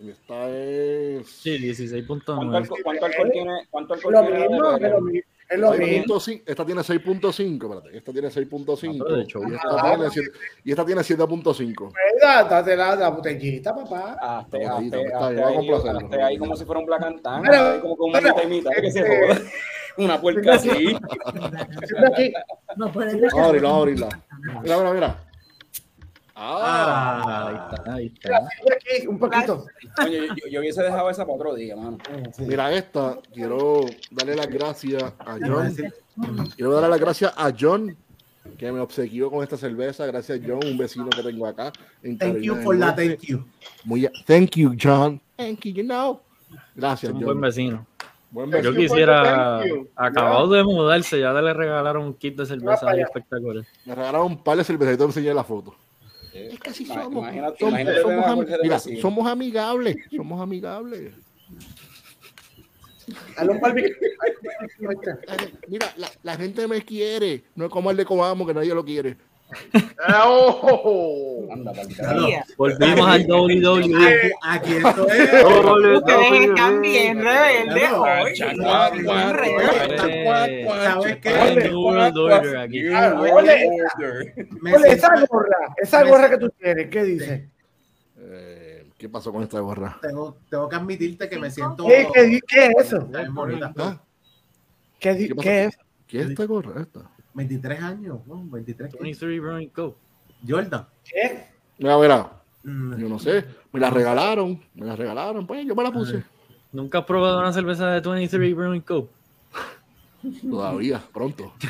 Y Esta es. Sí, ¿Cuánto, 16.9. alcohol, cuánto alcohol tiene? ¿Cuánto alcohol tiene es lo mismo. Es lo mismo. 6.5, esta tiene 6.5, espérate, esta tiene 6.5 Ah, y, esta tiene siete- y esta tiene 7.5. Date date la, la botellita, papá. Hazte, ahí, como si fuera un Black and Tan, Mira, ahí como con una mitad y mitad, que se joda. Una puerca así. No puedes Vamos a abrirla. Mira, mira, mira. Ah, Ahí Ah, está, ahí está. siempre aquí, un poquito. Yo, yo- yo hubiese dejado esa para otro día, mano. mira esta. Quiero darle las gracias a John. Quiero darle las gracias a John que me obsequió con esta cerveza. Gracias, John, un vecino que tengo acá. en Thank Carolina you for la thank you. Muy, thank you, John. Thank you, you know. Gracias, Un John. buen vecino. Buen Yo quisiera, acabado de mudarse, ya le regalaron un kit de cerveza ahí espectacular. Me regalaron un par de cervezas y te enseñé la foto. Es que así somos. Imagínate, Somos, imagínate somos am- mira, somos amigables. Somos amigables. Mira, la, la gente me quiere. No es como el de Comamos, que nadie lo quiere. ¡Oh! Anda, pa'l Claro. carajo. Volvimos al WWE. Aquí, aquí esto es. Ustedes están bien rebeldes Claro. hoy. Chacuá, Bien cuá, rebeldes. cuá, ¿Sabes qué? Ah, esa gorra, esa gorra que tú tienes, ¿qué dice? Eh, ¿Qué pasó con esta gorra? tengo, tengo que admitirte que me siento. ¿Qué, qué, di- qué es eso? ¿Ah? ¿Qué, es? ¿Qué es esta gorra? Esta? 23 años, ¿no? 23. 23 Brewing Co. Jordan. ¿Qué? Mira, mira. Mm, Yo no sé. Me la regalaron. Me la regalaron. Pues yo me la puse. ¿Nunca has probado una cerveza de 23 Brewing Co? Todavía, pronto.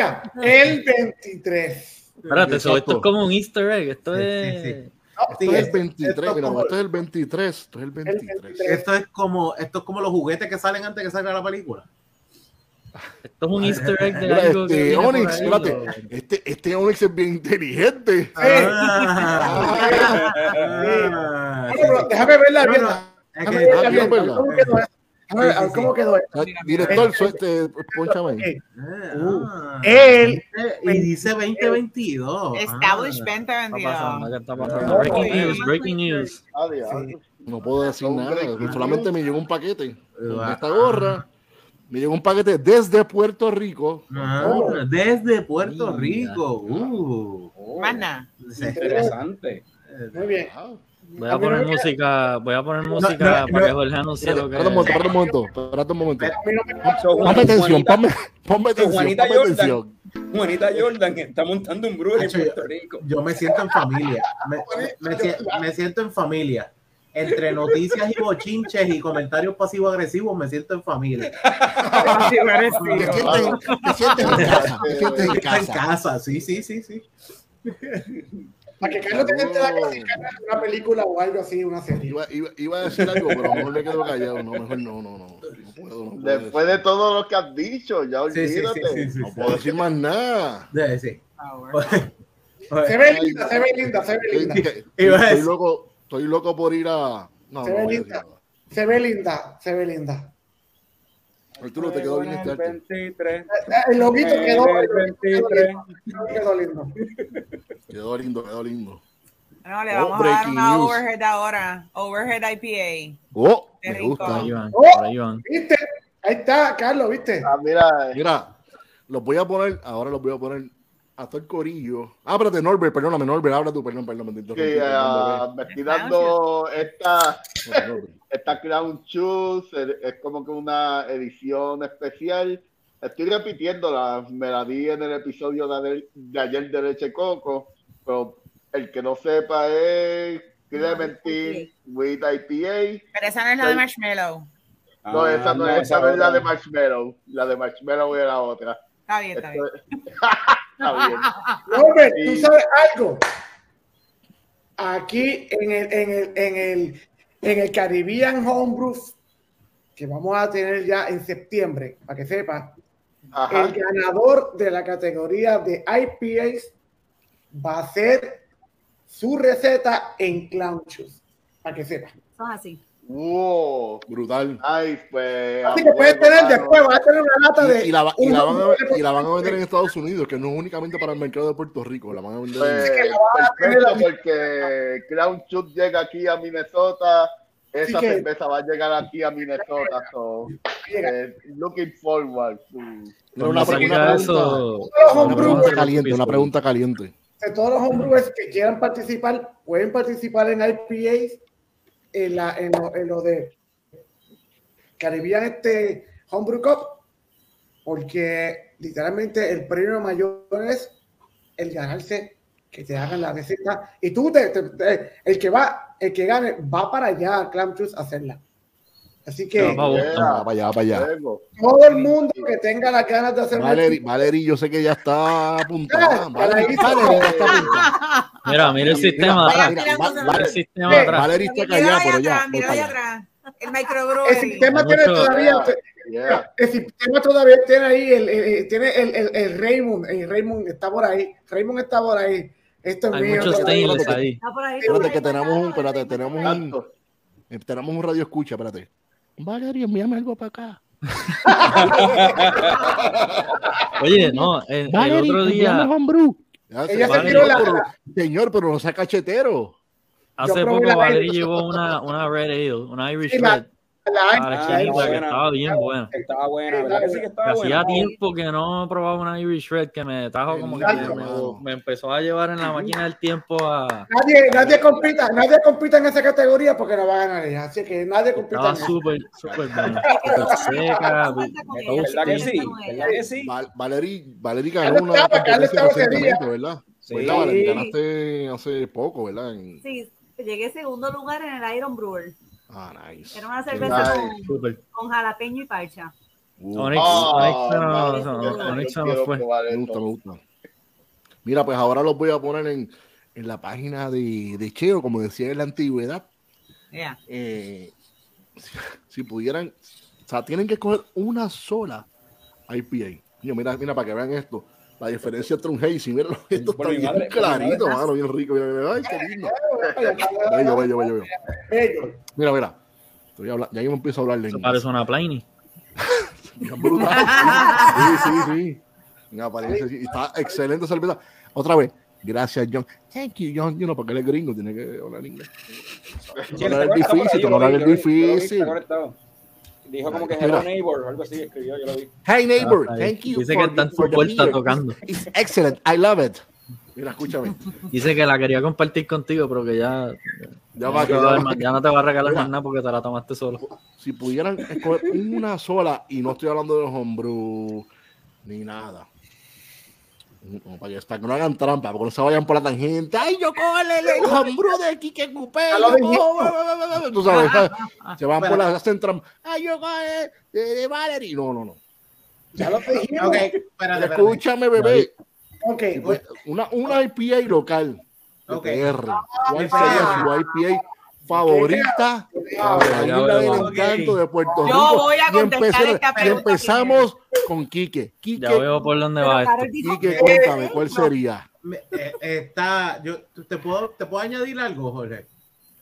Ah, El 23. Espérate, eso, esto es como un easter egg. Esto Sí, es. sí, sí. Esto es el 23. Mira, como- esto es el 23. Esto es el 23. Esto es como esto es como los juguetes que salen antes que salga la película. Esto es un easter egg de algo que este Onyx, ahí, espérate. o- Este, este Onyx es bien inteligente. Ah, pero déjame verla bien. Déjame que- verla ah, bien. ¿Cómo quedó? Ah, ver, cómo esto. Ah, Director, suerte, ponchame ahí. Ah, Él- y dice 2022. Establishment ¿Qué está pasando? ¿Qué está pasando? Oh, Breaking sí. news, breaking news. Sí. No puedo decir nada. Solamente me llegó un paquete Ah. esta gorra. Me llegó un paquete desde Puerto Rico. Ah, desde Puerto Mira. Rico. Uh. Oh. Interesante. Muy bien. Voy a poner música, voy a poner música no, para no. que Jorge anuncie lo que Espérate un momento, un un Ponme atención, Juanita, ponme, ponme atención, Juanita Jordan. atención. Juanita Jordan está montando un brewery en Puerto Rico. Yo me siento en familia. Me, me- me si- me siento en familia. Entre noticias y bochinches y comentarios pasivo-agresivos, me siento en familia. Te sientes, te sientes en casa. Te sientes en casa. sí, sí, sí, sí. Para que Carlos te siente la casa una película o algo así, una serie. Iba, iba, iba a decir algo, pero mejor me quedo callado. No, mejor no, no, no. No puedo, no puedo Después de todo lo que has dicho, ya Sí, sí, sí, olvídate. sí, sí, No sí. puedo decir más nada. Debe, sí. Se ve linda, se ve linda, se ve linda. estoy- a decir- loco, estoy loco por ir a. No, Se no ve a linda. Se ve linda, se ve linda. Arturo, te quedó bien este. 23. Eh, El loguito quedó, quedó 23. lindo, quedó lindo. Quedó lindo, quedó lindo. No, le Oh, vamos a dar una news. overhead ahora. Overhead IPA. Oh, Qué me rico. gusta. Ahí van, Oh. ahí van. ¿Viste? Ahí está, Carlos, ¿viste? Ah, mira, Mira, los voy a poner, ahora los voy a poner hasta el corillo. Ah, espérate, Norbert, perdóname, Norbert, habla tú, perdón, perdón, que perdón, ah, me estoy dando esta, esta Crown Shoes, es como que una edición especial. Estoy repitiéndola, me la di en el episodio de, ayer- de ayer de Leche Coco, pero el que no sepa es Clementine with IPA. Pero esa no es la de Marshmallow. No, Ah, esa no, no, es, esa no es la de Marshmallow. La de Marshmallow era otra. Está bien, está bien. Está bien. Robert, ¿tú sabes algo? Aquí en el, en el, en el, en el Caribbean Homebrew, que vamos a tener ya en septiembre, para que sepas, Ajá. el ganador de la categoría de IPAs va a ser su receta en Clown para que sepas. Son así. Wow. Brutal. Ay, pues. Así que puedes bueno, tener mano. después, vas a tener una lata de. Y, y la, va- y, la van a, y la van a vender en Estados Unidos, que no es únicamente para el mercado de Puerto Rico, la van a vender Pues, en... que la van a tener perfecto, la- porque Crown Chut llega aquí a Minnesota. Esa que- cerveza va a llegar aquí a Minnesota. So, eh, looking forward to. Cuando una, pregunta, eso, una homebrew, pregunta caliente, una pregunta caliente. de todos los homebrewers que quieran participar, pueden participar en IPAs, en, la, en, lo, en lo de Caribbean este Homebrew Cup, porque literalmente el premio mayor es el ganarse, que te hagan la receta, y tú, te, el que va, el que gane, va para allá a Clam a hacerla. Así que. Yeah. Para allá, para allá. Todo el mundo que tenga las ganas de hacer una Valerie, Valerie, yo sé que ya está apuntada. Está apuntada. Mira, mira el sistema mira, atrás. mira, Mira, mira, Mira el sistema Mira, atrás. Valerie está Mira callada, pero ya. mira allá atrás. El El microbrewery. sistema Hay tiene todavía, Yeah. el sistema todavía tiene ahí, el, el- el- tiene el, el, el Raymond, el Raymond está por ahí, Raymond está por ahí. Esto es Hay mío. muchos stainless ahí. Está por ahí. Espérate, que tenemos un, espérate, tenemos un, eh, tenemos un radio escucha, espérate. Valerie, envíame algo para acá. Oye, no, el, el Valerie, otro envíame día. Ya Ella se señor, tiró la- pero- Señor, pero no sea cachetero. hace poco Ale. llevó una, una Red Ale, una Irish Sí, Red, La- la estaba bien buena. Estaba buena, ¿verdad que sí que estaba buena? Hacía tiempo que no probaba una Irish Red que me trajo como que me, empezó a llevar en la máquina del tiempo a... Nadie, nadie compita, nadie compita en esa categoría porque no va a ganar ella. Así que nadie compita Estaba en esa. súper, súper buena. Súper seca. ¿Verdad que sí? ¿Verdad que sí? Val- Valerie, Valerie ganó Carlos una estaba, Carlos competencia estaba ese recientemente, ¿verdad? Sí. ¿Verdad, Valerie? Ganaste hace poco, ¿verdad? En- Sí, llegué segundo lugar en el Iron Brewer. Ah, nice. Era una cerveza Nice. con, jalapeño y parcha. Uh, Onyx, Ah, Onyx no- Onyx fue. probar Me esto. gusta, me gusta. Mira, pues ahora los voy a poner en, en la página de, de Cheo, como decía en la antigüedad. Yeah. Eh, si, si pudieran, o sea, tienen que coger una sola IPA. Mira, mira, para que vean esto. La diferencia entre un hazy, mira, esto está Por mi bien madre, por mi clarito, madre. mano, bien rico. Mira, mira, ay, qué lindo. Bello, bello, bello, bello. Bello. Mira, mira. Estoy habla- ya yo me empiezo a hablar de parece una Pliny. Brutal. Sí, sí, sí. Está excelente cerveza. Otra vez. Gracias, John. Thank you, John. You know, porque él es gringo, tiene que hablar inglés. No difícil, no difícil. Dijo como que hello neighbor o algo así, escribió, yo lo vi. Hey, neighbor. Ah, ahí. Thank you. Dice for que está en su puerta tocando. It's excellent. I love it. Mira, escúchame. Dice que la quería compartir contigo, pero que ya, Ya va, ya va ya no te va a regalar Mira. más nada porque te la tomaste solo. Si pudieran escoger una sola, y no estoy hablando de los homebrew ni nada. No, para que, para que no hagan trampa, porque no se vayan por la tangente. Ay, yo cojo el, homebrew de Kike Cupé. Tú sabes, se van por la hacen trampa. Ay, yo cojo el de, de Valerie. No, no, no. Ya lo dijimos. Ok, espérate, espérate. Escúchame, bebé. Ok, Pues, Una, una IPA local de. PR. ¿Cuál sería su IPA favorita? Ah, La isla del Ok. encanto de Puerto Yo Rico. voy a contestar esta y pregunta empezamos con Quique. Quique, Ya veo por dónde va esto. Quique, que- cuéntame, ¿cuál sería? Eh, está, yo, ¿te puedo, ¿Te puedo añadir algo, Jorge?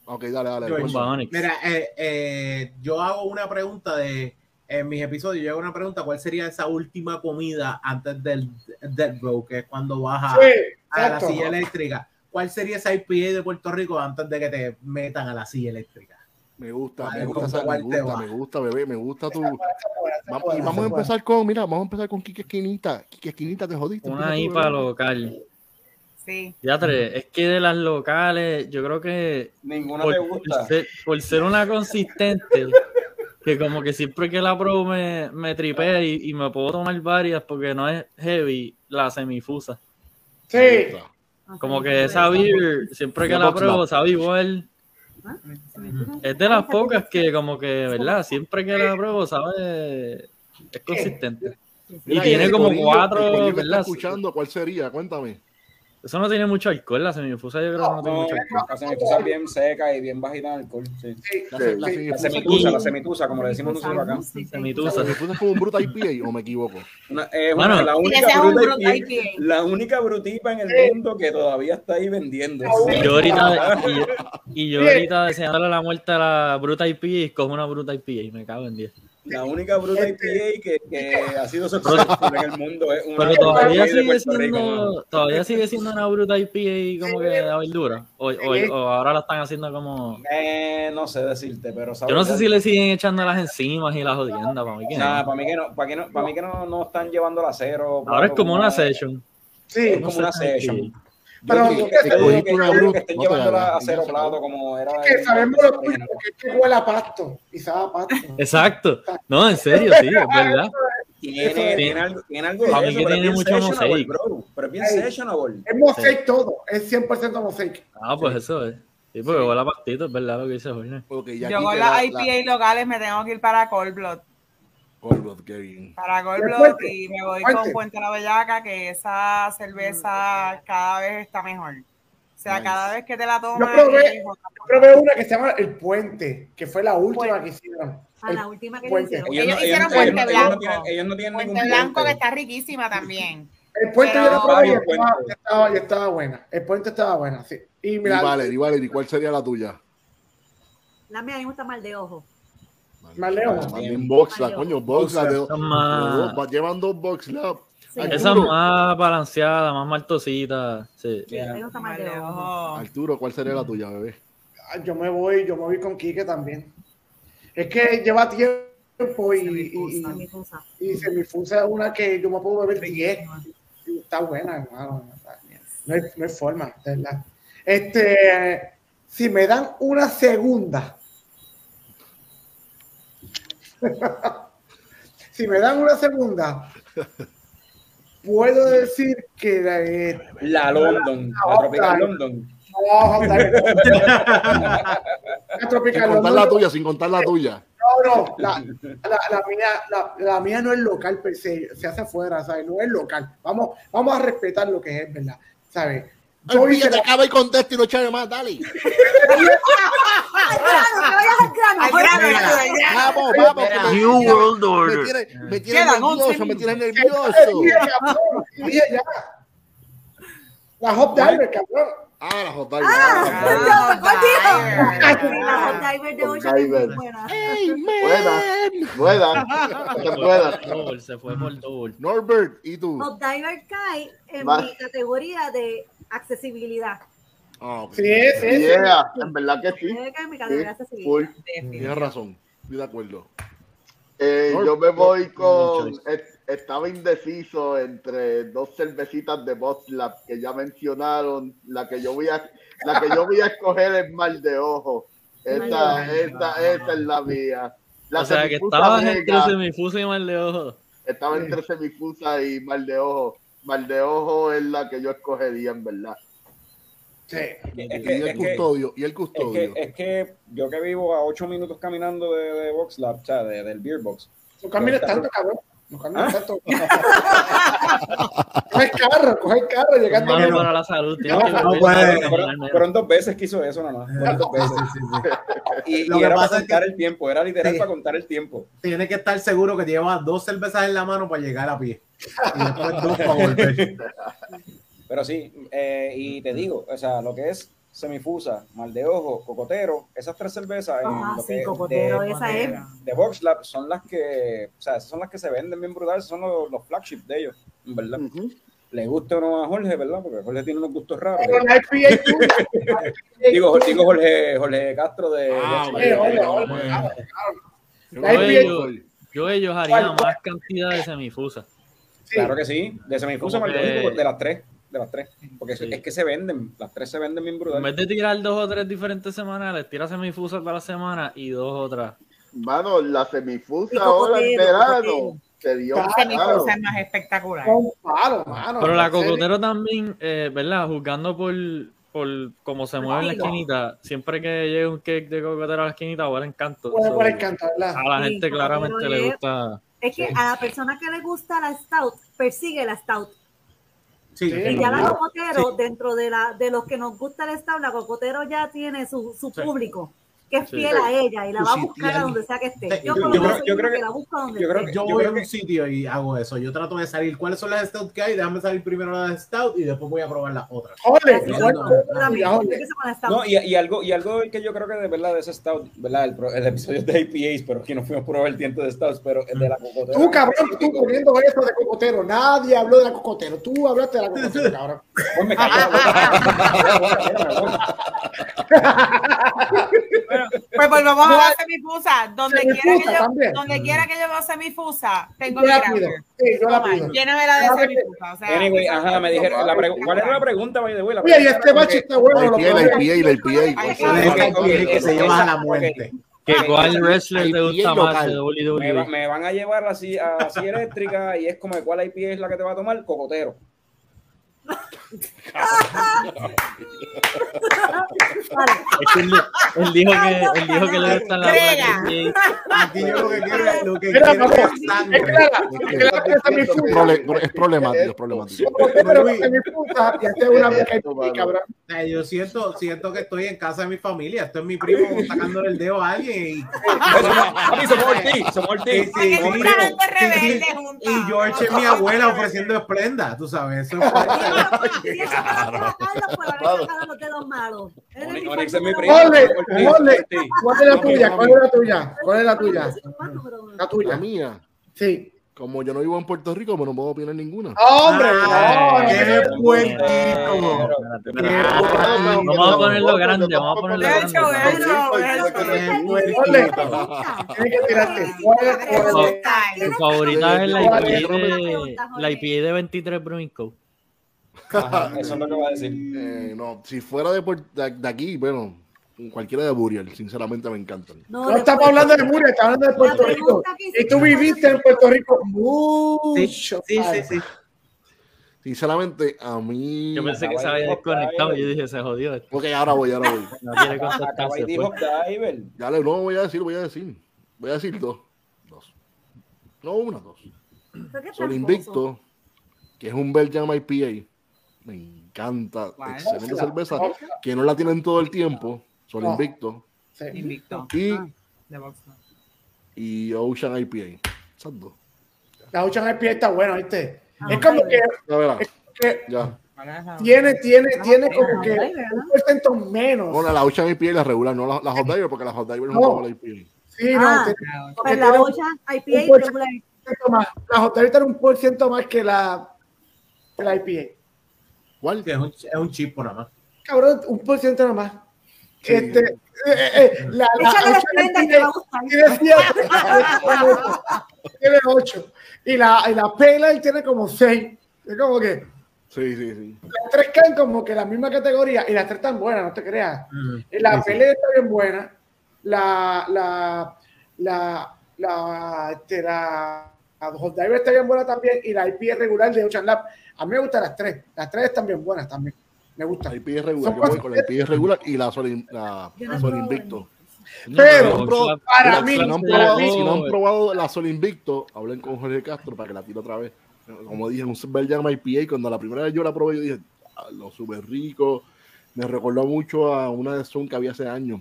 Ok, dale, dale. George. Mira, eh, eh, yo hago una pregunta de, en mis episodios, yo hago una pregunta, ¿cuál sería esa última comida antes del Dead Row, que es cuando vas a, sí, a la silla eléctrica? ¿Cuál sería esa IPA de Puerto Rico antes de que te metan a la silla eléctrica? Me gusta, me gusta, ¿con esa- me gusta, me gusta, bebé, me gusta tu. Y vamos a empezar con, mira, vamos a empezar con Quique Esquinita. Quique Esquinita, te jodiste. Una IPA local. Sí. Ya tres. Es que de las locales, yo creo que Ninguna por, por gusta. ser, por ser una consistente, que como que siempre que la pruebo me, me tripea y, y me puedo tomar varias porque no es heavy, la semifusa. Sí, Me gusta. Como que esa beer, siempre que la pruebo, sabe igual. Es de las pocas que como que, ¿verdad? Siempre que la pruebo, sabe, es consistente. Y tiene como cuatro, ¿verdad? escuchando, ¿cuál sería? Cuéntame. Eso no tiene mucho alcohol, la semifusa yo creo que no tiene No, mucho alcohol. la semitusa es bien seca y bien bajita en alcohol. Sí. sí, La, sí, la sí. semifusa La semitusa, la semitusa, como le decimos nosotros acá. ¿La Semitusa. semifusa es como un bruta IPA o me equivoco? Una- es Bueno, la única bruta bruta IPA, IPA. la única brutipa en el mundo que todavía está ahí vendiendo. Y yo ahorita, y yo, y yo ahorita deseándole la muerte a la bruta IPA y cojo una bruta IPA y me cago en 10. La única bruta IPA que, que ha sido successful en el mundo es una Pero IPA todavía sigue Rico, siendo, todavía sigue siendo una bruta IPA como que de verdura. O, o- o ahora la están haciendo como. Eh, no sé decirte, pero Yo no sé si le siguen echando las enzimas y las jodiendas para mí que no. Para mí que no, para, que no, para mí que no, no están llevando la cero. Ahora es como una session. Sí, Es como una session. Pero Yo que- te digo que, yo que estén no llevándola a cero plato como era. que sabemos lo porque es que huele a pasto y sabe a pasto. Exacto. No, en serio, sí, es verdad. Tiene, tiene algo, tiene algo de mí eso, que tiene bien mucho sessionable, mosaic. bro. Pero es bien sessionable. Es mosaic todo, es 100% mosaic. Ah, pues eso es. Sí, porque huele a pastito, es verdad lo que dice Jorge. Yo con las IPA locales me tengo que ir para Cold Blood. Qué bien. Para Cold Qué Blood fuerte, y me voy fuerte. con Puente la Bellaca, que esa cerveza cada vez está mejor. O sea, Nice. cada vez que te la Yo tomas. probé, es- yo probé una que se llama El Puente, que fue la última Puente. que hicieron. A El la última que Puente. hicieron. Ellos no- Ellos hicieron ellos Puente ellos no Blanco. tienen- ellos no tienen Puente ningún Blanco, puente. que está riquísima también. El puente Pero- yo lo probé y estaba, puentes. y estaba, y estaba buena. El puente estaba buena, sí. Y Y mira, Valerie, Valerie, ¿cuál sería la tuya? La mía a mí me gusta mal de ojo. Más lejos. También box, la Más coño, box, la de, Son más- de- llevan dos box lab. Sí. Arturo, Esa es más balanceada, más maltosita. Sí. Ojo. Arturo, ¿cuál sería la tuya, bebé? Ah, yo me voy, yo me voy con Quique también. Es que lleva tiempo y, y, A mí me gusta. y, y semifusa es una que yo me puedo beber 10. Y Está buena, hermano. No hay, no hay forma, verdad. Este, si me dan una segunda, si me dan una segunda, puedo decir que la, eh, La London, la Tropical London. no. La Sin Tropical contar London la tuya, sin contar la tuya. No, no, la, la, la mía, la, la mía no es local per se, se hace afuera, ¿sabes? No es local. Vamos, vamos a respetar lo que es, ¿verdad? ¿Sabes? Yo hice te acaba y contesta y no más, dale. Vamos, vamos. que me- New World Me Order. tiene, me tiene nervioso, me tiene nervioso. La Hop Diver, cabrón. Ah, la Hot Diver. Ah, Ah, la Hot Diver de Diver. buena. Se fue por. Norbert, ¿y tú? Hot Diver cae en mi categoría de accesibilidad. Ah. Sí, sí, sí. Yeah, en verdad que sí. Tienes razón. Estoy de acuerdo. Eh, yo me voy con. Estaba indeciso entre dos cervecitas de Boslab que ya mencionaron. La que yo voy a, la que yo voy a escoger es Mal de Ojo. Esta, esta, esta es la mía. La O sea que estabas entre semifusa y mal de ojo. estaba entre semifusa y Mal de Ojo. Mal de Ojo es la que yo escogería, en verdad. Sí. Es y que, el es que- custodio, y el es custodio. que, es que yo que vivo a 8 minutos caminando de, de Box Lab, o sea, de- del Beer Box. No camines tanto, cabrón. No camines tanto. coge el carro, coge el carro llegando. Malo no. para la salud. tienes No, no puede. Fueron, dos veces que hizo eso nada más. Fueron dos veces. Sí, sí, sí. Y, Lo y que era pasa para es contar que- el tiempo, era literal Sí. para contar el tiempo. Tiene que estar seguro que lleva dos cervezas en la mano para llegar a pie. Y después dos para volver. Pero sí, eh, y te digo, o sea, lo que es semifusa, mal de ojo, cocotero, esas tres cervezas en Ah, lo sí, que cocotero, de, esa es. de Box Lab son las que, o sea, esas son las que se venden bien brutales, son los, los flagships de ellos, verdad. Ujú. Le gusta o no a Jorge, ¿verdad? Porque Jorge tiene unos gustos raros. Digo, digo Jorge, Jorge Castro de Ah, bueno. Yo soy- Yo ellos harían más cantidad de semifusa. Claro que sí, de semifusa de que- ojo, de las tres, de las tres. Porque Sí. es que se venden, las tres se venden bien En brutales. vez de tirar dos o tres diferentes semanales, tira semifusa para la semana y dos otras. Mano, la semifusa ahora en verano se dio Claro. claro. Semifusa es más espectacular. Mano. Pero la En cocotero también, eh, ¿verdad? Juzgando por, por cómo se mueve en la esquinita, siempre que llega un cake de cocotero a la esquinita, huele encanto. Por encanto, ¿verdad? a la gente claramente le es- gusta. Es que a la persona que le gusta la stout, persigue la stout. Sí. Y ya la cocotero, dentro de la de los que nos gusta el stout, la cocotero ya tiene su, su Sí. público, que es Sí. fiel a ella y la va a buscar a donde sea que esté. Yo, creo- yo que que- la busco donde yo creo esté. que- Yo Yo voy a un que- sitio y hago eso. Yo trato de salir cuáles son las stout que hay, déjame salir primero las stout y después voy a probar las otras. Así no, y, y algo, y algo que yo creo que de verdad de ese stout, ¿verdad? El, episodio de IPAs, pero aquí no fuimos por el tiempo de stouts, pero el de la cocotera. Tú, cabrón, tú poniendo eso de cocotero. Nadie habló de la cocotero. Tú hablaste de la cocotero, cabrón. Pues me callo, Pues volvamos a la semifusa. Donde semifusa quiera que yo, donde quiera que yo vea semifusa, tengo mi. Sí, yo la Toma, pido. Lléname la de semifusa. O sea, Anyway, ajá, me dijeron, ¿cuál era la pregunta, by the way? La Oye, y este bache está bueno. La IPA. IPA, la IPA. Que se esa- lleva a la muerte. ¿Que ¿Cuál esa- wrestler te gusta más de local. me, va- WWE? me van a llevar así, así eléctrica y es como de cuál IP es la que te va a tomar, cocotero. Él, dijo que, él dijo que le Aquí yo lo que quiero es lo que quiero es sangre. Es problemático, es problemático. Yo siento, siento que estoy en casa de mi familia. Esto es mi primo sacándole el dedo a alguien y, y George es mi abuela ofreciendo esplenda, tú sabes. Eso es ¿cuál es la tuya? ¿Cuál es la tuya? ¿Cuál es la tuya? La La tuya. mía, Sí. como yo no vivo en Puerto Rico, pues no puedo opinar ninguna. ¡Hombre! No, ¡Qué no, puertito! Espérate. Vamos a ponerlo grande, vamos a ponerlo De hecho, grande. Tienes que tirarte. ¿Cuál es- cuál es- Mi favorita es la. IPA de, la IPA de 23 Brewing Co. Ajá, eso es lo que va a decir. Eh, no, si fuera de, de, de aquí, bueno, cualquiera de Burial, sinceramente me encantan. No estamos hablando de Murcia, estamos hablando de Puerto Rico. Y tú viviste en Puerto Rico mucho. Sí, sí, sí. Sinceramente, a mí. Yo pensé que se había desconectado y yo dije, se jodió. esto. Ok, ahora voy, ahora voy. No quiere pues. Diver. Ya le, no voy a decir, voy a decir. Voy a decir dos. Dos. No, una, dos. Son Invicto, que es un Belgian IPA. Me encanta. ¿Cuál? Excelente cerveza. Que no la tienen todo el tiempo. Son No. Invicto. Sí. Invicto. Y, Ah, y Ocean IPA. Esas dos. La Ocean IPA está buena, ¿viste? Ah, Es como que, Ya que Ya. tiene, tiene, tiene como Ah, que un por ciento menos. Bueno, la Ocean IPA es la regular, no la, la Hot Diver, porque la Hot Diver no, No. es la IPA. Sí, no, Ah, tiene- porque Pues la un IPA regular. más. La J tiene un por ciento más que la, que la IPA. ¿Cuál? Sí, es, un, es un chip nada más. Cabrón, un por ciento nada más. Sí. Este, eh, eh, eh, la, la tiene- tiene siete. tiene ocho. Y la, y la Ale tiene como seis. Es como que Sí, sí, sí. las tres caen como que la misma categoría y las tres están buenas, no te creas. Mm. La Sí, sí. Pale Ale está bien buena. La, la, la, la, este, la, la Hot Diver está bien buena también. Y la IP regular de Ocean Lab. A mí me gustan las tres. Las tres están bien buenas también. Me La gustan. IPA es regular. Son Yo voy cosas- con la IPA es regular y la Sol, la, Invicto. Pero, No, para mí, Si no han probado, si no han probado la Sol Invicto, hablen con Jorge Castro para que la tire otra vez. Como dije, un Belgian IPA, cuando la primera vez yo la probé, yo dije, "Ah, lo súper rico. Me recordó mucho a una de Zoom que había hace años,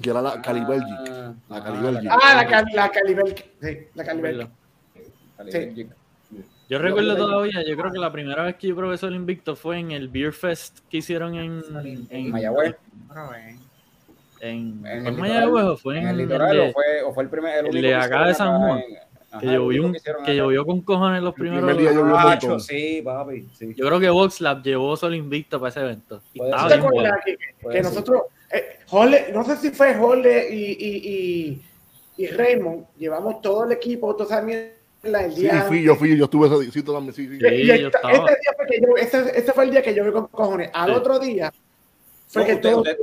que era la Cali Belgic. Ah, La ah, Cali Belgic. Ah, la, Cali- la Calibel. Sí, la Calibel. Verdad. Cali Sí. Yo recuerdo todavía, yo creo que la primera vez que yo probé Sol Invicto fue en el Beer Fest que hicieron en, en, Mayagüez. en, En ¿fue el en Mayagüez o fue En en, el el litoral de- o fue, o fue el primer. El de acá de San Juan, en- ajá, que llovió, un- que llovió con cojones los primeros primer día llovió un Ah, sí, papi. Sí. Yo creo que Voxlab llevó Sol Invicto para ese evento. Y estaba ¿Te ser. bien acuerdas bueno. que, nosotros, eh, Jorge, no sé si fue Jorge y, y, y, y Raymond, llevamos todo el equipo, toda esa mierda el Sí, día. fui, yo fui, yo estuve ese sitio también, sí, sí. Sí, y yo esta- ese, día fue que yo, ese, ese fue el día que yo vi con cojones. Al Sí. otro día fue No, que usted- todo usted-.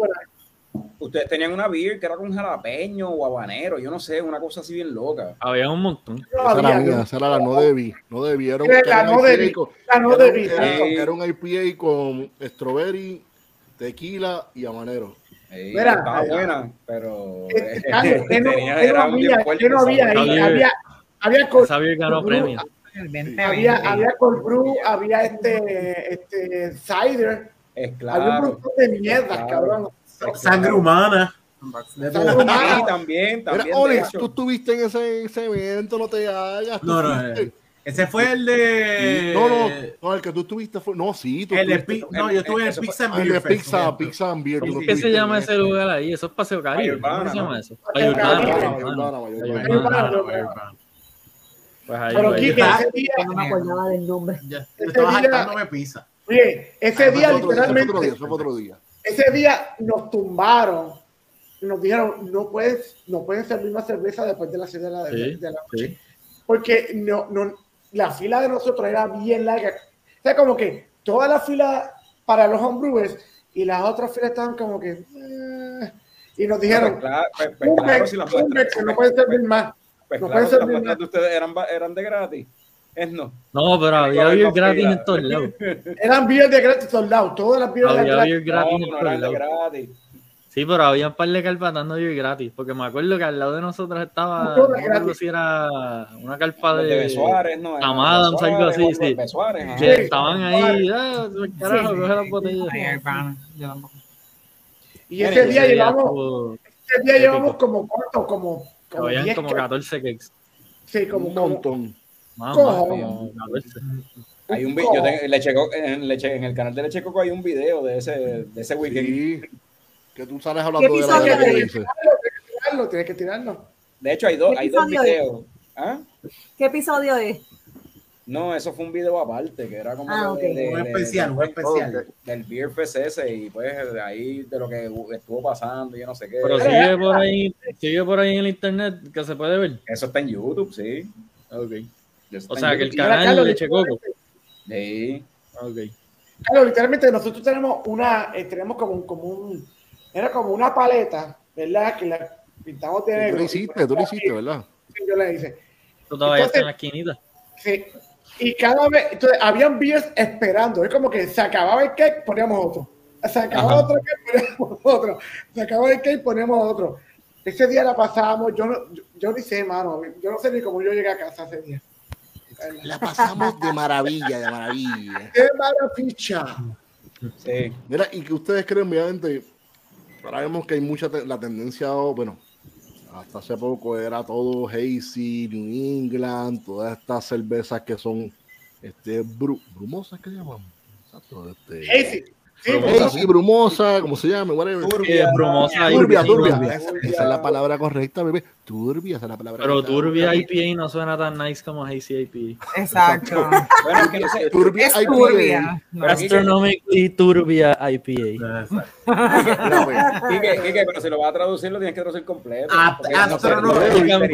Ustedes tenían una beer que era con jalapeño o habanero, yo no sé, una cosa así bien loca. Había un montón. No Esa era había, mía, yo- esa era la no debí, no debí. Era un, Era era la no debí, con- la no era un- debí. Era, Sí. era un IPA con strawberry, tequila y habanero. Eh, Mira, estaba eh, buena, pero Este, Carlos, ¿qué no, era había? fuerte ¿Qué no esa había ahí? Había- Había, había, col- Esa beer ganó Cold premio. había, había cold brew, había este, este cider, Es había un claro. montón de mierdas, claro. cabrón. Sangre humana. Sangre. Sí, también, también. Tú estuviste en ese, ese evento, no te hagas. No, no, eh, ese fue el de. No, no, no, el que tú estuviste fue. No, sí, tú El de estuviste- no, yo estuve en el Pizza and Ah, Beer pizza, pizza and beer. ¿Qué se llama ese lugar ahí? Eso es Paseo Caribe. ¿Cómo se llama eso? Pues ahí, Pero pues, Kike, ese día, No me acordaba del nombre. Ya, Ese estaba día- pizza. oye, ese Ese día otro- día, literalmente, ese fue otro día. ese día nos tumbaron, nos dijeron, no puedes, no pueden servir más cerveza después de las 7 de la, de, Sí, de la noche. sí. Porque no, no, la fila de nosotros era bien larga. O sea, como que toda la fila para los homebrewers y las otras filas estaban como que... eh, y nos Pues dijeron, claro, pues- pues "Un claro, si mes, muestras, que no pueden servir más. Pues no claro, las muestras de ustedes eran, eran de gratis. Es no. No, pero había beer gratis en todos lados. Eran beers de gratis soldados, todas las beers de Había gratis. beer gratis No, en no todos eran de lados. gratis. Sí, pero había un par de carpas dando beer gratis. Porque me acuerdo que al lado de nosotros estaba. No, No todas gratis. si era una carpa de de. Besuárez, ¿no? Algo así, sí. Besuárez. Que estaban ahí. Ah, carajo, coge las botellas. Y ese día llevamos, ese día llevamos como cuánto, como, como Habían 10 como ca- 14 cakes. Sí, como Un montón. Como 14. Hay un vi- yo tengo- Leche Co- en, Leche- en el canal de Leche Coco hay un video de ese, de ese weekend. Sí. Que tú sales hablando de la que tirarlo, tienes que tirarlo. De hecho, hay dos, ¿Qué hay dos videos. ¿Ah? ¿Qué episodio es? No, eso fue un video aparte, que era como Ah, de- ok. de- Un de- especial, un especial. del Beer Fest ese y pues de ahí de lo que estuvo pasando, yo no sé qué. Pero sigue por ahí, sigue por ahí en el internet que se puede ver. Eso está en YouTube, sí. Ok. Eso O sea, que el canal de Checoco. literalmente- Sí. Ok. Claro, literalmente nosotros tenemos una, eh, tenemos como un, como un, era como una paleta, ¿verdad? Que la pintamos de Tú negro. lo hiciste, tú lo hiciste, ¿verdad? Sí, Yo le hice. Tú todavía estás en la esquinita. Sí. Y cada vez, entonces, habían beers esperando. Es como que se acababa el cake, poníamos otro. Se acababa Ajá. otro cake, poníamos otro. Se acababa el cake, poníamos otro. Ese día la pasábamos, yo no, yo, yo ni sé, mano. Yo no sé ni cómo yo llegué a casa ese día. La pasamos de maravilla, de maravilla. ¡Qué maravilla! Sí. Mira, y que ustedes creen, obviamente, ahora vemos que hay mucha te- la tendencia, bueno, hasta hace poco era todo Hazy, New England, todas estas cervezas que son este, bru- brumosas, ¿qué llaman? Este, Hazy. Sí, Hey, sí, brumosa, como se llame, whatever. Eh, brumosa Turbia, turbia. turbia. Esa, es la palabra correcta, bebé. Turbia, esa es la palabra Pero correcta. turbia IPA no suena tan nice como IPA. Exacto. Bueno, que no sé. Turbia Es IPA. turbia. No, Astronomically turbia IPA. Quique, Quique, pero si lo vas a traducir, lo tienes que traducir completo. No, turbia, sería una-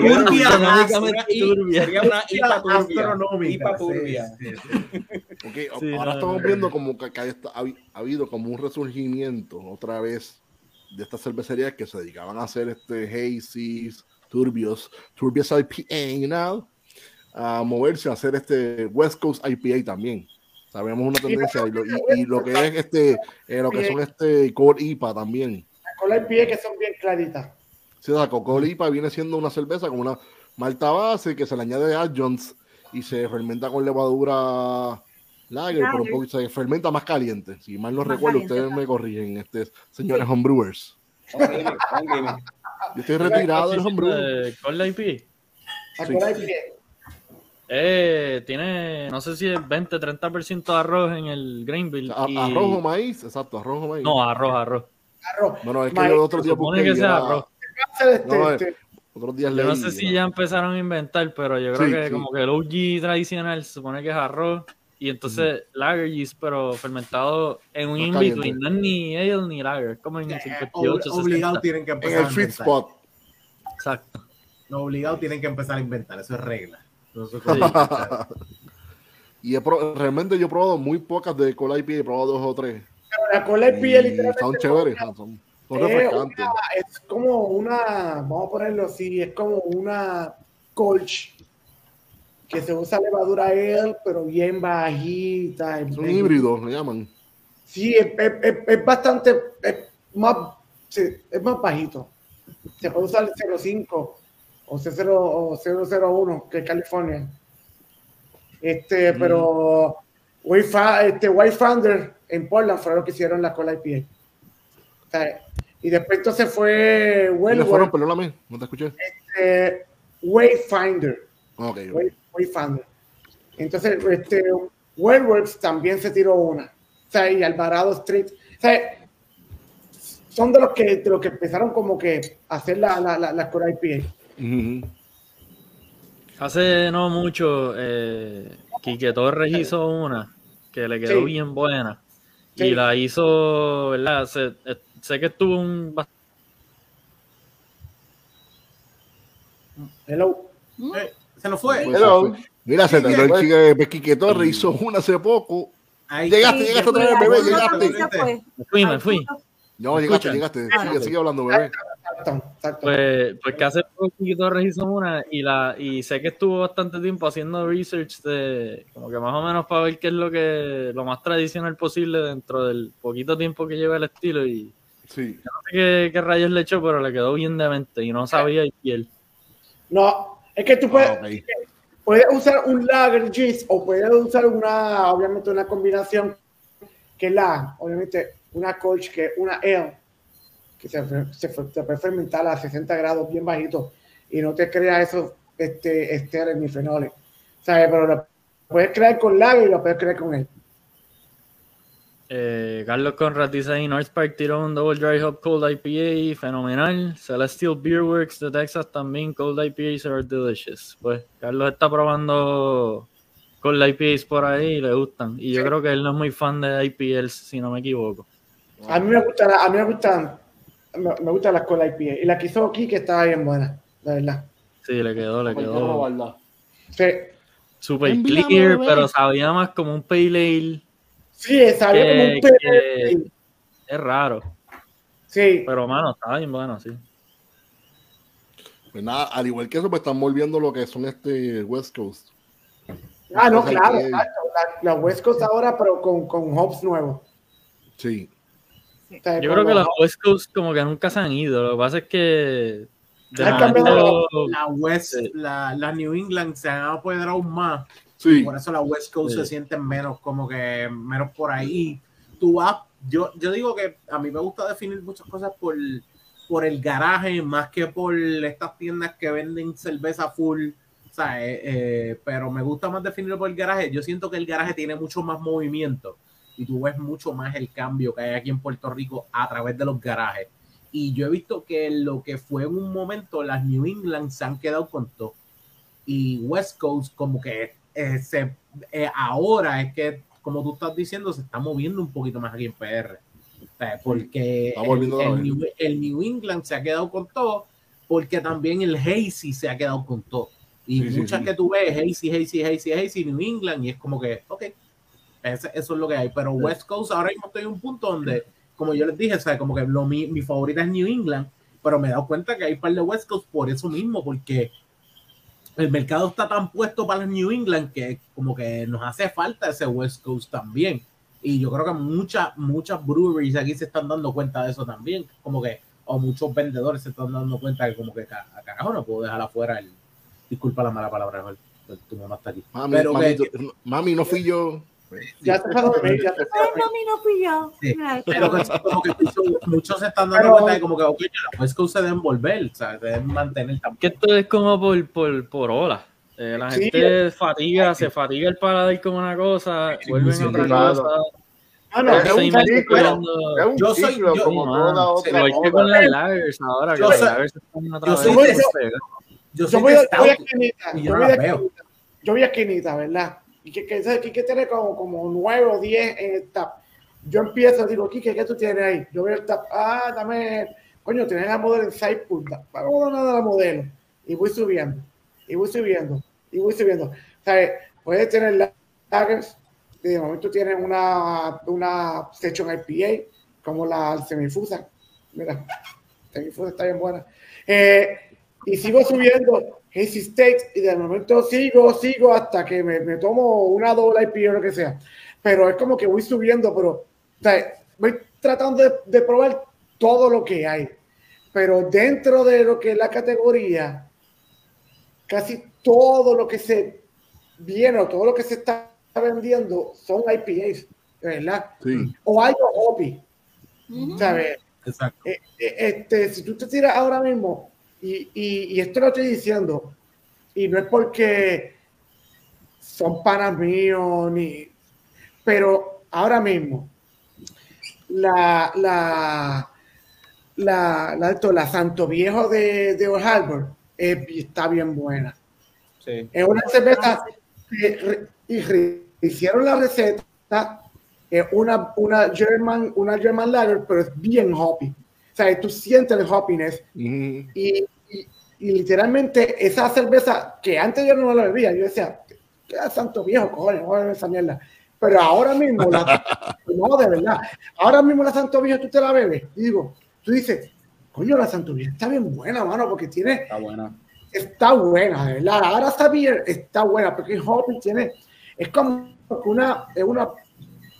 turbia. Sería una IPA turbia. Astronómica, turbia. Sí, sí. ahora no, estamos no, viendo como que, que ha, ha habido como un resurgimiento otra vez de estas cervecerías que se dedicaban a hacer este hazies, turbios, turbios IPA, you know, a moverse a hacer este West Coast IPA también. Sabemos una tendencia y lo, y- y lo que es este, eh, lo que son este Core IPA también. Con IPA que son bien claritas. Sí, la Coca-Cola IPA viene siendo una cerveza con una malta base que se le añade adjuncts y se fermenta con levadura lager, pero un Lager. poco, se fermenta más caliente. Si mal no Más recuerdo, caliente, ustedes me corrigen, este, señores homebrewers. Un gimmick. Yo estoy retirado del homebrew. Eh, ¿Cuál la? La Sí. Eh, tiene, no sé si es 20, 30% de arroz en el grain bill. Y- Arroz o maíz, exacto, arroz o maíz. No, arroz, arroz. Arroz. bueno, es que maíz. yo otro día Supone busqué que sea arroz. Este, No, eh, este, otros días Yo no sé si ¿no? ya empezaron a inventar, pero yo creo Sí, que sí. como que el OG tradicional se supone que es arroz y entonces lager yeast, pero fermentado en un Más in-between. No es ni ale ni lager, como en Eh, 58, ob- Obligado 60. tienen que En empezar el a sweet inventar. spot. Exacto. No, obligado tienen que empezar a inventar, eso es regla. Entonces, Y he realmente yo he probado muy pocas de Cola IPA, he probado dos o tres. la Cola IPA literalmente son chéveres, son, son es refrescantes. una- es como una, vamos a ponerlo así, es como una colch que se usa levadura ale, pero bien bajita. Es un híbrido, le llaman. Sí, es, es- es- bastante, es más, sí, es más bajito. Se puede usar el 05 o, C0, o 001, que es California. Este, pero Wayfa- este, Wayfinder en Portland fue lo que hicieron la cola IPA. O sea, y después entonces fue ¿Quiénes Wellworth, fueron? Perdóname, no te escuché. este, Wayfinder. Ok, Way- Wayfinder. Entonces, este, Wellworks también se tiró una. O sea, y Alvarado Street. O sea, son de los que, de los que empezaron como que a hacer la, la, la, la Cora IPA. Hace no mucho, eh, Quique Torres hizo una que le quedó Sí. bien buena. Sí. Y la hizo, ¿verdad? Sé, eh, sé que estuvo un Hello. eh, se nos fue. Pues, Hello. Mira, se tiró el chico de Quique Torres, hizo una hace poco. Ahí Llegaste, Sí, llegaste otra vez, bebé, llegaste. Me fui, me fui. No, ¿Me llegaste, llegaste. Sigue, sigue hablando, bebé. Pues, pues que hace poco Torres hizo una y la y sé que estuvo bastante tiempo haciendo research de como que más o menos para ver qué es lo que lo más tradicional posible dentro del poquito tiempo que lleva el estilo y Sí. no sé qué, qué rayos le echó pero le quedó bien de mente y no sabía y piel No, es que tú puedes, Ah, ok. puedes usar un lager yeast o puedes usar una, obviamente, una combinación que es la, obviamente, una colch que es una ale, que se, se, se puede fermentar a 60 grados bien bajito y no te crea esos este, esteres ni fenoles. ¿Sabes? Pero lo puedes crear con lager y lo puedes crear con él. Eh, Carlos Conrad dice ahí, North Park tiró un Double Dry Hop Cold IPA, fenomenal. Celestial Beer Works de Texas también, Cold IPAs are delicious. Pues Carlos está probando Cold IPAs por ahí y le gustan. Y yo creo que él no es muy fan de IPLs, si no me equivoco. A mí me gusta, la- a mí me gustan, me, me gusta la cola IPA y la que hizo aquí que estaba bien buena, la verdad. Sí, le quedó, le quedó. Sí, super Envíame, clear, bebé. pero sabía más como un pale ale. Sí, como un Que- pez. que- Es raro, Sí, pero mano, estaba bien bueno, sí. Pues nada, al igual que eso, pues están volviendo lo que son este West Coast. Ah, no, claro, que-. La, la West Coast ahora, pero con, con hops nuevos. Sí. O sea, Yo creo que los West Coast como que nunca se han ido. Lo que pasa es que cambiado La West, Sí. la, la New England se han apoderado aún más. Sí. Por eso la West Coast Sí. se sienten menos, como que menos por ahí. Tú vas, yo, yo digo que a mí me gusta definir muchas cosas por, por el garaje, más que por estas tiendas que venden cerveza full. O sea, eh, eh, pero me gusta más definirlo por el garaje. Yo siento que el garaje tiene mucho más movimiento. y tú ves mucho más el cambio que hay aquí en Puerto Rico a través de los garajes. Y yo he visto que lo que fue en un momento las New England se han quedado con todo. Y West Coast como que eh, se, eh, ahora es que, como tú estás diciendo, se está moviendo un poquito más aquí en PR. O sea, porque el, el. New, el New England se ha quedado con todo, porque también el Hazy se ha quedado con todo. Y Sí, muchas sí. que tú ves, Hazy, Hazy, Hazy, Hazy, New England, y es como que, ok, eso es lo que hay. Pero West Coast ahora mismo estoy en un punto donde, como yo les dije, o sea, como que lo, mi, mi favorita es New England, pero me he dado cuenta que hay un par de West Coast por eso mismo, porque el mercado está tan puesto para las New England que como que nos hace falta ese West Coast también. Y yo creo que muchas, muchas breweries aquí se están dando cuenta de eso también. Como que, o muchos vendedores se están dando cuenta que como que a carajo no puedo dejar afuera el, disculpa la mala palabra, tu mamá está aquí. Mami, Pero mami, que- tú- mami, no fui yo. Ya te dormir, ya te Ay, mami, no fui yo. Sí. Mira, Pero que- como que muchos, muchos se están dando Pero- cuenta de como que, ok, West Coast se deben volver, o sea, deben mantener también. que esto es como por, por, por. Eh, la Sí. gente fatiga, se fatiga el paladar con una cosa, vuelven a otra cosa. Ah, no, Es seis un meses ciclo. esperando- Es un Yo soy- yo- como toda otra Igual que cosa. con las lagers ahora, que Yo las soy- lagers están otra yo vez soy. Yo Yo soy voy, de a- voy a Stout esquinita, y yo yo yo voy a esquinita, ¿verdad? Y que, que, que Quique tiene como, como 9 o 10 en el tap. Yo empiezo, digo, Quique, ¿qué tú tienes ahí? Yo veo el tap, ah, dame, coño, tienes la modelo en 6 puntas, vamos a dar la modelo. Y voy subiendo, y voy subiendo, y voy subiendo. ¿Sabes? Puedes tener lagers, y de momento tienes una, una section IPA, como la semifusa. Mira, semifusa está bien buena. Eh, y sigo subiendo Hazy Steaks y de momento sigo, sigo hasta que me, me tomo una doble IPA o lo que sea. Pero es como que voy subiendo, pero o sea, voy tratando de, de probar todo lo que hay. Pero dentro de lo que es la categoría, casi todo lo que se viene o todo lo que se está vendiendo son IPAs, ¿verdad? Sí. O algo hoppy, Ujú. ¿sabes? Exacto. Eh, eh, este, si tú te tiras ahora mismo, y, y, y esto lo estoy diciendo, y no es porque son panas míos, ni, pero ahora mismo, la, la, la, la, la Santo Viejo de, de Old Harbor eh, está bien buena. Sí. Es una cerveza que re- hicieron la receta, es una, una German, una German Lager, pero es bien hoppy. O sea, tú sientes el hoppiness y, y- y literalmente esa cerveza que antes yo no la bebía, yo decía, ¿qué santo viejo, cojones, voy a beber esa mierda. Pero ahora mismo, la, no, de verdad, ahora mismo la santo viejo tú te la bebes, y digo, tú dices, coño, la santo viejo está bien buena, mano, porque tiene, Está buena. está buena, de verdad. Ahora está bien, está buena, porque el hoppy tiene, es como una, es una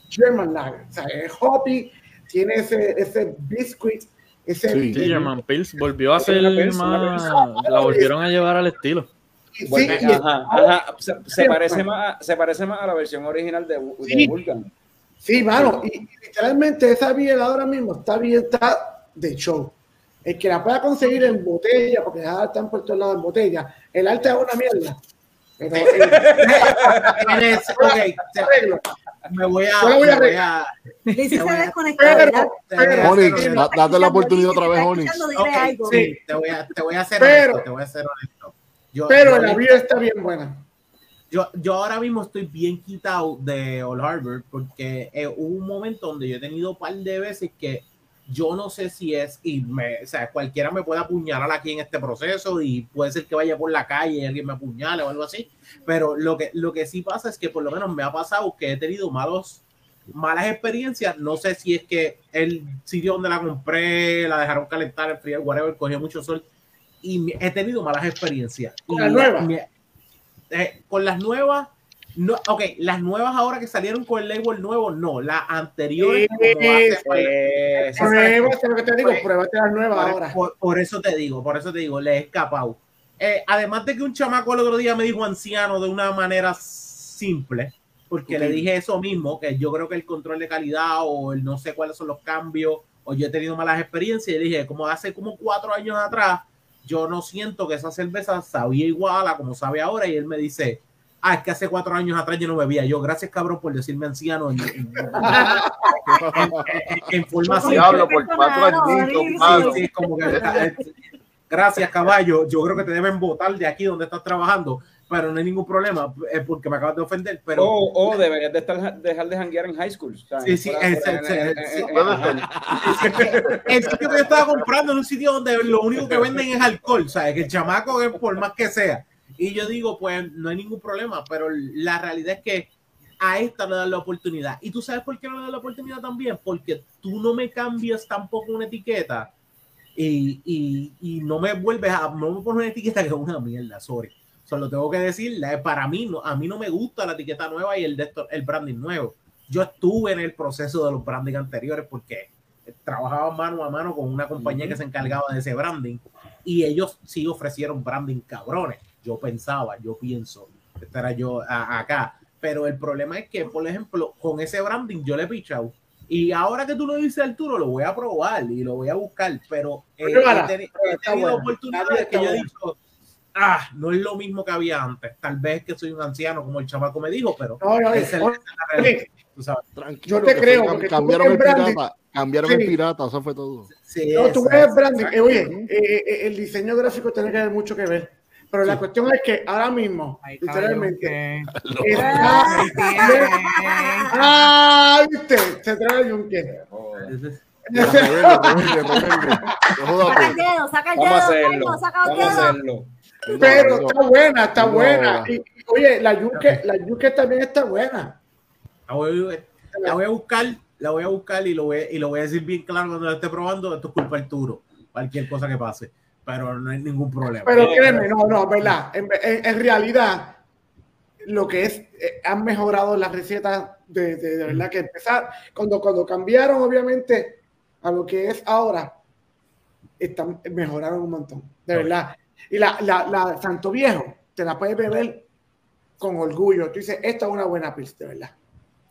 German lager, o sea, es hoppy, tiene ese, ese biscuit, ese, Sí. Sí, German Pills volvió a ser más, la volvieron a llevar al estilo. sí, Vuelve- y- ajá, ajá. Se, se parece más, a- se parece más a la versión original de, de Sí. Vulcan. Sí, mano, y, y literalmente esa biela ahora mismo está bien, está de show. El que la pueda conseguir en botella, porque ya están por todos lados en botella, el arte es una mierda. Pero arreglo. Me voy a. Yo la voy a da- date la oportunidad otra vez, algo. sí, te voy a, te voy a ser Pero- honesto, te voy a ser honesto. Yo, pero yo- la vida está bien buena. yo, yo ahora mismo estoy bien quitado de Old Harbor porque eh, hubo un momento donde yo he tenido un par de veces que yo no sé si es, y me, o sea, cualquiera me puede apuñalar aquí en este proceso y puede ser que vaya por la calle y alguien me apuñale o algo así, pero lo que, lo que sí pasa es que por lo menos me ha pasado que he tenido malos, malas experiencias, no sé si es que el sitio donde la compré, la dejaron calentar, el frío, whatever, cogió mucho sol y he tenido malas experiencias. ¿Con las nuevas? eh, con las nuevas, no, ok, las nuevas ahora que salieron con el label nuevo, no, las anteriores. Eh, Exacto. Pruébate lo que te digo, Pues, pruébate las nuevas por, ahora. por- por eso te digo, por eso te digo, le he escapado. Eh, además de que un chamaco el otro día me dijo anciano de una manera simple, porque Ok. le dije eso mismo, que yo creo que el control de calidad o el no sé cuáles son los cambios, o yo he tenido malas experiencias, y dije, como hace como cuatro años atrás, yo no siento que esa cerveza sabía igual a como sabe ahora, y él me dice, Ah, es que hace cuatro años atrás yo no bebía. Yo, gracias cabrón por decirme anciano en, en, en- en- en forma así. Diablo, por cuatro mano. Sí, como que, eh, gracias, caballo. Yo creo que te deben votar de aquí donde estás trabajando, pero no hay ningún problema, eh, porque me acabas de ofender. Pero O, o deberías de estar, dejar de janguear en high school. ¿sabes? Sí, sí, en- en- en- en- sitio que yo estaba comprando es un sitio donde lo único que venden es alcohol, ¿sabes? Que el chamaco es por más que sea. Y yo digo, pues no hay ningún problema, pero la realidad es que a esta le dan la oportunidad. ¿Y tú sabes por qué no le dan la oportunidad también? Porque tú no me cambias tampoco una etiqueta y, y, y no me vuelves a, no me pones una etiqueta que es una mierda, sorry. Solo tengo que decir, para mí, no, a mí no me gusta la etiqueta nueva y el, de esto- el branding nuevo. Yo estuve en el proceso de los branding anteriores porque trabajaba mano a mano con una compañía que se encargaba de ese branding y ellos sí ofrecieron branding cabrones. Yo pensaba, yo pienso, estará yo a- acá. Pero el problema es que, por ejemplo, con ese branding yo le he pichado. Y ahora que tú lo dices, Arturo, lo voy a probar y lo voy a buscar. Pero eh, he, teni- he está tenido buena. oportunidades Está que yo he dicho, ah, no es lo mismo que había antes. Tal vez que soy un anciano, como el chamaco me dijo, pero No, no, esa es oye, la realidad, tú sabes. Tranquilo, Yo te creo, fue- porque cambiaron el pirata, cambiaron Sí. el pirata, eso fue todo. Sí, No, tú esa- ves branding. eh, oye, eh, eh, el diseño gráfico tiene que ver mucho que ver. Pero la cuestión es que ahora mismo, Ay, literalmente, cabrón, está. que- ¡Ah! ¿Viste? Se trae el yunque. Saca el dedo, saca el dedo, hacerlo. Saca el dedo. hacerlo. Pero No, está buena, está No. buena. Y, y, oye, la yunque, la yunque también está buena. La voy, la voy a buscar, la voy a buscar y lo voy, y lo voy a decir bien claro cuando la esté probando. Esto es culpa de Arturo. Cualquier cosa que pase. Pero no hay ningún problema. Pero créeme, no, no, verdad. En, en- en realidad, lo que es, eh, han mejorado las recetas de, de, de verdad que empezar, cuando, cuando cambiaron, obviamente, a lo que es ahora, están, mejoraron un montón, de verdad. Y la, la, la Santo Viejo, te la puedes beber con orgullo. Tú dices, esta es una buena pils, de verdad.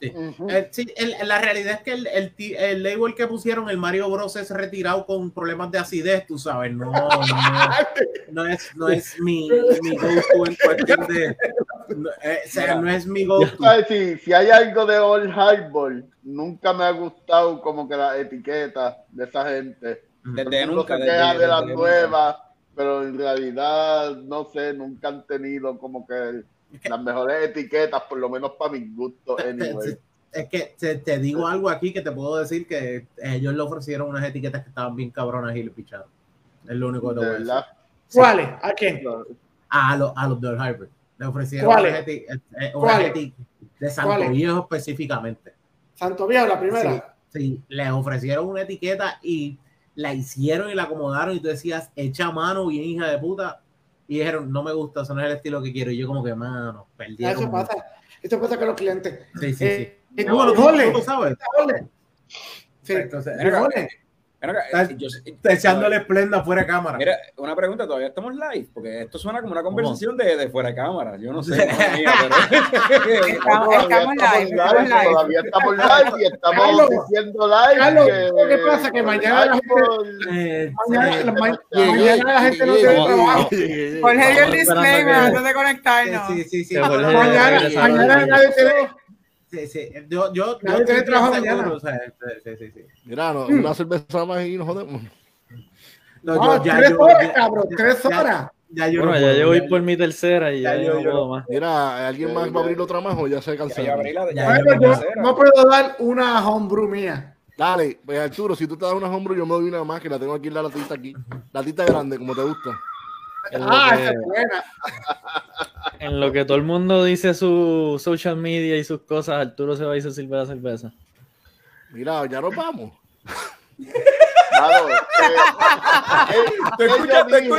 Sí. Eh, sí, el- la realidad es que el, el, el label que pusieron, el Mario Bros, es retirado con problemas de acidez, tú sabes. No, no, no es, no es mi, mi go-to en cuestión de. no, eh, o sea, no es mi go-to. Si, si hay algo de Old Hardball, nunca me ha gustado como que la etiqueta de esa gente. Desde Uno nunca. se desde- queja de las desde nuevas, pero en realidad, no sé, nunca han tenido como que las mejores etiquetas, por lo menos para mis gustos, anyway. Es que te, te digo algo aquí que te puedo decir que ellos le ofrecieron unas etiquetas que estaban bien cabronas y le picharon. Es lo único que te De voy a decir. ¿Cuáles? ¿A quién? A, los a los del Harvard. Le ofrecieron ¿Cuáles? unas eti- eh, eh, de Santo ¿Cuáles? Viejo específicamente. Santo Viejo, la primera. Sí, sí, les ofrecieron una etiqueta y la hicieron y la acomodaron y tú decías, echa mano, bien hija de puta. Y dijeron, no me gusta, eso no es el estilo que quiero. Y yo como que, mano, perdí. Ya, Eso pasa. Esto pasa con los clientes. Sí, sí, Eh, sí. eh, No, bueno, tú, frijoles, tú lo sabes. frijoles. Sí, Entonces, frijoles. Estás- eh, yo- Está echándole esplenda fuera de cámara. Mira, una pregunta, todavía estamos live, porque esto suena como una conversación de, de fuera de cámara. Yo no sé. mía, pero- Estamos, Todavía estamos live, estamos live. Todavía estamos live y estamos Carlos, diciendo live. Carlos, que- ¿qué pasa? Que mañana la gente- Eh, Mañana, la- no tiene trabajo. Jorge el Estamos esperando disclaimer que- antes de conectarnos. Sí, sí, sí. Que Jorge Mañana, regresa mañana al- nadie tiene. Sí, sí. Yo, yo, trabajo mañana. sí, sí, sí. Mira, no, una cerveza más y nos jodemos. No, No, yo- ya tres yo- horas, ya- cabrón, ya- tres ya- horas. Ya yo Bueno, no ya puedo, yo voy ya- por mi tercera y ya, Ya yo yo- no puedo más. Mira, ¿alguien más va a abrir otra más o ya se Ya yo cansaron? abrí la- ya Ya, yo Bueno, abrí la yo tercera. no puedo dar una homebrew mía. Dale, pues Arturo, si tú te das una hombro, yo me doy una más que la tengo aquí en la latita aquí. Latita grande, como te gusta. En Ah, que, esa es buena. en lo que todo el mundo dice su social media y sus cosas, Arturo se va y se sirve la cerveza. Mira, ya nos vamos. Eh, eh, ¿qué escuchas? yo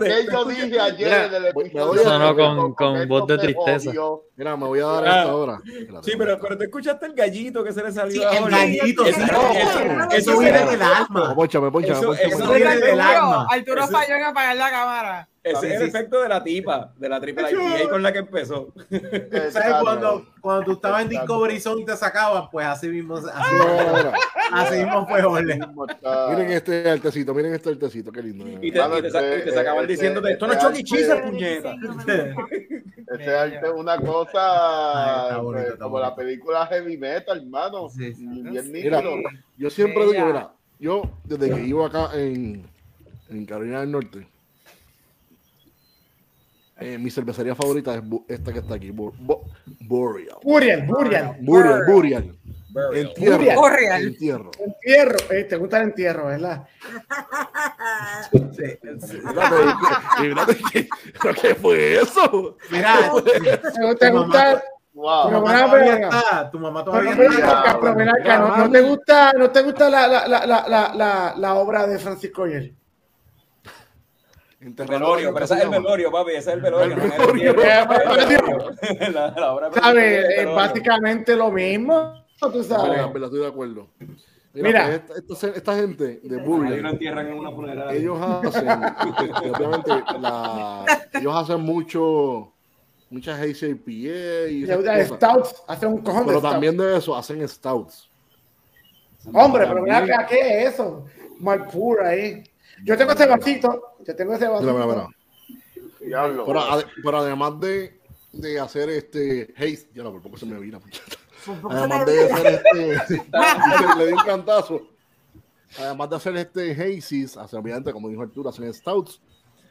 ¿te yo dije ayer episodio? Sonó con- voz de tristeza. Mira, me voy a dar Ah, a esta hora. Sí, pero, pero te escuchaste el gallito que se le salió Sí, a el gallito, sí, Eso- eso viene del alma. Eso- viene del alma. Arturo falló en apagar la cámara. Ese es el Sí, sí. efecto de la tipa, de la triple IPA con la que empezó. ¿Sabes cuando, cuando tú estabas en. Discovery Zone y te sacaban? Pues así mismo, así, mira, así mismo fue. Mismo está- Miren este altecito, miren este altecito, qué lindo. Y te, y te, sa- y te sacaban Ese- diciéndote, esto no es Chucky Cheese, ese- puñeta. Ese arte es una cosa bonito, pues, como la película Heavy Metal, hermano. Sí, sí. Bien Mira, yo siempre digo, mira, yo desde que vivo acá en, en Carolina del Norte, eh, mi cervecería favorita es esta que está aquí, Bo- Bo- Boreal. Burial, Burial. Burial, Burial. Burial. Entierro. Burial. Entierro. Entierro. Eh, te gusta el entierro, ¿verdad? Sí, sí. Espérate, ¿qué- espérate, ¿qué, ¿pero qué fue eso? Mira, ¿Te, te Tu mamá- gusta? Wow. Tu mamá todavía está, tu mamá todavía está. ¿no, te gusta, no te gusta la, la, la, la, la, la, la obra de Francisco Oyer? Velorio, pero ese es el velorio, papi, ese es el velorio. Eh, ¿Sabes? velorio. básicamente lo mismo, tú sabes. Estoy de acuerdo. Mira, Mira. pues, esta, esta- esta gente de Ahí lo Burial, entierran en una funeraria. ellos hacen, obviamente, la, ellos hacen mucho, muchas ACPA y. Stouts, hace un cojón de Pero Stouts. también de eso hacen stouts. Hombre, pero acá, ¿qué es eso? Malpura ahí. Yo tengo ese vasito, yo tengo ese vasito. Mira, mira, mira. Pero, ade- pero además de, de hacer este haze, ya no, por poco se me vira. Además de hacer este, le di un cantazo. Además de hacer este hazes, hacen, obviamente, como dijo Arturo, hacen stouts. Sí,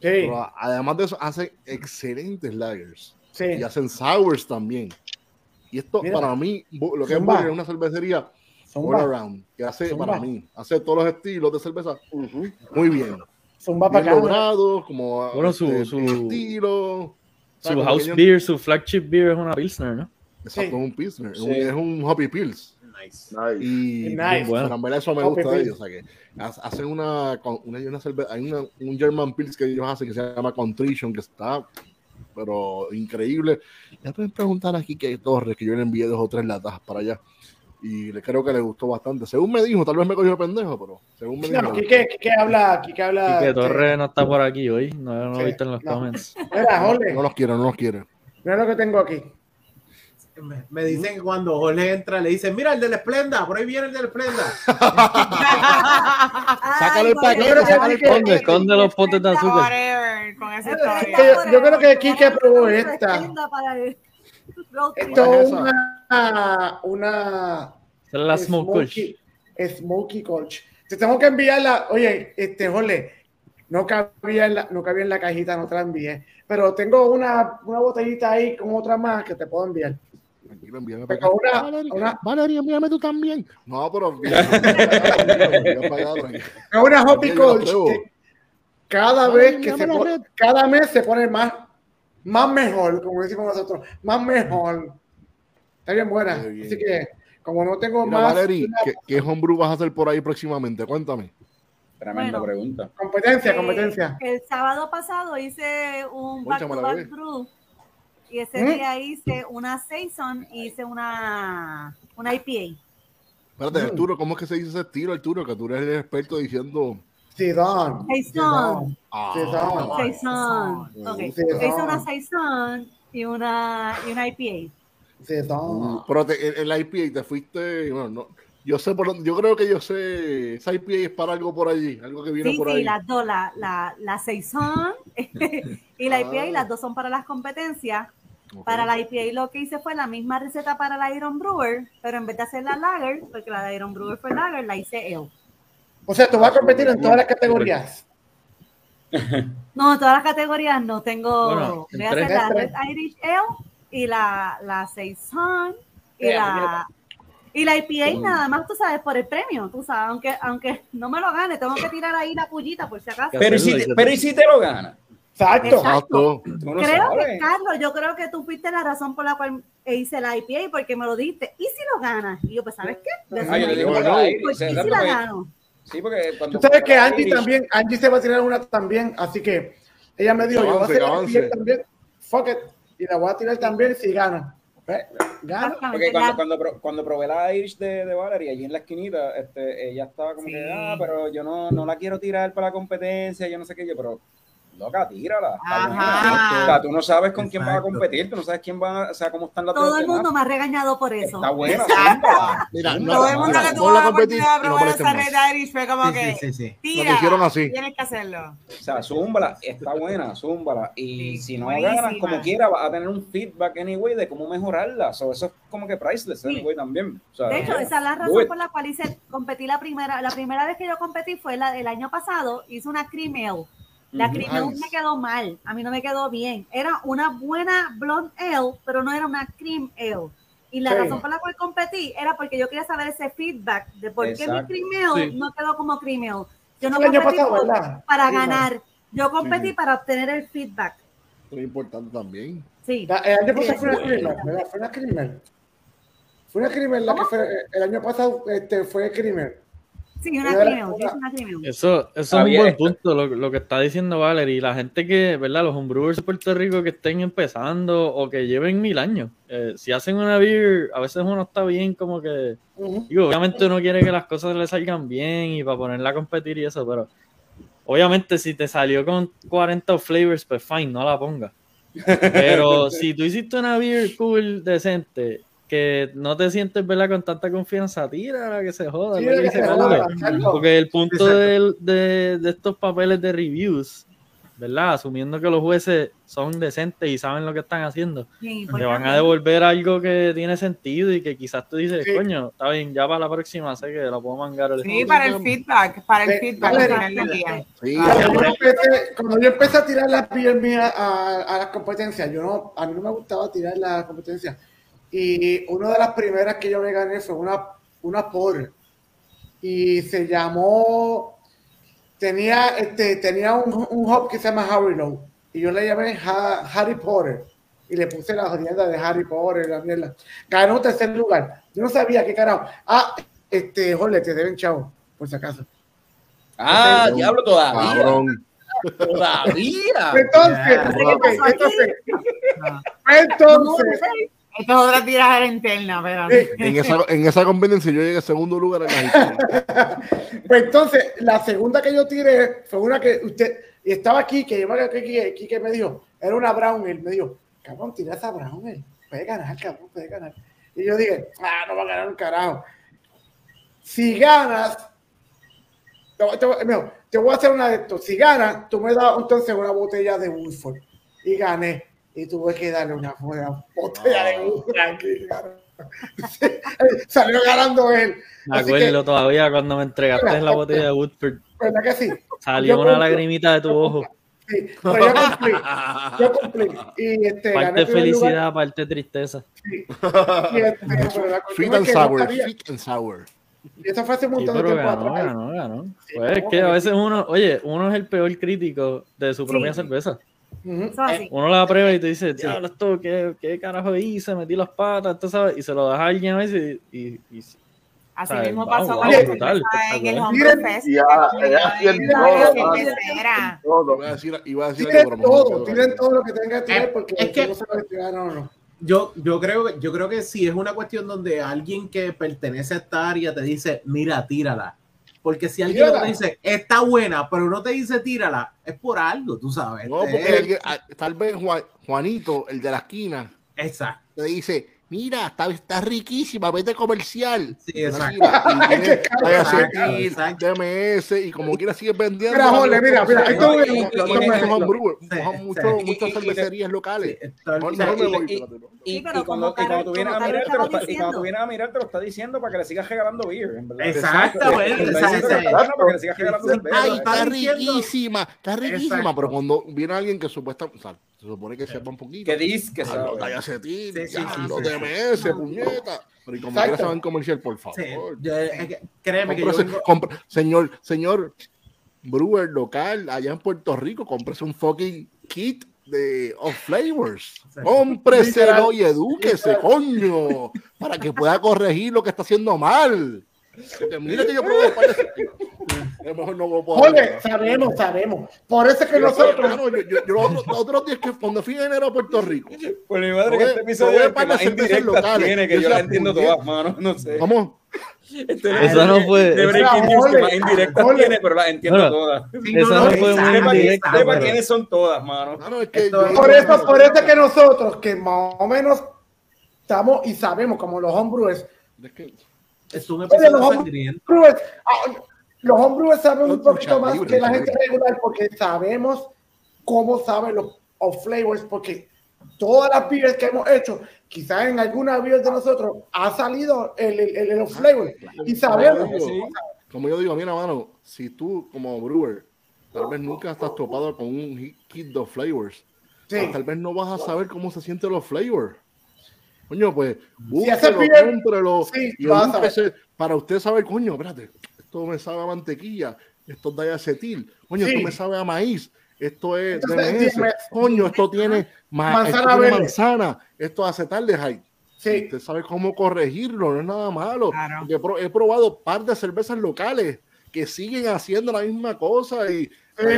Pero además de eso, hacen excelentes lagers. sí. Y hacen sours también. Y esto, Mira. para mí, lo que es es una cervecería all Zumba, around, que hace, Zumba. para mí, hace todos los estilos de cerveza muy bien. zumba Bien logrado, como Bueno, su- este, su- estilo. Su house beer, su flagship beer es una Pilsner, ¿no? Exacto, Sí. es un Pilsner, es un- Sí. es un Hoppy Pills. Nice. Nice. Y Nice. bueno. Eso me gusta de ellos. O sea que ha- hacen una, una, una cerve- hay una, un German Pills que ellos hacen que se llama Contrition, que está pero increíble. Ya pueden preguntar aquí que Torres, que yo le envié dos o tres latas para allá. Y le creo que le gustó bastante. Según me dijo, tal vez me cogió de pendejo, pero según me dijo. No, le Quique, Quique habla, Quique habla. Y que este, Torre no está por aquí hoy, no, no lo Sí, he visto en los no. comments. Mira. Jorge, No los quiere, no los quiere. mira lo que tengo aquí. Me, me dicen que cuando Jorge entra, le dicen, mira el del Esplenda, por ahí viene el del Esplenda. Sácale el paquete, sácale el Esconde, los potes de azúcar. Yo creo que Quique probó esta. Esto ¿Cuál es una, una la Smoke. Smokey, Smokey Colch. Te tengo que enviarla. Oye, este, Jorge, no cabía en la, no cabía en la cajita, no te la envié. Pero tengo una, una botellita ahí con otra más que te puedo enviar. Tranquilo, envíame Pero para acá. una- Valeria, una- Valeria, envíame tú también. No, pero. Es una pruebo. que cada vez que se pone- cada mes se pone más, más mejor, como decimos nosotros, más mejor. Está bien buena. Bien. Así que, como no tengo Mira, más Valerie, ¿qué, ¿qué homebrew vas a hacer por ahí próximamente? Cuéntame. Tremenda Bueno. pregunta. competencia, Eh, competencia. El sábado pasado hice un back Pónchamela, to back bebé. brew y ese ¿Mm? día hice una Saison y hice una, una IPA. Espérate, Mm. Arturo, ¿cómo es que se dice ese estilo, Arturo? Que tú eres el experto diciendo. Sidón. Saison. Saison. Saison. Me Ok. gusta. Hice una Saison y una, y una IPA. Sidón. Uh, pero te, el, el IPA te fuiste. Bueno, no, yo sé por dónde- Yo creo que yo sé. Esa IPA es para algo por allí, algo que viene Sí, por sí, ahí. las dos, la, la, la Saison y la IPA, y las dos son para las competencias. Para la IPA lo que hice fue la misma receta para la Iron Brewer, pero en vez de hacer la Lager, porque la de Iron Brewer fue Lager, la hice Ale. O sea, tú vas a competir en todas las categorías. No, en todas las categorías no tengo. Bueno, voy a hacer tres. la Red Irish Ale y la, la Saison y Eh, la. Y la IPA nada más, tú sabes, por el premio, tú sabes, aunque, aunque no me lo gane, tengo que tirar ahí la pullita por si acaso. Pero, ¿y si, te- pero ¿y si te lo gana? Exacto. Exacto. No Creo sabes. que, Carlos, yo creo que tú fuiste la razón por la cual hice la IPA, porque me lo diste. ¿Y si lo ganas? Y yo, pues, ¿sabes qué? Ah, yo le digo pues, ¿y si la gano? Sí, porque cuando Tú sabes que Angie Irish- también, Angie se va a tirar una también, así que ella me dijo, yo voy a hacer también, fuck it, y la voy a tirar también si gano. ¿Eh? Gano. Porque cuando, cuando probé la Irish de, de Valerie allí en la esquinita, este, ella estaba como que, ah, pero yo no, no la quiero tirar para la competencia, yo no sé qué, yo, pero loca, tírala. Ajá. O sea, tú no sabes con quién vas a competir, tú no sabes quién va, o sea, cómo están las Todo el mundo me ha regañado por eso. Está buena. Mira. Todo el mundo que no tuvo la oportunidad de probar esa. Red Irish fue como Sí, que sí, sí, sí. tira, hicieron así. tienes que hacerlo. O sea, zúmbala, está buena, zúmbala. Y Sí, si no buenísima. ganas, como quiera, vas a tener un feedback anyway de cómo mejorarla. So, eso es como que priceless Sí. anyway también. O sea, De hecho, esa es la razón por la cual hice, competí la primera, la primera vez que yo competí fue la del año pasado, hice una cream ale. La cream me quedó mal, a mí no me quedó bien. Era una buena blonde ale, pero no era una cream ale. Y la Sí. razón por la cual competí era porque yo quería saber ese feedback de por qué mi cream ale Sí. no quedó como cream ale. Yo no competí pasado, por- ¿verdad? para Sí, ganar, yo competí Sí. para obtener el feedback. Muy importante también. Sí. La- el año pasado Sí. fue una crimen, ¿verdad? Fue una crimen. Fue una crimen la que fue. El año pasado este, fue crimen. Sí, una hice una- ale. Eso, eso es un buen punto, lo, lo que está diciendo Valerie. La gente que, ¿verdad? Los homebrewers de Puerto Rico que estén empezando o que lleven mil años. eh, si hacen una beer, a veces uno está bien como que... Digo, obviamente uno quiere que las cosas le salgan bien y para ponerla a competir y eso, pero... Obviamente si te salió con 40 flavors, pues fine, no la pongas. Pero si tú hiciste una beer cool, decente, que no te sientes, ¿verdad? Con tanta confianza, tírala, que se joda. Que se joda. Porque el punto de, de estos papeles de reviews, ¿verdad? Asumiendo que los jueces son decentes y saben lo que están haciendo, Sí, te van a devolver algo que tiene sentido y que quizás tú dices, Sí. coño, está bien, ya para la próxima sé que la puedo mangar. el Sí, para el feedback, para el Sí, feedback al final del día. Sí, Cuando yo, empecé, cuando yo empecé a tirar las pies mías a, a las competencias, yo no, a mí no me gustaba tirar las competencias. Y una de las primeras que yo me gané fue una, una por. Y se llamó. Tenía, este, tenía un, un hub que se llama Harry Low. Y yo le llamé Ha- Harry Potter. Y le puse la jodienda de Harry Potter, la mierda. Ganó tercer lugar. Yo no sabía qué carajo. Ah, este, jole, te deben chavo, por si acaso. Ah, Cabrón. diablo, todavía. cabrón. Todavía. Entonces, entonces, Ah. entonces, Esto es otra tirada interna, pero. En esa, en esa competencia yo llegué en segundo lugar en la historia. pues entonces, la segunda que yo tiré fue una que usted, y estaba aquí, que yo me acuerdo que me dijo, era una Brown Ale, me dijo, cabrón, tira esa Brown Ale, puede ganar, cabrón, puede ganar. Y yo dije, ah, no va a ganar un carajo. Si ganas, te voy a hacer una de estos, si ganas, tú me das entonces una botella de Woodford. Y gané. Y tuve que darle una, una botella de Woodford aquí. Salió ganando él. Me acuerdo todavía cuando me entregaste la botella de Woodford, ¿Verdad que sí? salió Yo una lagrimita de tu ojo. Sí, pero yo cumplí. Yo cumplí. Y este, Parte el primer lugar. felicidad, parte tristeza. Y, este, pero la Sweet and no sour, sabía- sweet and sour. Y eso fue hace un Sí, montón de pero tiempo ganó, atrás. ganó, ganó. Sí, Pues es no, que a veces uno, oye, uno es el peor crítico de su propia Sí. Cerveza. Ujú. Eso es así. Uno la prueba y te dice, diablo, esto, ¿qué, ¿qué carajo hice? Metí las patas, tú sabes, y se lo das a alguien a veces y, y- y- Así mismo pasó wow, con brutal, en el Miren, Fest. ya, todo. Todo. Iba a decir, iba a decir Tiren algo, pero mejor todo, me quedo tiren ahí. todo lo que tengan que tirar porque es que- no o no. Yo, yo, creo, que- yo creo que si es una cuestión donde alguien que pertenece a esta área te dice, mira, tírala. Porque si alguien te dice, está buena, pero no te dice tírala, es por algo, tú sabes. No, porque Eh, alguien- ah, tal vez Juan- Juanito, el de la esquina, Exacto. te dice, mira, está, está riquísima, vete comercial. Sí, exacto. Mira, y tiene Exacto, Ayacetil, exacto. DMS, y como quiera sigues vendiendo. Mira, Jorge, mira, mira, esto No, es muchas cervecerías locales. Y- Sí, pero y cuando, como y cuando tú vienes a mirar, te lo está, y cuando diciendo. tú vienes a mirar, te lo está diciendo para que le sigas regalando beer, en verdad. Bueno para que le sigas regalando Sí. cerveza. Ay, está está riquísima, está riquísima, Exacto. pero cuando viene alguien que supuestamente, o sea, se supone que sepa un poquito. Que dices que sabe. Sí, sí, ya, sí, los. DMS, puñeta. Pero y como Exacto. quiera saben comercial, por favor. Sí, yo- es que- créeme que yo señor, señor brewer local allá en Puerto Rico, cómprese un fucking kit de of flavors. Cómpreselo y edúquese, coño, para que pueda corregir lo que está haciendo mal. Porque mira que yo probé par de- A lo mejor no lo puedo hacer. sabemos, sabemos. Por eso es que Yo, nosotros. hermano, yo, yo- yo los otros- los otros días que cuando fui en enero a Puerto Rico, Por mi madre, que este episodio el que par de cervezas locales. tiene, que Yo yo decía, entiendo todas, mano. No sé. vamos, Este- Esa no fue- De Breaking esa- News que Ole, más indirectas Ole. tiene, pero las entiendo Bueno, todas. Sí, Esa no fue esa- muy Sepa, quién- indirecta, sepa pero- quiénes son todas, mano. Mano, es que Esto- yo- Por eso, por eso es que nosotros, que más o menos estamos y sabemos, como los homebrewers, es que- Es un Oye, episodio los sangriento. homebrewers, ah, los homebrewers saben un poquito más libre, que la gente libre. regular porque sabemos cómo saben los of flavors, porque todas las beers que hemos hecho, quizás en alguna beer de nosotros ha salido el, el, el, flavor y sabemos. Como yo digo, mira, mano, si tú como brewer tal vez nunca estás topado con un kit de flavors, Sí. tal vez no vas a saber cómo se sienten los flavors. Coño, pues, búsquelo, beer, cómprelo sí, y vas a saber. edúquese para usted saber, coño, espérate, esto me sabe a mantequilla, esto es diacetil, coño, Sí. esto me sabe a maíz, esto es Entonces, DMS, dime, coño, esto tiene ma- manzana esto tiene manzana, esto es acetaldehyde. Sí. Usted sabe cómo corregirlo, no es nada malo. Claro. He, pro- he probado par de cervezas locales que siguen haciendo la misma cosa y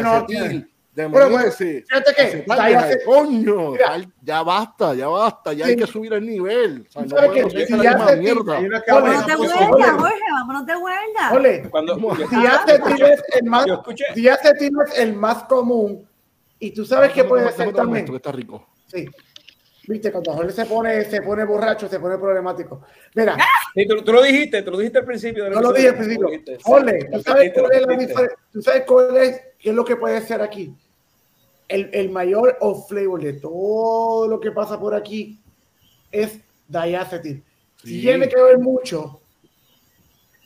no, acetil, de Pero, MS, Fíjate que Diacetil- coño, Mira. ya, ya basta, ya basta, ya Sí. hay que subir el nivel. O sea, no Si misma Diacetil- mierda. Ole, Vámonos de Ole. huelga, Jorge, vámonos de huelga. Ole, Cuando yo, diacetil es el más, el más común y tú sabes que puede ser también. esto, que está rico. Sí. Viste, cuando Jorge se pone, se pone borracho, se pone problemático. Mira, sí, tú, tú lo dijiste, tú lo dijiste al principio. no lo dije al principio. Jorge, lo ¿tú sabes cuál es la diferencia? ¿Tú sabes cuál es, qué es lo que puede ser aquí? El, el mayor off flavor de todo lo que pasa por aquí es diacetil. Sí. Tiene que ver mucho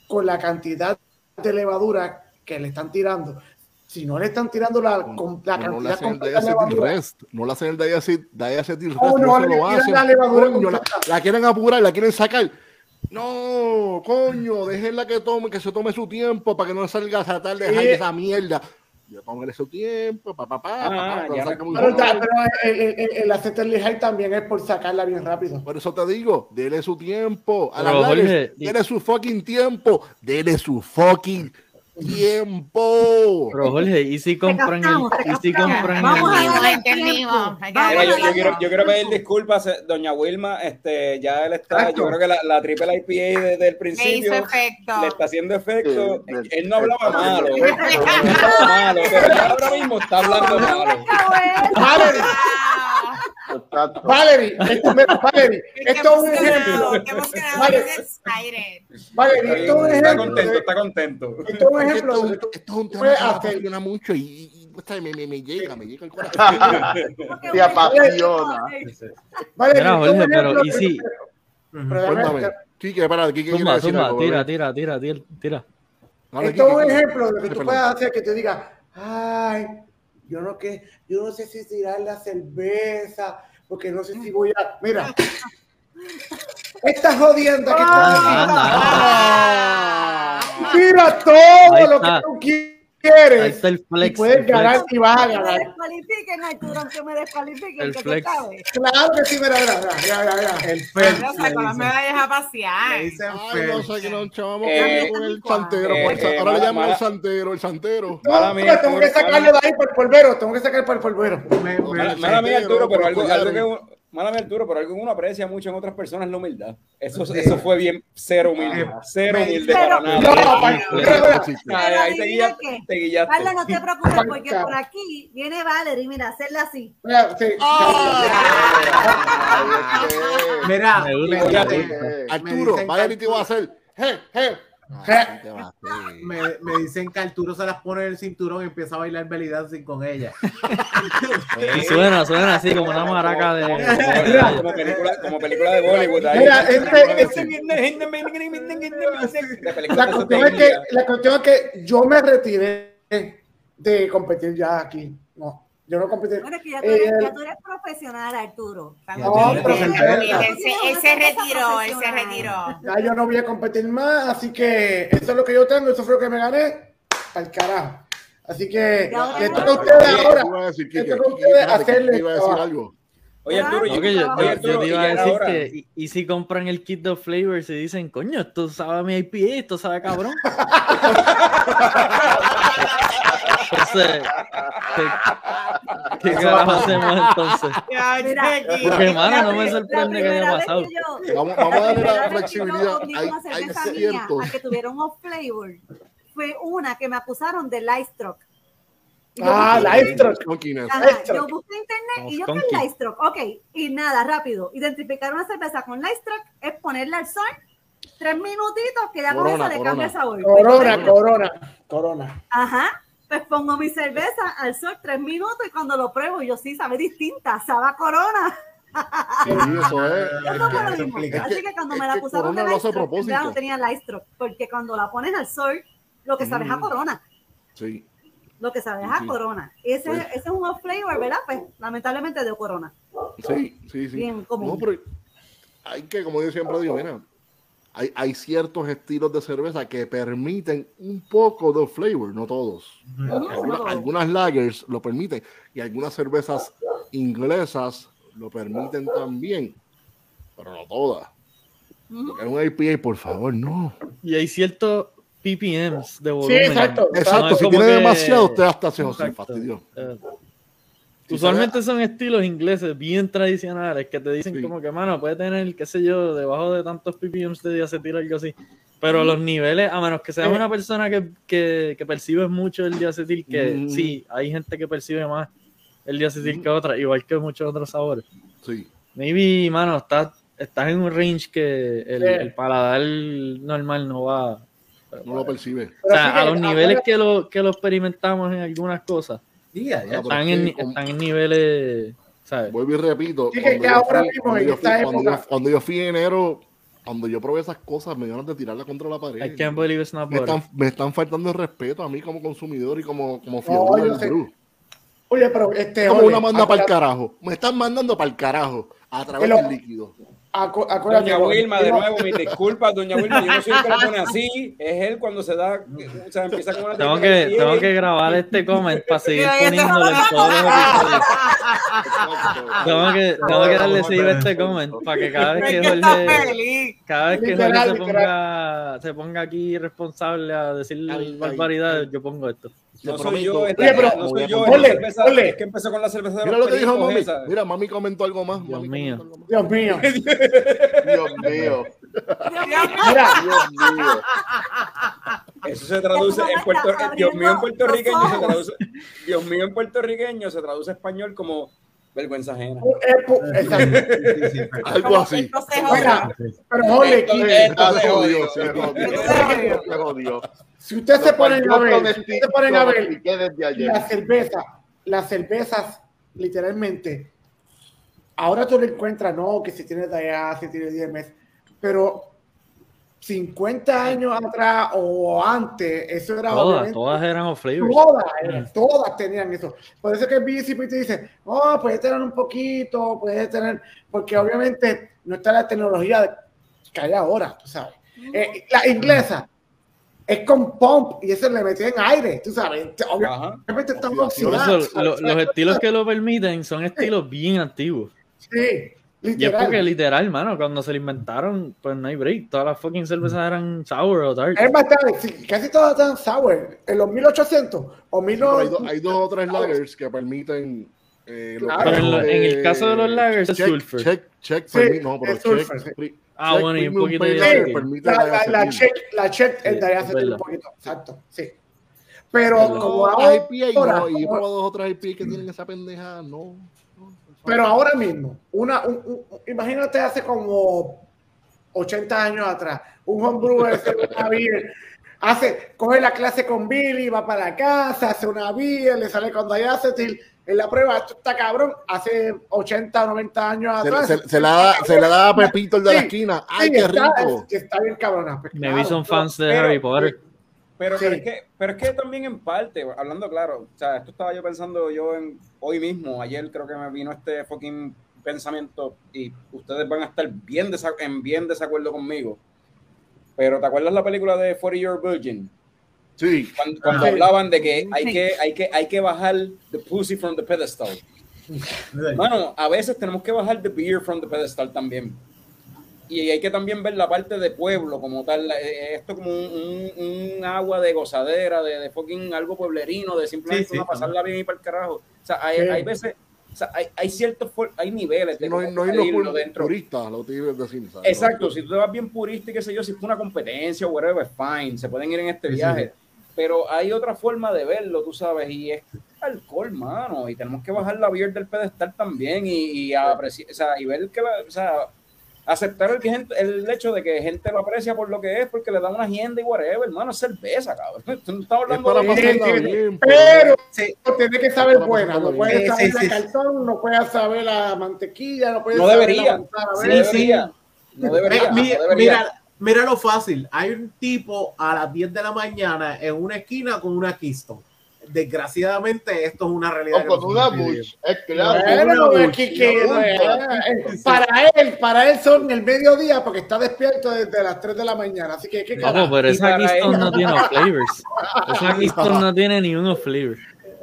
con la cantidad de levadura que le están tirando. Si no le están tirando la, con, la No, no cantidad hacen el completa de levadura, rest, no le hacen el diacetil, diacetil rest, no, no, se le lo hacen. la levadura Coño, la, quieren apurar, la quieren sacar. No, coño, déjenla que tome, que se tome su tiempo para que no salga esa tarde Sí. ay, esa mierda. Yo su tiempo, pa, pa, pa, Ah, pa, pa, que ya salga muy Pero, bueno. ta- pero el, el, el, el high también es por sacarla bien rápido. Por eso te digo, dele su tiempo. A las dele su fucking tiempo. Dele su fucking tiempo. Pero Jorge, ¿y si compran el, y si compran Vamos a el, darle entendimos. tiempo. Mira, a yo, yo quiero, yo quiero pedir disculpas, eh, doña Wilma, este, ya él está, yo creo que la, la triple IPA desde el principio hizo efecto. le está haciendo efecto. Sí, sí. él no hablaba malo, él no hablaba malo, pero ya ahora mismo está hablando malo. Valerie, Exacto. Valerie, esto, Valerie, esto es un ejemplo. qué emocionado, Vale. estoy excited. Valerie, esto es un Está ejemplo. contento, de- está contento. Esto es un Esto, ejemplo. esto es un tema que me apasiona mucho y, me, me, me llega, me llega el corazón. Te apasiona. Valerie, Mira, Jorge, pero ¿y si- Cuéntame. Quique, Quique algo, tira, tira, tira, tira, tira. Esto es un ejemplo de lo que tú puedes hacer que te diga, ay, yo no que, yo no sé si tirar la cerveza, porque no sé si voy a. Mira, esta jodienda que Anda, anda, Ah. anda. Mira todo lo que tú quieres. Ahí está el y flex. puedes el flex. ganar y vas a Que me ganar. descualifiquen, Arturo, que me descualifiquen, El que tú flex. sabes. Claro que sí, mira, mira, mira, mira, mira, mira. El Fel. Yo sacó las medallas a pasear. Le dicen Ay, no sé que nos chavamos Eh, con el santero. eh, eh, ahora le mala- llaman el mala- santero, el santero. Mala No, mía, tengo que sacarlo de ahí por el polvero, tengo que sacar por el polvero. Me- me- Mala, mala mía, Arturo, pero por algo, que uno- mala mía, Arturo, pero algo que uno aprecia mucho en otras personas es la humildad. Eso, eso fue bien cero humilde, cero humilde Pero- para No, nada. Pero Ay, ahí te, guillaste. Carla, no te preocupes porque por aquí viene Valerie, mira, hacerla así. Mira, sí. Que- Mira, Arturo, y te va a hacer. Je, je. Je. ¿Qué va a hacer? Me, me dicen que Arturo se las pone en el cinturón y empieza a bailar belly dancing con ella. Y suena, suena así como una maraca de. como, película, como película de Bollywood. ahí. Mira, este- este- La cuestión, es que, la cuestión es que yo me retiré de competir ya aquí. No, yo no competí. Bueno, es que ya tú eres, Eh, ya tú eres profesional, Arturo. No, ya. Él se, él se retiró, él se retiró. Ya yo no voy a competir más, así que eso es lo que yo tengo, eso fue lo que me gané, el carajo. Así que le toca a ustedes ahora. ¿qué iba a decir, le toca a ustedes hacerle iba a decir algo. Oye, Arturo, yo, Oye, yo- Arturo, yo te iba a decir ahora- que, y, y si compran el kit de flavors y dicen, coño, esto sabe a mi IPA, esto sabe cabrón. Entonces, ¿qué, qué carajo hacemos entonces? Porque, mano, La no me sorprende la que haya pasado. que yo- Vamos, vamos a darle la yo flexibilidad. Hay, hay ciertos. a que tuviera un off flavor. Fue una que me acusaron de Lightstroke. Y yo Ah, Lightstroke. yo busqué internet y yo con. Lightstroke. Ok, y nada, rápido. Identificar una cerveza con Lightstroke es ponerla al sol, tres minutitos, que ya con eso le corona. cambia el sabor. Corona, Pues, corona, corona. Ajá. Pues pongo mi cerveza al sol tres minutos y cuando lo pruebo, yo sí sabe distinta, sabe a corona. Sí, eso es. Eso fue lo mismo. Así que- cuando me la acusaron de propósito. ya no tenía Lightstroke, porque cuando la pones al sol, lo que sabes es a Mm. corona. Sí. Lo que sabes es Sí. a corona. Ese, Pues- ese es un off flavor, ¿verdad? Pues lamentablemente de corona. Sí, sí, sí. Bien común. No, pero hay que, como yo siempre digo, mira, hay, hay ciertos estilos de cerveza que permiten un poco de flavor, no todos. Algunas, no. algunas lagers lo permiten y algunas cervezas inglesas lo permiten también, pero no todas. Porque es un IPA, por favor, no. Y hay ciertos ppms de Sí, volumen. exacto. Exacto, es si tiene que- demasiado, usted hasta se Exacto. fastidió. Eh, Si usualmente son estilos ingleses bien tradicionales que te dicen Sí. como que, mano, puede tener, qué sé yo, debajo de tantos ppms de diacetil o algo así. Pero los niveles, a menos que seas Sí. una persona que, que, que percibes mucho el diacetil, que Mm. sí, hay gente que percibe más el diacetil que otra, igual que muchos otros sabores. Sí. Maybe, mano, estás, estás en un range que el, Sí. el paladar normal no va. No lo percibe. O sea, a los niveles que lo, que lo experimentamos en algunas cosas, ya. Pero están es en, están en niveles, ¿sabes? Vuelvo y repito. Sí, cuando que yo ahora fui- mismo, cuando en yo esta fui- cuando yo- época- Cuando yo fui en enero, cuando yo probé esas cosas, me dieron de tirarla contra la pared. I can't believe it's not me, están, me están faltando el respeto a mí como consumidor y como, como No, del sé. brew. Oye, pero este. Es como una manda para el carajo. Me están mandando para el carajo a través del líquido. Acu- acuérdate, Doña Wilma, de nuevo, mis disculpas, doña Wilma, yo no soy el que lo pone así, es él cuando se da, o sea, empieza con una Tengo que, tengo que grabar este comment para seguir en todos los. Tengo que, tengo que darle a este comment para que cada vez que Jorge, cada vez que Jorge se ponga, se ponga aquí responsable a decir barbaridades, yo pongo esto. Te No soy yo, Oye, pero- no soy yo, ponle, cerveza, ponle. es que empezó con la cerveza de Mira los lo que dijo mami. esa. Mira, mami comentó algo más. Dios mami mío. algo más. Dios mío. Dios mío. Mira, Dios mío. Eso se traduce en Puerto Dios mío en puertorriqueño se traduce Dios mío en puertorriqueño se traduce español como vergüenza ajena. pu- exacto. Sí, sí, sí. Algo así. Mira, pero se jodió, se jodió. Si ustedes se Lo ponen a ver, si se ponen a ver prometí desde ayer. la cerveza, las cervezas, literalmente, ahora tú le encuentras, no, que si tiene DIA, si tiene DMS, pero 50 años atrás o antes, eso era Todas, todas eran off. Todas, eran- todas tenían eso. Por eso que el BCP te dice, oh, puede tener un poquito, puede tener, porque obviamente no está la tecnología que hay ahora, tú sabes. Eh, la inglesa es con pump y eso le meten aire, tú sabes. Obviamente están oxidados. eso, lo- los estilos que lo permiten son estilos bien antiguos. Sí, Y es literal. porque literal, mano, cuando se lo inventaron, pues no hay break. Todas las fucking cervezas eran sour o dark. Es bastante, sí, casi todas están sour. En los 1800 o Pero hay, do- 1900. hay dos o tres lagers que permiten. Eh, lo Claro. que Pero en, lo- en el eh, caso de los lagers es check, sulfur. Check, check, Sí, no, pero es check, sí. Ah, check bueno, y un poquito de permite La, la, la check, la check Sí, el de es hace un poquito. Exacto, sí. Pero como ahora, IPA, no, y he probado dos o tres IPA que tienen esa pendeja, no. no, pero ahora mismo, una, un- un- imagínate hace como 80 años atrás, un homebrewer hace una beer, hace, coge la clase con Billy, va para la casa, hace una beer, le sale con diacetil, en la prueba, esto está cabrón, hace 80 o 90 años Se, atrás. se- se la da, se le da a Pepito el de la esquina. ¡Ay, Sí, qué está, rico! es- está bien cabrona. pues, Maybe claro. son fans de pero- Harry Potter. Pero, Sí. pero, es que, pero es que también en parte, hablando claro, o sea, esto estaba yo pensando yo en, hoy mismo, ayer creo que me vino este fucking pensamiento y ustedes van a estar bien en bien desacuerdo conmigo. Pero ¿te acuerdas la película de 40 Year Virgin? Sí, Cuando, hablaban de que hay que, hay, que hay que bajar the pussy from the pedestal. Mano, a veces tenemos que bajar the beer from the pedestal también. Y hay que también ver la parte de pueblo como tal. eh, Esto como un, un- un agua de gozadera, de, de fucking algo pueblerino, de simplemente Sí, sí, una pasarla bien y para el carajo. O sea, hay, hay veces, o sea, hay, hay ciertos, hay niveles de No hay, no hay los dentro. puristas, lo que te iba a decir. ¿sabes? Exacto, si tú te vas bien purista y qué sé yo, si fue una competencia o whatever, fine, se pueden ir en este Sí, sí. Pero hay otra forma de verlo, tú sabes, y es alcohol, mano, y tenemos que bajar la beer del pedestal también y, y, apreci- o sea, y ver que, la, o sea, aceptar el, que gente, el hecho de que gente lo aprecia por lo que es, porque le da una agenda y whatever, hermano, es cerveza, cabrón. Tú no estás Es hablando para de... sí, bien. Pero Sí. tiene que saber Para buena, no puede bien. saber Sí, sí, la sí. cartón, no puede saber la mantequilla, no puede No saber debería. la manzana No Sí, debería, no debería, Eh, no debería. mira, mira lo fácil. Hay un tipo a las 10 de la mañana en una esquina con una Keystone. Desgraciadamente, esto es una realidad. O con una bush, es claro. Bueno, Una es que- eh, para él, para él son el mediodía porque está despierto desde las 3 de la mañana, así que qué carajo. pero esa Keystone no tiene flavors. Esa Keystone no tiene ni uno flavor.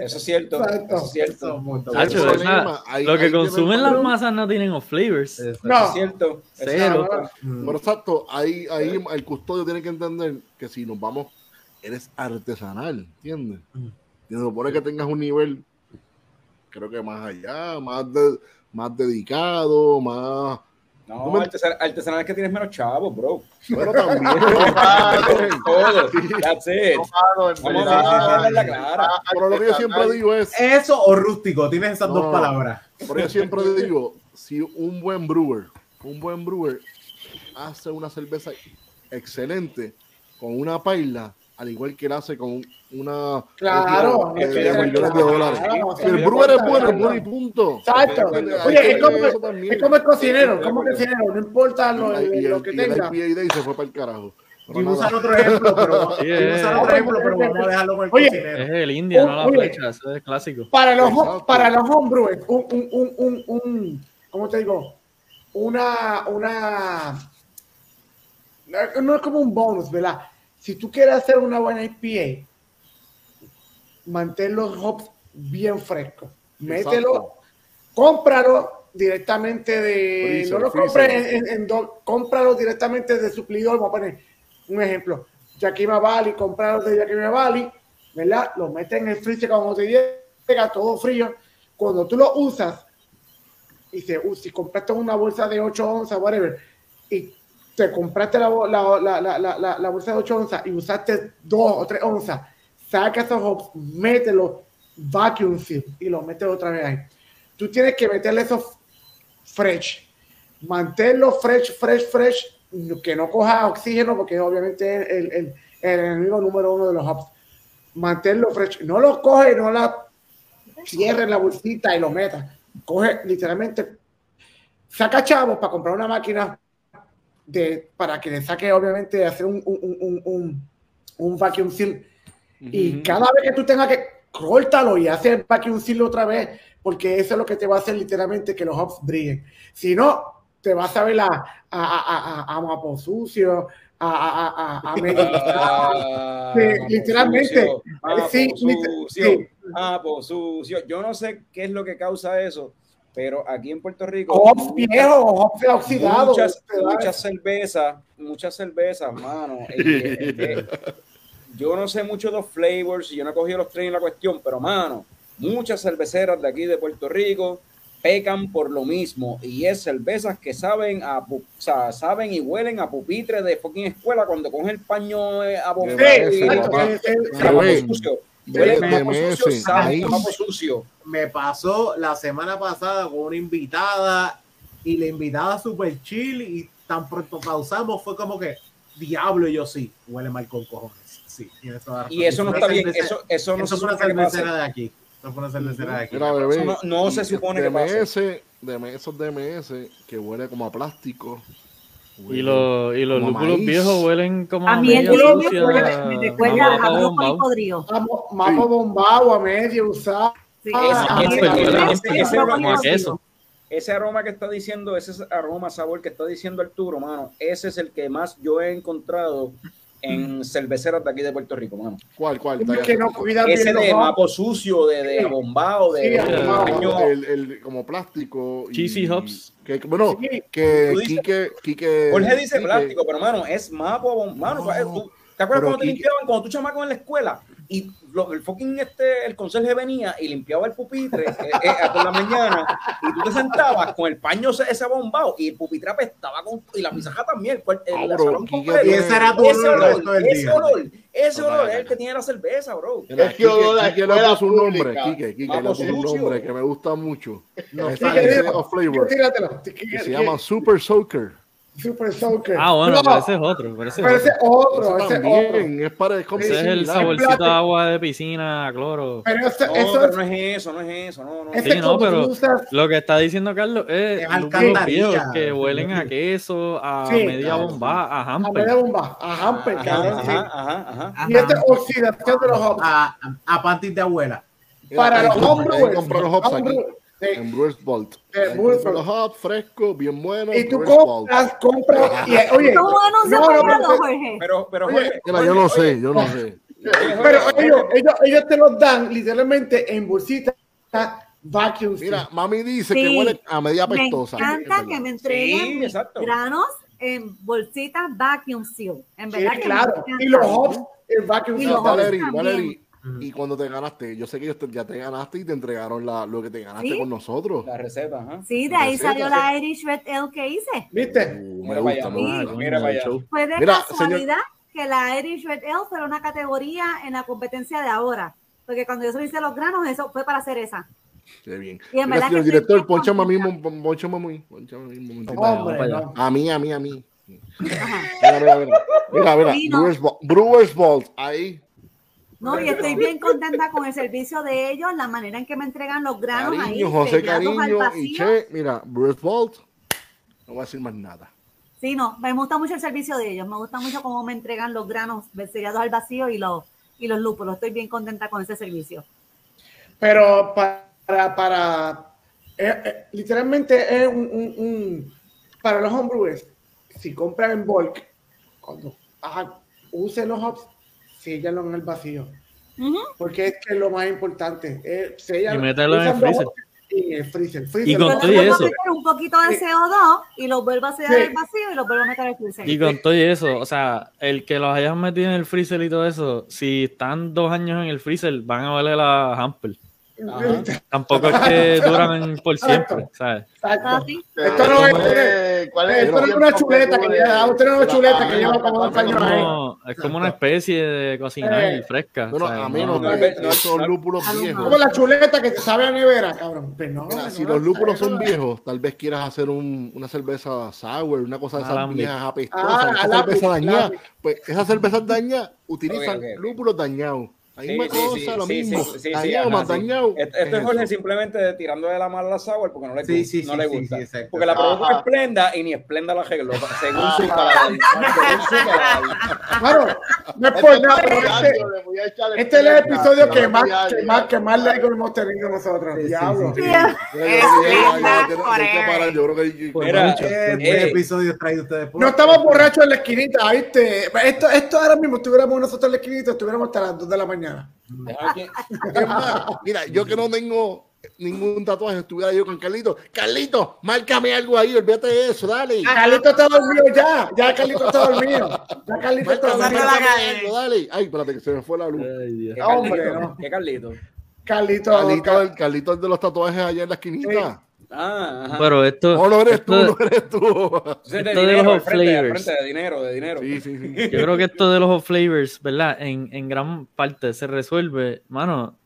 Eso es cierto, Exacto. eso es cierto. Eso es ahí- lo que consumen las masas no tienen off flavors. Eso No. es cierto. Eso es Cero. cierto. Mm. Pero exacto, ahí, ahí el custodio tiene que entender que si nos vamos, eres artesanal, ¿entiendes? Mm. Y se supone que tengas un nivel, creo que más allá, más, de- más dedicado, más... No, No me- artesan- artesanal es que tienes menos chavos, bro. Pero también... Todo. That's it. Vamos a la clara. Pero lo que yo siempre digo es, Eso o rústico, tienes esas No. dos palabras. pero yo siempre digo, si un buen brewer, un buen brewer hace una cerveza excelente con una paila, al igual que él hace con una Claro, de, millones de dólares. claro, Si el brewer es bueno, es bueno y punto. Exacto. Oye, es como, es como el cocinero, como el cocinero, no importa lo, y, y lo el, que y el tenga. IPA Day se fue para el carajo. Y usan otro ejemplo, pero, Sí, usar otro ejemplo, pero vamos a dejarlo con el Oye, Es cocinero. el India, no la flecha, eso es clásico. Para los, Exacto. para los homebrewers, un, un, un, un, un, ¿cómo te digo? Una, una, no es como un bonus, ¿verdad? Si tú quieres hacer una buena IPA, mantén los hops bien frescos. Mételo, cómpralo directamente de, Freezer, no lo compres en, en, en do- cómpralo directamente de suplidor. Vamos a poner un ejemplo, Yakima Valley, comprarlo de Yakima Valley, ¿verdad? Lo metes en el freezer cuando te llega todo frío. Cuando tú lo usas, y se, uh, si compraste una bolsa de 8 onzas, whatever, y te compraste la, bo- la, la, la, la, la- la bolsa de 8 onzas y usaste 2 o 3 onzas, saca esos hops, mételo, vacuum seal y lo metes otra vez ahí. Tú tienes que meterle esos fresh, mantenerlo fresh, fresh, fresh, que no coja oxígeno porque obviamente es el, enemigo número uno de los hops. Mantenerlo fresh, no lo coge, no la cierre en la bolsita y lo meta. Coge literalmente, saca chavos para comprar una máquina de, para que le saque, obviamente, hacer un, un, un, un, un vacuum seal. Y cada vez que tú tengas que córtalo y hacer vacuum seal otra vez, porque eso es lo que te va a hacer literalmente que los hops brillen. Si no, te vas a ver a, a, a, a, a mapo sucio, a, a, a, a, a medio- Ah, Sí, literalmente. sucio, Sí, sucio, sí. sucio. Yo no sé qué es lo que causa eso, pero aquí en Puerto Rico. hops hops oxidados. muchas, muchas cervezas, muchas cervezas, mano. eh, yo no sé mucho de los flavors, y yo no he cogido los tres en la cuestión, pero mano, muchas cerveceras de aquí de Puerto Rico pecan por lo mismo y es cervezas que saben a o sea, saben y huelen a pupitre de fucking escuela cuando cogen el paño eh, a Sí, es- es- sucio. sabe sucio. Me pasó la semana pasada con una invitada y la invitada super chill y tan pronto pausamos fue como que diablo y yo sí, huele mal con cojones. Sí. Y eso no está bien, eso, eso no eso se fue una supone que pase. cervecera de aquí. Eso fue una cervecera de aquí. Mira, bebé. Eso no- no se supone que pase. DMS, DMS, esos DMS que huele como a plástico. Y los, y los lúpulos maíz. viejos huelen como A mí el media DMS sucia, me recuerda a brócoli bombao. podrido. Mapo, bombado a medio usado. Ese aroma que está diciendo, ese aroma sabor que está diciendo Arturo, mano, ese es el que más yo he encontrado en cerveceros de aquí de Puerto Rico, mano. ¿Cuál, cuál? Como que no cuidan Ese de mapo sucio, de, de de, Sí, de el, el, como plástico. y- Cheesy hops. Que, bueno, Sí. que Quique, Quique. Jorge dice Quique- plástico, pero mano, es mapo, bom- mano, No, ¿tú- ¿te acuerdas cuando te Quique- limpiaban, cuando tú chamaco en la escuela? Y lo- el fucking este, el conserje venía y limpiaba el pupitre eh, eh, por la mañana y tú te sentabas con el paño ese, bombao y el pupitre apestaba con, y la pisaja también, el, bro, completo. Y ese era tu ese olor el olor, resto del ese día. olor, ese olor es el que tiene la cerveza, bro. Es que olor le puso un nombre. Quique, Quique le puso un nombre que me gusta mucho. No, of flavor. Tíratelo. Que se llama Super Soaker. Super Soaker. Ah, bueno, No, pero ese es otro. Pero ese es pero otro. ese otro, Ese ese otro. también es para es como Ese es el saborcito de agua de piscina, cloro. Pero ese, No, eso pero es, no es eso, no es eso, no, no. ese Sí, no, pero- usas- Lo que está diciendo Carlos es, Es viejos que huelen a queso, a Sí. media bomba, a a hamper. media bomba, a hamper, Ajá, cabrón, ajá, ajá, ajá. Y este oxidación de los hops. A, a, a panties de abuela. Para los hombres, sí. En Brewers Vault. Eh, hops frescos, bien buenos. Y tú Brewers compras, compras, y oye, ¿Cómo anuncio no, no, pagado, pero- Jorge? Pero, pero, Oye, Jorge, Mira, yo no sé, yo no sé. pero ellos, ellos, ellos te los dan literalmente en bolsitas vacuum. Mira, mami dice Sí. que huele a media Me apestosa. encanta que me entreguen Sí, granos en bolsitas vacuum seal. En Sí, verdad que me claro. Y los hops, el vacuum seal. hops Valerie, y cuando te ganaste, yo sé que ellos te- ya te ganaste y te entregaron la, lo que te ganaste ¿Sí? con nosotros. la receta, ajá. Sí, de ahí Receta, salió la Irish Red Ale que hice. ¿Viste? Uh, Mira me para gusta, mira para allá. Fue de Mira, casualidad que la Irish Red Ale fuera una categoría en la competencia de ahora. Porque cuando yo solo hice los granos, eso fue para hacer esa. Qué bien. Y en Mira, verdad señor que director, ponchame a mí, ponchame a mí, ponchame a mí. A mí, a mí, a mí. Ajá. Mira, mira, mira. Mira, mira. Brewers, Vault- Brewers Vault, ahí. No, y estoy bien contenta con el servicio de ellos, la manera en que me entregan los granos ahí, Cariño, José sellados al Cariño y. Che. Mira, Brewers Vault. No voy a decir más nada. Sí, no, me gusta mucho el servicio de ellos, me gusta mucho cómo me entregan los granos sellados al vacío y los, y los lúpulos. Estoy bien contenta con ese servicio. Pero para, para eh, eh, literalmente es un, un- un- para los homebrewers, si compran en bulk, cuando ajá, usen los hops, séllanlo en el vacío. Ujú. Porque es que es lo más importante. Eh, sellan- Y mételo en el freezer. en el freezer. freezer Y con lo- todo eso. meter un poquito de CO2 y los vuelvo a sellar Sí. al vacío y los vuelvo a meter al freezer. Y con todo y eso, o sea, el que los hayas metido en el freezer y todo eso, si están dos años en el freezer, van a valer la hamper. Tampoco es que duran por siempre, ¿sabes? Exacto. Ah. Esto no es- ¿Cuál es el Esto no es tiempo una chuleta que lleva, usted no es una chuleta que Ah, lleva como dos años Es ahí. como, es como una especie de cocinar Eh. fresca. Bueno, a mí No, no, no. lúpulos viejos. Como la chuleta que te sabe a nevera, cabrón. Pues no, Mira, no, si no, los lúpulos son viejos, tal vez quieras hacer un- una cerveza sour, una cosa de esas viejas apestosas, Ah, esa alambic, cerveza dañada. Pues esas cervezas dañadas utilizan lúpulos dañados. La misma sí, cosa, sí, lo sí, mismo. dañado, más dañado. Es Jorge simplemente tirando de la mala a la sour porque no le, no le gusta. porque la Ajá. Esplenda y ni Esplenda la arregló según su paladar. Según su paladar. Claro, no es Este por nada, pero es este, este es el episodio que no más, que más, que más like hemos tenido nosotros. Diablo. Pues. Este Eh, episodio traído ustedes por. No estamos borrachos en la esquinita, ¿viste? Esto, esto ahora mismo, estuviéramos nosotros en la esquinita, estuviéramos hasta las 2 de la mañana. Mira, yo que no tengo ningún tatuaje, estuviera yo con Carlito. Carlito, márcame algo ahí, olvídate de eso, dale. Carlito está dormido ya, ya Carlito está dormido. Ya Carlito está dormido. algo, dale. Ay, espérate, que se me fue la luz. Ay, Dios. ¿Qué Hombre, Carlito? no. ¿Qué Carlito? Carlito, Carlito, el Carlito el de los tatuajes allá en la esquinita. Ah, ajá. Pero esto, No, no eres tú, esto- no eres tú. De esto de dinero, los frente, flavors. frente, de dinero, de dinero. Sí, sí, sí. yo creo que esto de los off flavors, ¿verdad? En, en gran parte se resuelve, mano.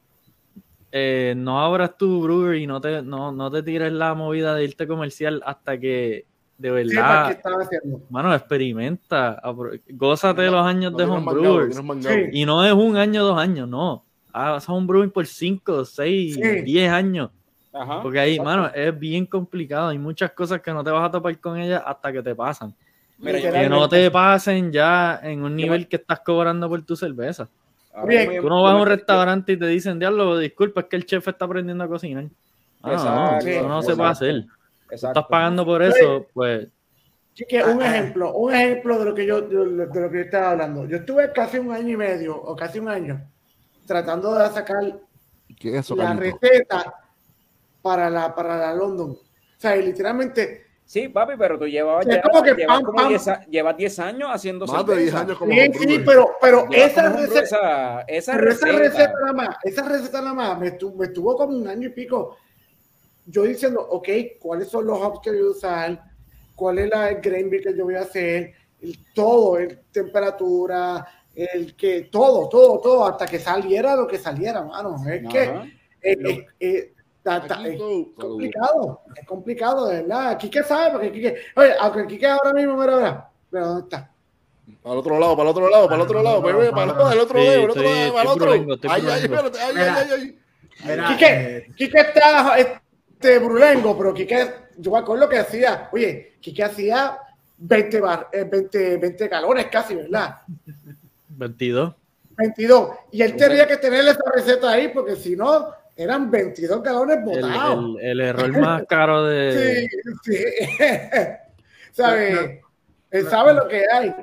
Eh, no abras tu brewery y no te, no, no te tires la movida de irte comercial hasta que de verdad, estaba haciendo. mano, experimenta, gózate de los años No de homebrewers. Sí. Y no es un año, dos años, no. Haz homebrewing por cinco, seis, Sí. diez años. Ajá. Porque ahí, Exacto. mano, es bien complicado. Hay muchas cosas que no te vas a topar con ellas hasta que te pasan. Mira, Que no te pasen ya en un nivel que estás cobrando por tu cerveza. Bien. Tú no vas a un restaurante y te dicen, diablo, disculpa, es que el chef está aprendiendo a cocinar. Ah, no, Exacto, eso no se puede hacer. Exacto. Estás pagando por eso, pues un Ah, ejemplo, un ejemplo de lo que yo de lo de lo que yo estaba hablando. Yo estuve casi un año y medio o casi un año tratando de sacar ¿Qué es eso, la receta para la para la London. O sea, y literalmente Sí, papi, pero tú llevabas, llevas- como que llevas pam, como pam. 10 a- llevas 10 años haciendo Más de 10 cerveza. años como sí, sí, pero pero esa receta esa, esa Pero esa receta, receta nada más, esa receta nada más me estuvo, me estuvo como un año y pico. Yo diciendo, ok, ¿cuáles son los hops que voy a usar? ¿Cuál es la el grain bill que yo voy a hacer? El, todo, el temperatura, el que, todo, todo, todo, hasta que saliera lo que saliera, mano. Es que Ajá. es, es- es- ta- ta- es complicado, es complicado, de verdad. Quique sabe, porque Quique, oye, aunque Quique ahora mismo, mira, mira, pero ¿dónde está? Para el otro lado, para el otro lado, para el otro lado, para el otro, el otro Sí, lado, el otro lado, para el otro. estoy Ay, ay, espérate, ay, ay, ay. Mira, Quique, eh, Quique está este brulengo, pero Quique, yo me acuerdo que hacía, oye, Quique hacía 20, bar, eh, 20, 20 galones casi, ¿verdad? 22. 22. Y él tenía que tener esa receta ahí, porque si no, eran 22 galones botados. el- el error más caro de. Sí, sí. ¿Sabe? No, no, él sabe no. lo que hay.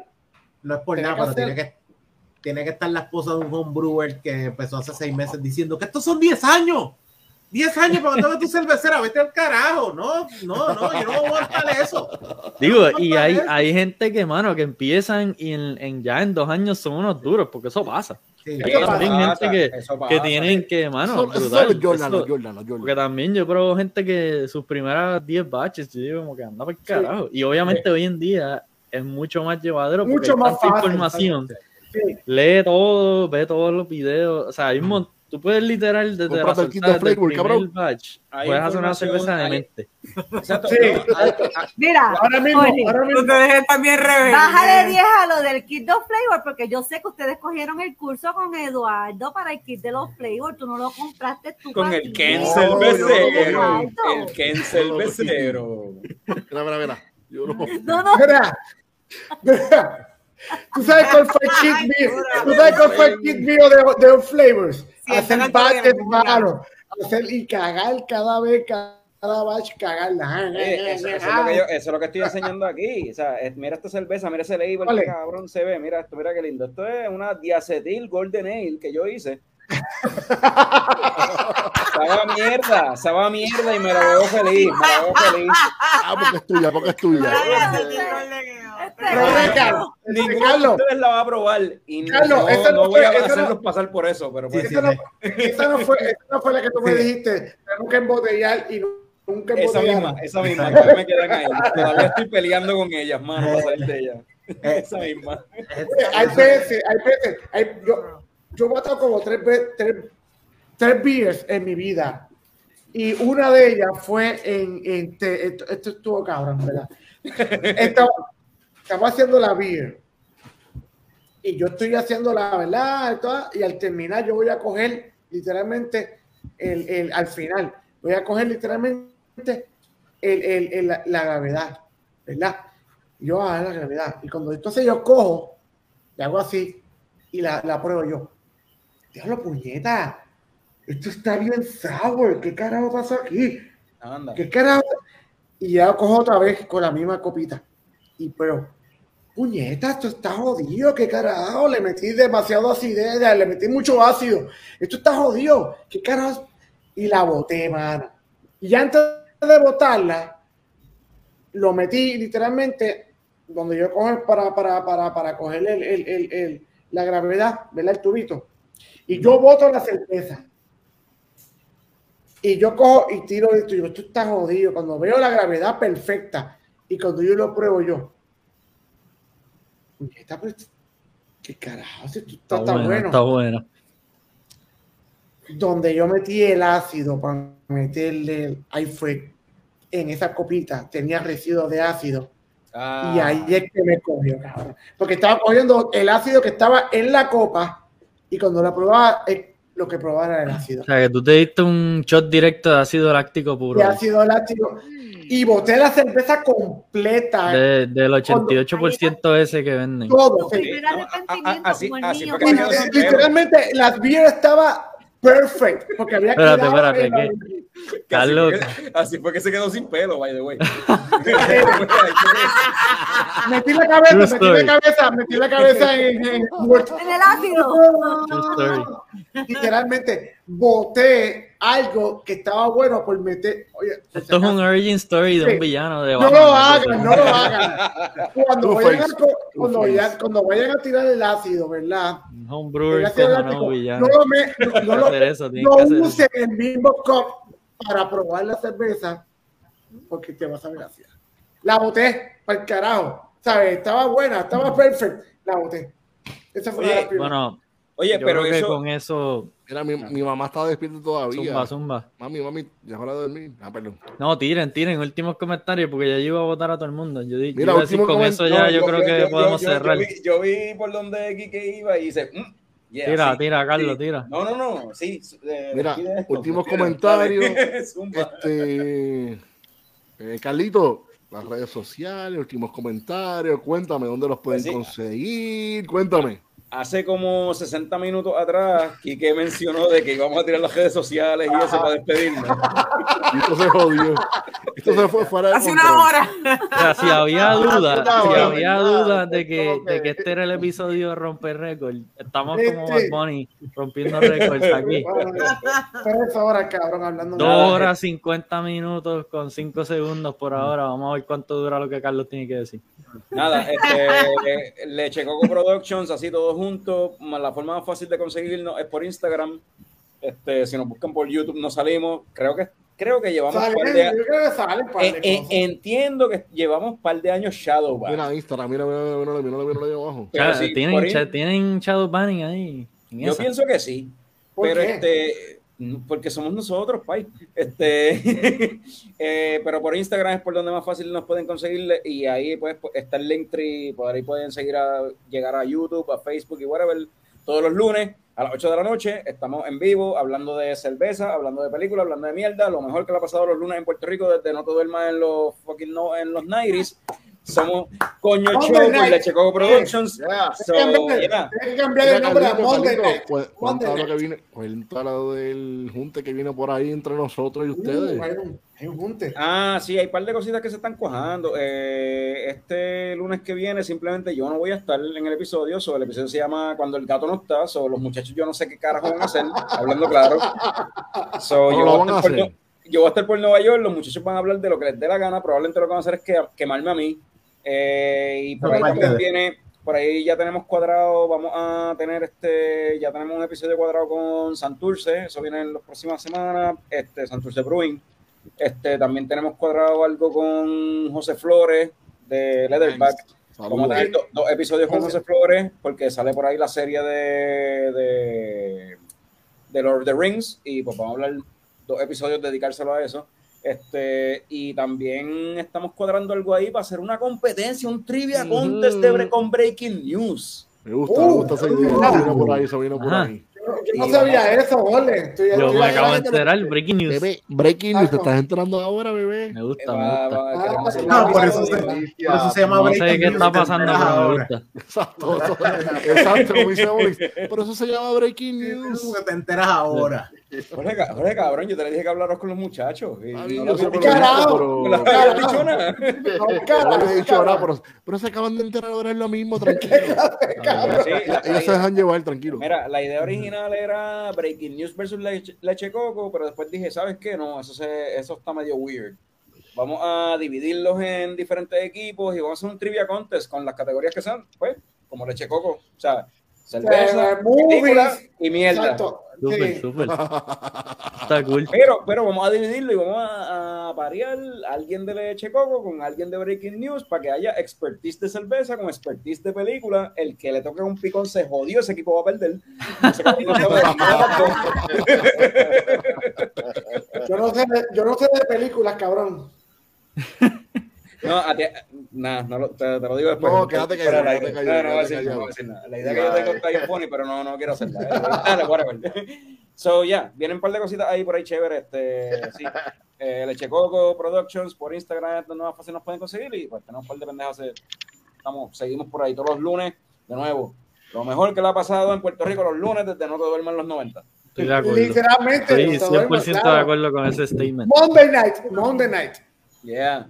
no es por nada, que pero hacer- tiene que, tiene que estar la esposa de un homebrewer que empezó hace seis meses diciendo que estos son 10 años. 10 años para tengas tu cervecera, vete al carajo. No, no, no, yo no voy a aguantar eso. Digo, No, y hay, eso. hay gente que, mano, que empiezan y en, en- ya en dos años son unos duros, porque eso pasa. Sí, Eso también pasa, gente que, eso que pasa. tienen que, mano, brutal, Jordan, eso- Jordan, Porque también yo pruebo gente que sus primeras 10 baches, yo digo como que anda por carajo. Y obviamente hoy en día es mucho más llevadero porque Mucho hay más tanta fácil, información. Sí. Lee todo, ve todos los videos. O sea, hay un mon- tú puedes literal desde la Cómprate el kit de flavor, cabrón. batch, puedes hacer una cerveza de mente. Exacto. Sí, Mira, ahora mismo, Oli, ahora mismo. Ustedes bien rebeldes. bájale 10 a lo del kit de los flavor, porque yo sé que ustedes cogieron el curso con Eduardo para el kit de los flavor. Tú no lo compraste tú. con el. Ken cervecero. El Ken cervecero. Mira, mira, mira. Yo no. No, no, Mira, mira. ¿Tú sabes cuál fue el kit mío? ¿Tú sabes cuál fue el kit mío de, de Flavors? Sí, hacer ya. malos. Hacer y cagar cada vez, cada batch, cagarla. Eh, eso, eso es lo que yo, eso es lo que estoy enseñando aquí. O sea, es- mira esta cerveza, mira ese label, Vale. cabrón se ve. Mira esto, mira qué lindo. Esto es una diacetil golden ale que yo hice. Sabe a mierda, sabe a mierda y me la veo feliz, me la veo feliz. Ah, porque es tuya, porque es tuya. De Carlos, ustedes la va a probar y no, Carlos, no- esa no no voy a esa no- hacerlos pasar por eso, pero pues, Sí, esa no, esa no fue, esa no fue la que tú me dijiste. Tengo que embotellar y nunca esa embotellar. misma, esa misma, todavía me quedan ahí. Todavía estoy peleando con ellas, mano, para salir de ellas. Esa misma. Hay veces, hay veces, hay- yo, yo he matado como tres, tres, tres beers en mi vida. Y una de ellas fue en, en te- esto, esto estuvo cabrón, ¿verdad? Estamos, estamos haciendo la beer. Y yo estoy haciendo la verdad, y al terminar yo voy a coger literalmente el, el- al final, voy a coger literalmente el, el- el- la, la gravedad, ¿verdad? Yo a la gravedad. Y cuando entonces yo cojo, y hago así, y la, la pruebo yo. Diablo, puñeta. Esto está bien sour. ¿Qué carajo pasó aquí? Anda. ¿Qué carajo? Y ya cojo otra vez con la misma copita. Y pero, puñeta, esto está jodido. ¿Qué carajo? Le metí demasiado acidez, le metí mucho ácido. Esto está jodido. ¿Qué carajo? Y la boté, mano. Y antes de botarla, lo metí literalmente donde yo cojo para, para, para, para coger el, el- el- la gravedad, ¿verdad? El tubito. Y yo boto la cerveza. Y yo cojo y tiro esto. Y digo, esto está jodido. Cuando veo la gravedad perfecta y cuando yo lo pruebo yo. Puñeta, pero esto- ¿Qué carajo? Si esto está, Está tan bueno. está. Donde yo metí el ácido para meterle. Ahí fue. En esa copita tenía residuos de ácido. Ah, Y ahí es que me cogió, cabrón. Porque estaba cogiendo el ácido que estaba en la copa y cuando la probaba, eh, lo que probaba era el ácido. O sea, que tú te diste un shot directo de ácido láctico puro. De ácido láctico. Y boté la cerveza completa. de- del 88% ese que venden. todo. Tu sí. primer no, a- a- arrepentimiento así- como el así mío. fue que Y, quedó eh, Santiago. literalmente, la beer estaba perfect. Porque había Espérate, espérate. Que Carlos. Así fue, que, así fue que se quedó sin pelo, by the way. Metí la cabeza, True metí story. la cabeza, metí la cabeza en, en- En el ácido. Literalmente boté algo que estaba bueno por meter. Oye, Esto es un origin story de un villano de no Batman, lo hagan, no lo hagan. Cuando vayan, a, cuando, vayan, cuando vayan a tirar el ácido, ¿verdad? Un cojonado láctico, villano. no, lo me- no, no lo- eso, no usen el mismo cup para probar la cerveza porque te vas a ver así. La boté para el carajo. ¿Sabes? Estaba buena, estaba perfecta. La boté. Esa fue Oye, la primera. Bueno, Oye, yo pero creo que eso. con eso, Mira, mi, mi mamá está despierta todavía. zumba, zumba. Mami, mami, ya es hora de dormir. Ah, perdón. No, tiren, tiren, últimos comentarios, porque ya yo iba a votar a todo el mundo. Yo, Mira, iba a decir, último con eso ya No, yo, creo que yo- podemos cerrar. Yo vi, yo vi por donde Kike iba y dice. mm, yeah, Tira, sí, tira, Carlos, sí. tira. No, no, no. Sí. eh, Mira, esto. últimos Tira, comentarios. Este, eh, Carlito, las redes sociales, últimos comentarios. Cuéntame dónde los pueden Pues sí. conseguir. Cuéntame. Hace como 60 minutos atrás, Kike mencionó de que íbamos a tirar las redes sociales y eso para despedirnos. Y esto se jodió. Esto se fue fuera de Hace control. una hora. O sea, si había dudas, si hora, había ¿verdad? dudas de que, Como que- de que este era el episodio de romper récord, estamos Sí, como. Bad Bunny rompiendo récords aquí. Bueno, Tres horas, cabrón, hablando. Dos horas 50 minutos con 5 segundos por ahora. Vamos a ver cuánto dura lo que Carlos tiene que decir. Nada, este, Leche Coco Productions, así todos juntos. La forma más fácil de conseguirnos es por Instagram. Este, si nos buscan por YouTube, no salimos. Creo que, creo que llevamos Salen, par de, yo creo que salen par de Eh, eh, entiendo que llevamos par de años Shadow Mira Instagram, mira, mira, mira, mira, mira, mira, abajo. Sí, tienen, tienen shadow banning ahí. Yo esa. pienso que sí. ¿Por pero qué? este porque somos nosotros, Pai. Este, eh, pero por Instagram es por donde más fácil nos pueden conseguirle y ahí pues está el Linktree, por ahí pueden seguir a llegar a YouTube, a Facebook y whatever. Todos los lunes a las 8 de la noche estamos en vivo hablando de cerveza, hablando de películas, hablando de mierda, lo mejor que le ha pasado los lunes en Puerto Rico desde no te duermas en los fucking no, en los 90s. Somos Coño Show Night. Leche Coco Productions. Yeah. So, Tienes que cambiar- yeah. tienes que cambiar el nombre a Monday Night. cu- cuenta lo que viene, cuenta lo del junte que viene por ahí entre nosotros y ustedes. Uh, hay un- hay un junte. Ah, sí, hay un par de cositas que se están cuajando. Eh, este lunes que viene, simplemente yo no voy a estar en el episodio. So, el episodio se llama Cuando el gato no está. So, los muchachos, yo no sé qué carajo van a hacer, hablando claro. So, ¿Cómo yo, lo voy a van a estar por, hacer? Yo voy a estar por Nueva York. Los muchachos van a hablar de lo que les dé la gana. Probablemente lo que van a hacer es que, quemarme a mí. Eh, y por ahí también de- viene. Por ahí ya tenemos cuadrado, vamos a tener este, ya tenemos un episodio cuadrado con Santurce, eso viene en las próximas semanas, este, Santurce Brewing. Este, también tenemos cuadrado algo con José Flores de Leatherback. Vamos a tener do- dos episodios con José. José Flores, porque sale por ahí la serie de, de, de Lord of the Rings, y pues vamos a hablar dos episodios dedicárselo a eso. Este, y también estamos cuadrando algo ahí para hacer una competencia, un trivia contest de bre- con Breaking News. Me gusta, me gusta esa idea. Uh, Eso viene por ahí, eso viene por Ajá. ahí. Yo no sabía eso, Ole. Yo me acabo de enterar, breaking news. Bebé, breaking news, te estás enterando ahora, bebé. Me gusta, me gusta. hacer No, por eso se- Por eso se llama No sé Breaking qué News, está te pasando, enteras pero me ahora. gusta. Exacto, exacto, como dice Boris. Por eso se llama breaking news. Te enteras ahora. Jorge, ca- Jorge, cabrón, yo te le dije que hablaros con los muchachos. y Está no sé por lo pero- No lo había dicho nada. No, No cara, le he dicho cara. nada, pero, pero se acaban de enterar ahora es lo mismo, tranquilo. Sí, Ellos se dejan llevar, tranquilo. Mira, la idea original era Breaking News versus Leche, Leche Coco, pero después dije, ¿sabes qué? No, eso, se, eso está medio weird. Vamos a dividirlos en diferentes equipos y vamos a hacer un trivia contest con las categorías que sean, pues, como Leche Coco. O sea, cerveza, movies. película y mierda. Exacto. Súper, Sí. súper. Está cool. Pero, pero vamos a dividirlo y vamos a, a parear a alguien de Leche Coco con alguien de Breaking News para que haya expertise de cerveza con expertise de película. El que le toque un picón se jodió, ese equipo va a perder. Yo no sé de, yo no sé de películas, cabrón. No, a ti, nada, no te, te lo digo después. No, quédate aire. callado, No, no voy a quédate decir, no callado. voy a decir nada. La idea que yo tengo está bien funny, pero no, no quiero hacerla. eh. Dale, whatever. So, ya, vienen un par de cositas ahí por ahí chévere. Este, sí. Eh, Leche Coco Productions por Instagram, donde más fácil nos pueden conseguir. Y pues tenemos un par de pendejas. eh, Estamos, seguimos por ahí todos los lunes. De nuevo, lo mejor que le ha pasado en Puerto Rico los lunes desde no te duerman los 90. Estoy de acuerdo. Literalmente. Estoy nos sabemos, 100% claro. de acuerdo con ese statement. Monday night, Monday night. Yeah.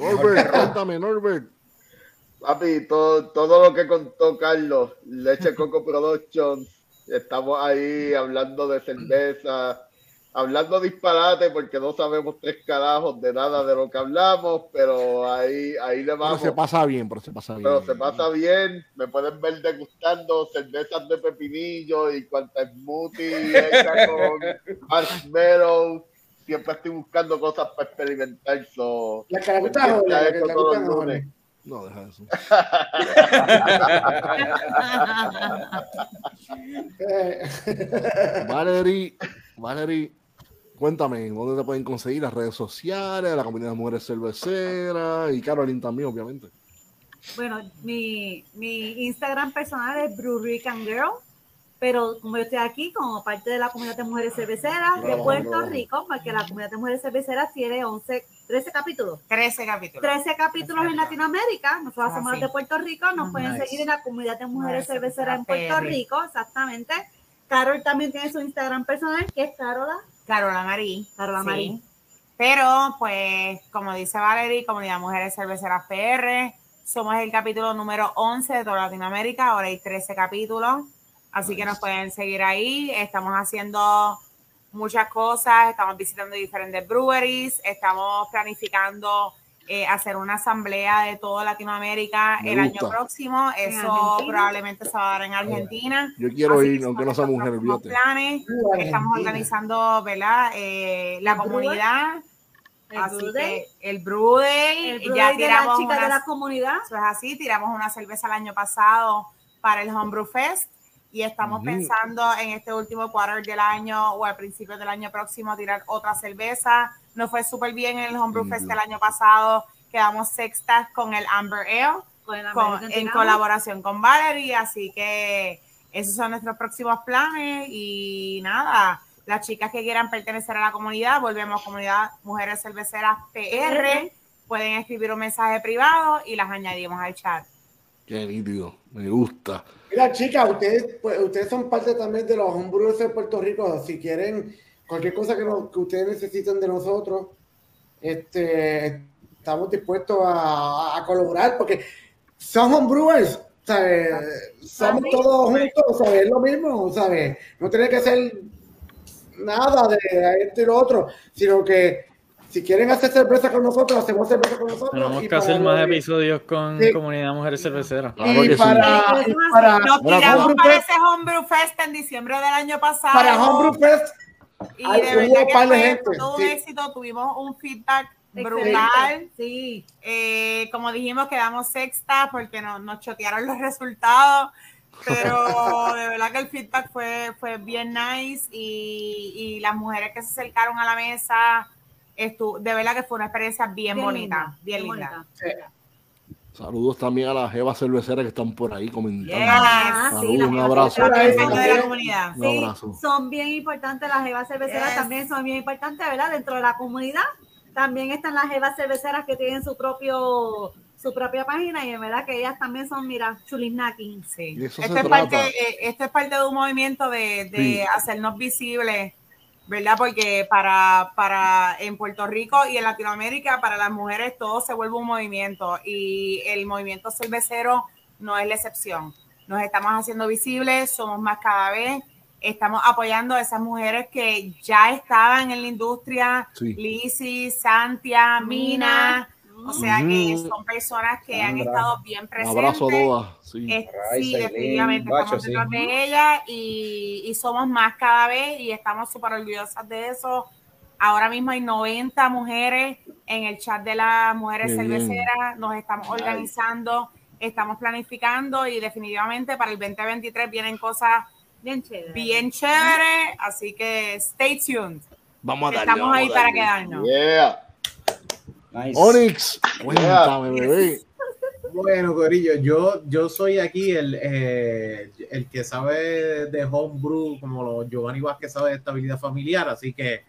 Norbert, cuéntame, Norbert. Papi, todo, todo lo que contó Carlos, Leche Coco Productions, estamos ahí hablando de cerveza, hablando disparate porque no sabemos tres carajos de nada de lo que hablamos, pero ahí, ahí le Pero vamos. se pasa bien, pero se pasa bien. Pero se pasa bien, me pueden ver degustando cervezas de pepinillo y cuanta smoothie hecha con marshmallow. Siempre estoy buscando cosas para experimentar. So, La caracuta a la todos los joven. lunes. No, deja eso. Valerie, Valerie, cuéntame, ¿dónde te pueden conseguir? Las redes sociales, la comunidad de mujeres cerveceras y Caroline también, obviamente. Bueno, mi, mi Instagram personal es Brewery Girl, pero como yo estoy aquí como parte de la comunidad de mujeres cerveceras de Puerto. Rico, porque la comunidad de mujeres cerveceras tiene 11, 13 capítulos. 13 capítulos. 13 capítulos en Latinoamérica, nosotros Ah, hacemos sí. los de Puerto Rico, nos Ah, pueden nice. seguir en la comunidad de mujeres cerveceras en Puerto Rico, exactamente. Carol también tiene su Instagram personal, que es Carola, Carola Marí. Carola Sí. Marí. Pero, pues, como dice Valerie, Comunidad Mujeres Cerveceras PR, somos el capítulo número 11 de toda Latinoamérica, ahora hay 13 capítulos, así que nos pueden seguir ahí. Estamos haciendo muchas cosas, estamos visitando diferentes breweries, estamos planificando eh, hacer una asamblea de toda Latinoamérica Me el gusta. año próximo. Eso probablemente se va a dar en Argentina. Yo quiero Así ir, que aunque no sea mujer, planes. Estamos organizando, ¿verdad? Eh, la comunidad. El así Brew Day. que el Brew Day, El Brew ya Day de la tiramos chica de una, la comunidad. eso es así, tiramos una cerveza el año pasado para el Homebrew Fest y estamos Ujú. pensando en este último quarter del año o al principio del año próximo tirar otra cerveza. Nos fue súper bien en el Homebrew Ujú. Fest el año pasado, quedamos sextas con el Amber Ale Con el con- en colaboración con Valerie, así que esos son nuestros próximos planes y nada, las chicas que quieran pertenecer a la comunidad, volvemos comunidad Mujeres Cerveceras PR, pueden escribir un mensaje privado y las añadimos al chat. Qué nítido, me gusta. Mira, chicas, ustedes, pues, ustedes son parte también de los homebrewers de Puerto Rico. Si quieren cualquier cosa que, nos- que ustedes necesiten de nosotros, este, estamos dispuestos a, a colaborar porque son homebrewers. ¿sabes? Somos todos juntos, ¿sabes? Es lo mismo, ¿sabes? No tiene que ser nada de esto y lo otro, sino que si quieren hacer cerveza con nosotros, hacemos cerveza con nosotros. Tenemos que hacer para más episodios con Sí. Comunidad Mujeres Cerveceras. Claro y que sí. para, y para, Nos tiramos para ese Homebrew Fest en diciembre del año pasado. para Homebrew Fest y Ay, de verdad un que fue gente, todo un sí. éxito, tuvimos un feedback brutal. Sí. Eh, como dijimos, quedamos sexta porque no- nos chotearon los resultados, pero de verdad que el feedback fue, fue bien nice y, y las mujeres que se acercaron a la mesa, estu- de verdad que fue una experiencia bien, bonita, linda, bien linda. bonita. Saludos también a las jevas cerveceras que están por ahí comentando. Yes. Ah, Saludos, sí, un abrazo. de la comunidad. Un Sí, abrazo. son bien importantes las jevas cerveceras, Yes. también son bien importantes, ¿verdad? Dentro de la comunidad también están las jevas cerveceras que tienen su propio su propia página y en verdad que ellas también son, mira, chulisnaki. Sí. Esto, es parte, eh, esto es parte de un movimiento de, de Sí. hacernos visibles, ¿verdad? Porque para, para en Puerto Rico y en Latinoamérica, para las mujeres todo se vuelve un movimiento y el movimiento cervecero no es la excepción. Nos estamos haciendo visibles, somos más cada vez, estamos apoyando a esas mujeres que ya estaban en la industria, Sí. Lizzy, Santia, Mina, o sea que son personas que han estado bien Un presentes. abrazo a todas. Sí. Ay, sí, definitivamente Bacho, estamos sí. detrás de ella y, y somos más cada vez y estamos súper orgullosas de eso. Ahora mismo hay 90 mujeres en el chat de las mujeres bien. cerveceras, nos estamos organizando, estamos planificando y definitivamente para el 2023 vienen cosas Bien chévere. bien chéveres, así que stay tuned. Vamos a darle. Estamos vamos ahí a para darle. quedarnos. Yeah. Nice. Onyx, cuéntame, bebé. Bueno, Corillo, yo, yo soy aquí el, eh, el que sabe de homebrew, como lo Giovanni Vázquez sabe de estabilidad familiar, así que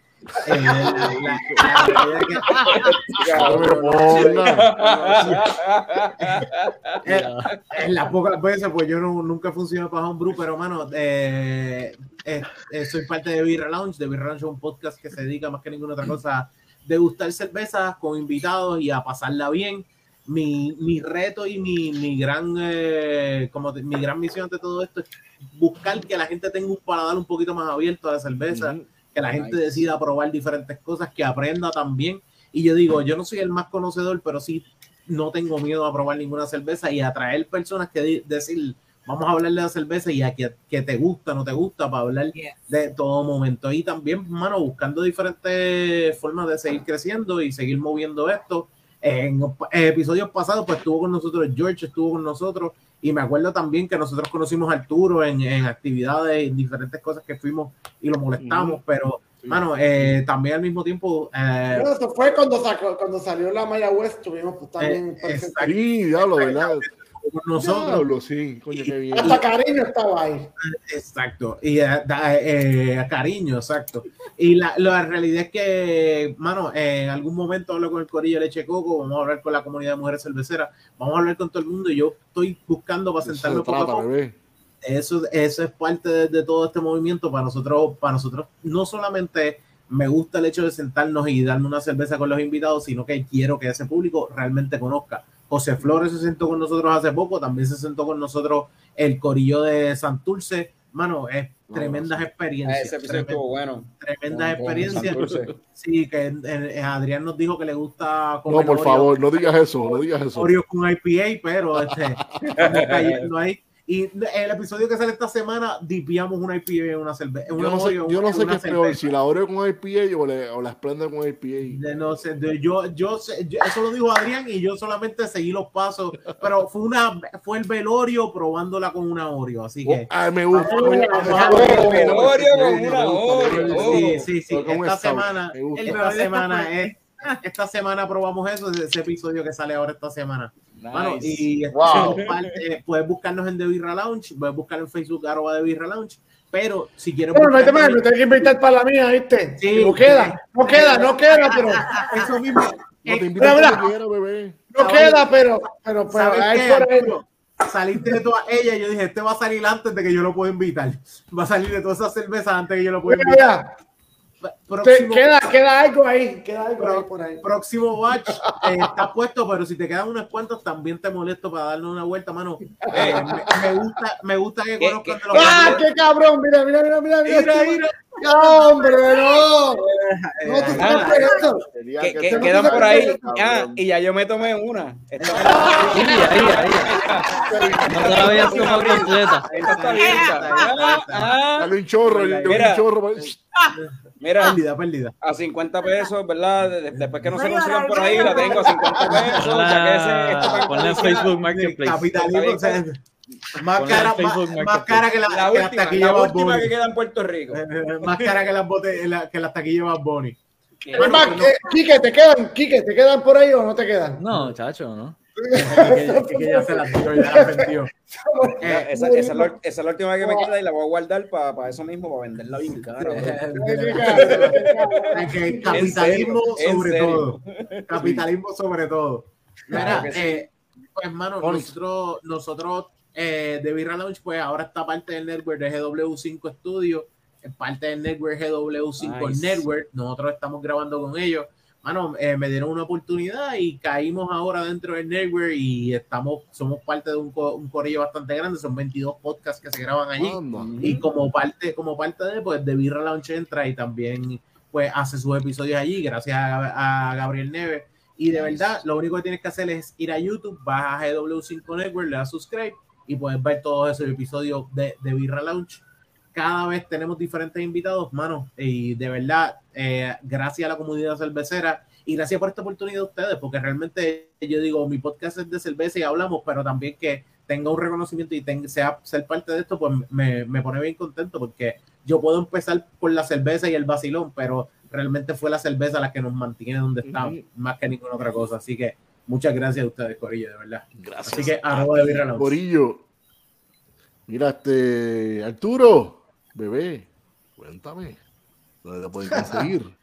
Eh, la- en las pocas veces, pues yo no- nunca he funcionado para Homebrew, pero mano, eh, eh, eh, soy parte de Birra Lounge. De Birra Lounge es un podcast que se dedica más que ninguna otra cosa a degustar cervezas con invitados y a pasarla bien. Mi, mi reto y mi, mi gran eh, como mi gran misión de todo esto es buscar que la gente tenga un paladar un poquito más abierto a la cerveza, que la gente Nice. decida probar diferentes cosas, que aprenda también. Y yo digo, yo no soy el más conocedor, pero sí no tengo miedo a probar ninguna cerveza y atraer personas que di- decir, vamos a hablar de la cerveza y a que, que te gusta, no te gusta, para hablar Yes. de todo momento. Y también, mano, buscando diferentes formas de seguir creciendo y seguir moviendo esto. En episodios pasados, pues estuvo con nosotros George, estuvo con nosotros. Y me acuerdo también que nosotros conocimos a Arturo en, en actividades, en diferentes cosas que fuimos y lo molestamos, pero, mano, eh, también al mismo tiempo. eh, Bueno, eso fue cuando, sacó, cuando salió la Maya West, tuvimos pues, también Eh. Sí, diablo, ¿verdad? Con nosotros. Diablo, sí, coño, qué bien. Hasta cariño estaba ahí. Exacto, y eh, da, eh, cariño, exacto. Y la, la realidad es que, mano, eh, en algún momento hablo con el Corillo de Leche Coco, vamos a hablar con la comunidad de mujeres cerveceras, vamos a hablar con todo el mundo y yo estoy buscando para Eso sentarme se poco a trata, poco. Eso, eso es parte de, de todo este movimiento para nosotros, para nosotros no solamente me gusta el hecho de sentarnos y darme una cerveza con los invitados, sino que quiero que ese público realmente conozca. José Flores se sentó con nosotros hace poco, también se sentó con nosotros el Corillo de Santurce. Mano, es No, tremendas experiencias. Ese episodio tremen- estuvo bueno. tremendas Con- experiencias. Sí, que eh, eh, Adrián nos dijo que le gusta No, por Oreo- favor, no digas eso, no digas eso. Oreo con IPA, pero este, estamos cayendo ahí. Y el episodio que sale esta semana, dipiamos una IPA en una cerveza. Yo no sé, yo no sé qué es peor, si la Oreo con IPA o, le- o la Splendor con IPA. De no sé, de- yo, yo, yo- eso lo dijo Adrián y yo solamente seguí los pasos, pero fue una, fue el velorio probándola con una Oreo, así que. Ay, me gusta. Velorio con una Oreo. Sí, sí, sí. Esta semana, esta semana es, esta semana probamos eso, ese episodio que sale ahora esta semana. Bueno, Nice. y Wow. parte- puedes buscarnos en The Birra Lounge, puedes buscar en Facebook arroba The Birra Lounge, pero si quieres Bueno, no hay tema, me tengo que invitar para la mía, ¿viste? Sí. no queda, no queda, no queda, pero eso mismo. No te invitas mira, cuando quieras, bebé. no queda, pero, pero, pero ¿Sabes por? Saliste de todas ellas, yo dije, este va a salir antes de que yo lo pueda invitar. Va a salir de todas esas cervezas antes de que yo lo pueda Mira, invitar. mira, Próximo, queda, queda algo ahí, queda algo ahí por ahí. próximo batch eh, está puesto, pero si te quedan unas cuantas, también te molesto para darle una vuelta, mano. Eh, me, me gusta, me gusta que ¿Qué- conozcan de los ¡Ah, qué cabrón! Mira, mira, mira, mira, mira. Mira, mira. No, hombre, no. No, tú Eh, estás Que, que que- ser quedan por ahí. Ah, y ya yo me tomé una. Esta, Ahí, ahí, ahí. No te la completa. esta está abierta. Ah. Dale un chorro, un Mira. chorro. Mira, Perdida, perdida. a 50 pesos, ¿verdad? De- de- Después que no se consigan por ahí, la tengo a 50 pesos. Ponle en Facebook Marketplace. Más cara, más, cara que la, La que última, taquilla la última que queda en Puerto Rico. Eh, más cara que las, bote, la- que las taquillas Bad Bunny. Que- más, que- Quique, ¿te quedan? Quique, ¿te quedan por ahí o no te quedan? No, chacho, ¿no? que, que ya se las dio, ya las vendió. Mira, Eh, esa, es la, última que me queda y la voy a guardar para eso mismo, para venderla bien cara. Que capitalismo sobre todo. Capitalismo sobre todo. Mira, que eh, pues hermano, nosotros, nosotros eh, de Birra Lounge, pues ahora está parte del network de GW5 Studio, es parte del network GW5 Nice. Network. Nosotros estamos grabando con ellos. Mano, eh, me dieron una oportunidad y caímos ahora dentro del network y estamos, somos parte de un, co- un corillo bastante grande. Son 22 podcasts que se graban allí. Anda. Y como parte, como parte de, pues, de Birra Lounge entra y también pues hace sus episodios allí, gracias a, a Gabriel Neves. Y de verdad, lo único que tienes que hacer es ir a YouTube, vas a GW5 Network, le das subscribe y puedes ver todos esos episodios de, de Birra Lounge. Cada vez tenemos diferentes invitados, mano, y de verdad, eh, gracias a la comunidad cervecera y gracias por esta oportunidad de ustedes, porque realmente yo digo, mi podcast es de cerveza y hablamos, pero también que tenga un reconocimiento y tenga, sea ser parte de esto, pues me, me pone bien contento porque yo puedo empezar por la cerveza y el vacilón, pero realmente fue la cerveza la que nos mantiene donde estamos, más que ninguna otra cosa. Así que muchas gracias a ustedes, Corillo, de verdad. Gracias. Así que arroba de Birra. Corillo. Mira, este. Arturo, bebé, cuéntame. ¿Dónde te pueden conseguir?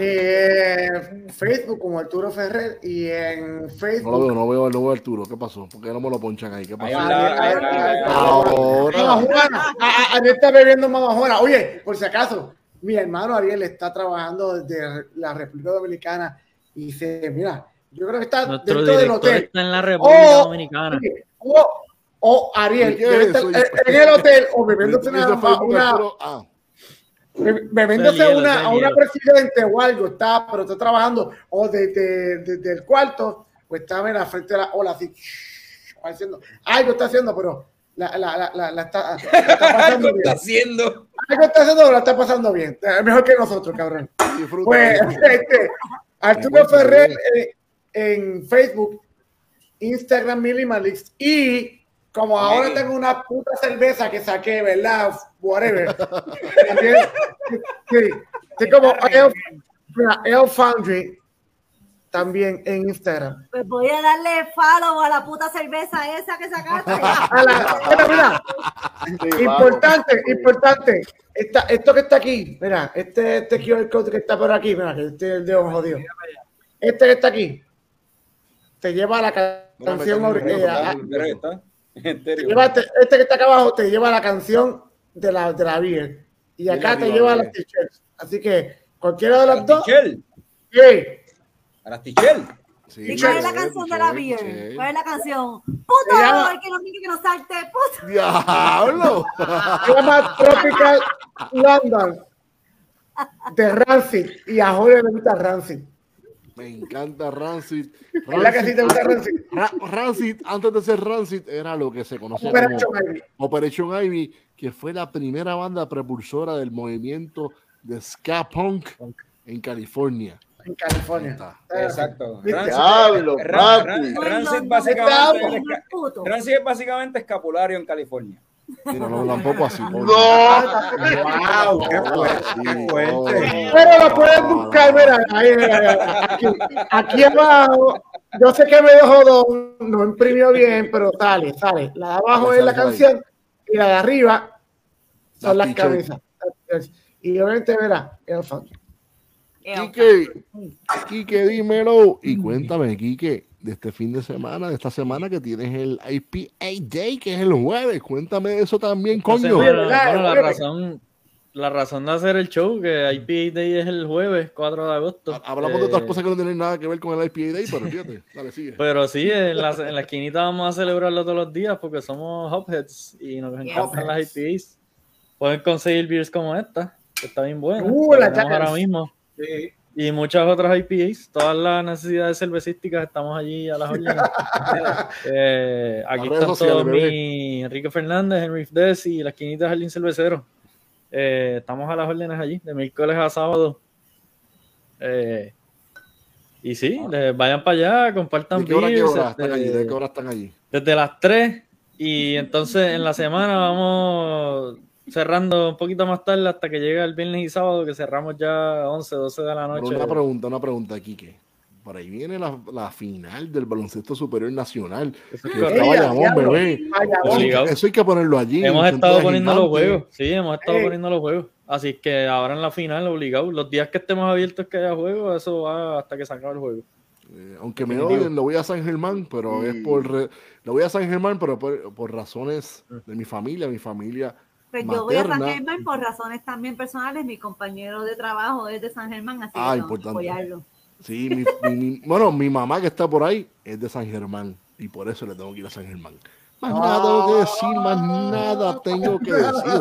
Eh, Facebook como Arturo Ferrer y en No lo Facebook. veo, no veo, no veo a Arturo. ¿Qué pasó? ¿Por qué no me lo ponchan ahí? ¿Qué pasó? Ahora. Ariel está bebiendo Mamá Juana. Oye, por si acaso, mi hermano Ariel está trabajando desde la República Dominicana y dice, mira, yo creo que está Nuestro dentro del hotel. está en la República Oh, Dominicana. O, o Ariel, ¿Y qué debe es estar eso? en el hotel o bebiéndose una, una, ah, bebiéndose Hielo, una, a una presidente o algo, está, pero está trabajando, o desde de, del cuarto, pues está mira, frente a la ola así, haciendo, algo está haciendo, pero la, la, la, la, la está, la está pasando Algo bien. está haciendo. Algo está haciendo, pero la está pasando bien. Eh, Mejor que nosotros, cabrón. disfruta. Pues, este, Arturo Ferrer eh, en Facebook, Instagram Minimalist y como ahora tengo una puta cerveza que saqué, ¿verdad? Whatever. También, sí, sí, como mira, Ale Foundry también en Instagram. Pues voy a darle follow a la puta cerveza esa que sacaste. A la- mira, mira, Sí, importante, vamos. importante. Esta, esto que está aquí, mira, este, este QR code que está por aquí, mira, que este es el dedo jodido. Este que está aquí, te lleva a la canción. este que está acá abajo te lleva a la canción de la, de la beer. Y acá te lleva a las t-shirts. Así que cualquiera de las dos. A las Tichel. Sí, ¿Y cuál es la canción sí, de la beer? sí. ¿Cuál es la canción? ¡Puto! llama- ¡Ay, que no que no salte! ¡Puto! ¡Diablo! Se llama Tropical London de Rancid. Y a Jorge le gusta Rancid. Me encanta Rancid. ¿Verdad que sí te gusta Rancid? Ra- Rancid, antes de ser Rancid, era lo que se conocía Operation como Ivy. Operation Ivy, que fue la primera banda propulsora del movimiento de ska punk en California. En California. Está. Exacto. Rancid- Diablo, Rancid básicamente. Rancid es básicamente escapulario en California. Mira, no, tampoco así. ¡No! ¡Wow! ¡Qué fuerte! Pero lo pueden buscar, mira, ahí, mira, aquí, aquí abajo. Yo sé que me dejó dos, no imprimió bien, pero sale, sale. La de abajo es la canción y la de arriba son Las camisas. Y obviamente, mira, el funk. Quique, Quique, dímelo. Y cuéntame, Quique, de este fin de semana, de esta semana que tienes el IPA Day, que es el jueves. Cuéntame eso también, Esta coño. semana, ¿verdad? bueno, la razón, la razón de hacer el show, que IPA Day es el jueves 4 de agosto. Hablamos de otras Eh, cosas que no tienen nada que ver con el IPA Day, pero fíjate, dale, sigue. Pero sí, en la, en la esquinita vamos a celebrarlo todos los días porque somos hopheads y nos encantan las IPAs. Pueden conseguir beers como esta, que está bien buena. Uh, la ahora mismo. Sí. Y muchas otras IPAs. Todas las necesidades cervecísticas estamos allí a las órdenes. Eh, aquí están todos mi Enrique Fernández, Henry Fdes y la esquinita Jardín Cervecero. Eh, estamos a las órdenes allí, de miércoles a sábado. Eh, y sí, les vayan para allá, compartan ¿De qué hora, están este, allí? ¿De qué hora están allí? desde las 3 y entonces en la semana vamos cerrando un poquito más tarde hasta que llega el viernes y sábado que cerramos ya 11, 12 de la Pero noche. una pregunta, una pregunta, Quique. Por ahí viene la, la final del baloncesto superior nacional. Eso es Que correcto. está Ella, Bayamón, diablo. bebé. Vaya, Eso, hay que- ponerlo allí. Hemos estado poniendo los juegos, sí, hemos estado Ey. poniendo los juegos. Así que ahora en la final, obligado. Los días que estemos abiertos que haya juegos, eso va hasta que se acabe el juego. Eh, aunque me odien, lo voy a San Germán, pero es por re- lo voy a San Germán, pero por, por razones de mi familia, mi familia. Pues yo voy a San. Germán por razones también personales. Mi compañero de trabajo es de San Germán, así Ah, que tengo que importante. apoyarlo. Sí, mi, mi- mi- bueno, mi mamá que está por ahí es de San Germán y por eso le tengo que ir a San Germán. Más nada tengo que decir, más nada tengo que decir.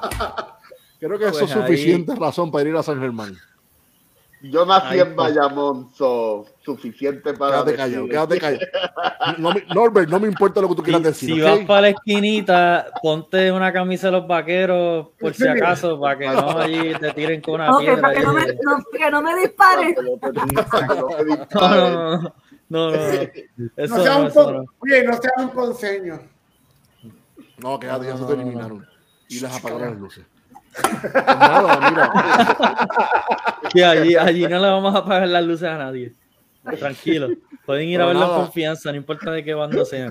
Creo que eso Pues es ahí- suficiente razón para ir a San Germán. Yo nací Ahí, en pues. Bayamón, so, suficiente para Quédate callado, quédate callado. No Norbert, no me importa lo que tú quieras decir. si vas para la esquinita, ponte una camisa de los vaqueros por si acaso, para que no allí te tiren con una piedra. para que no me, no, que no me que no no No, no, no, no, no, no. Eso No sea un eso no. Oye, no sea un ponceño. No, quédate, ya se No, te no, no. eliminaron. Y les apagaron las luces. Pues nada, mira. Que allí, allí no le vamos a apagar las luces a nadie. Tranquilo. Pueden ir a Pero verlo en nada. confianza, no importa de qué bando sean.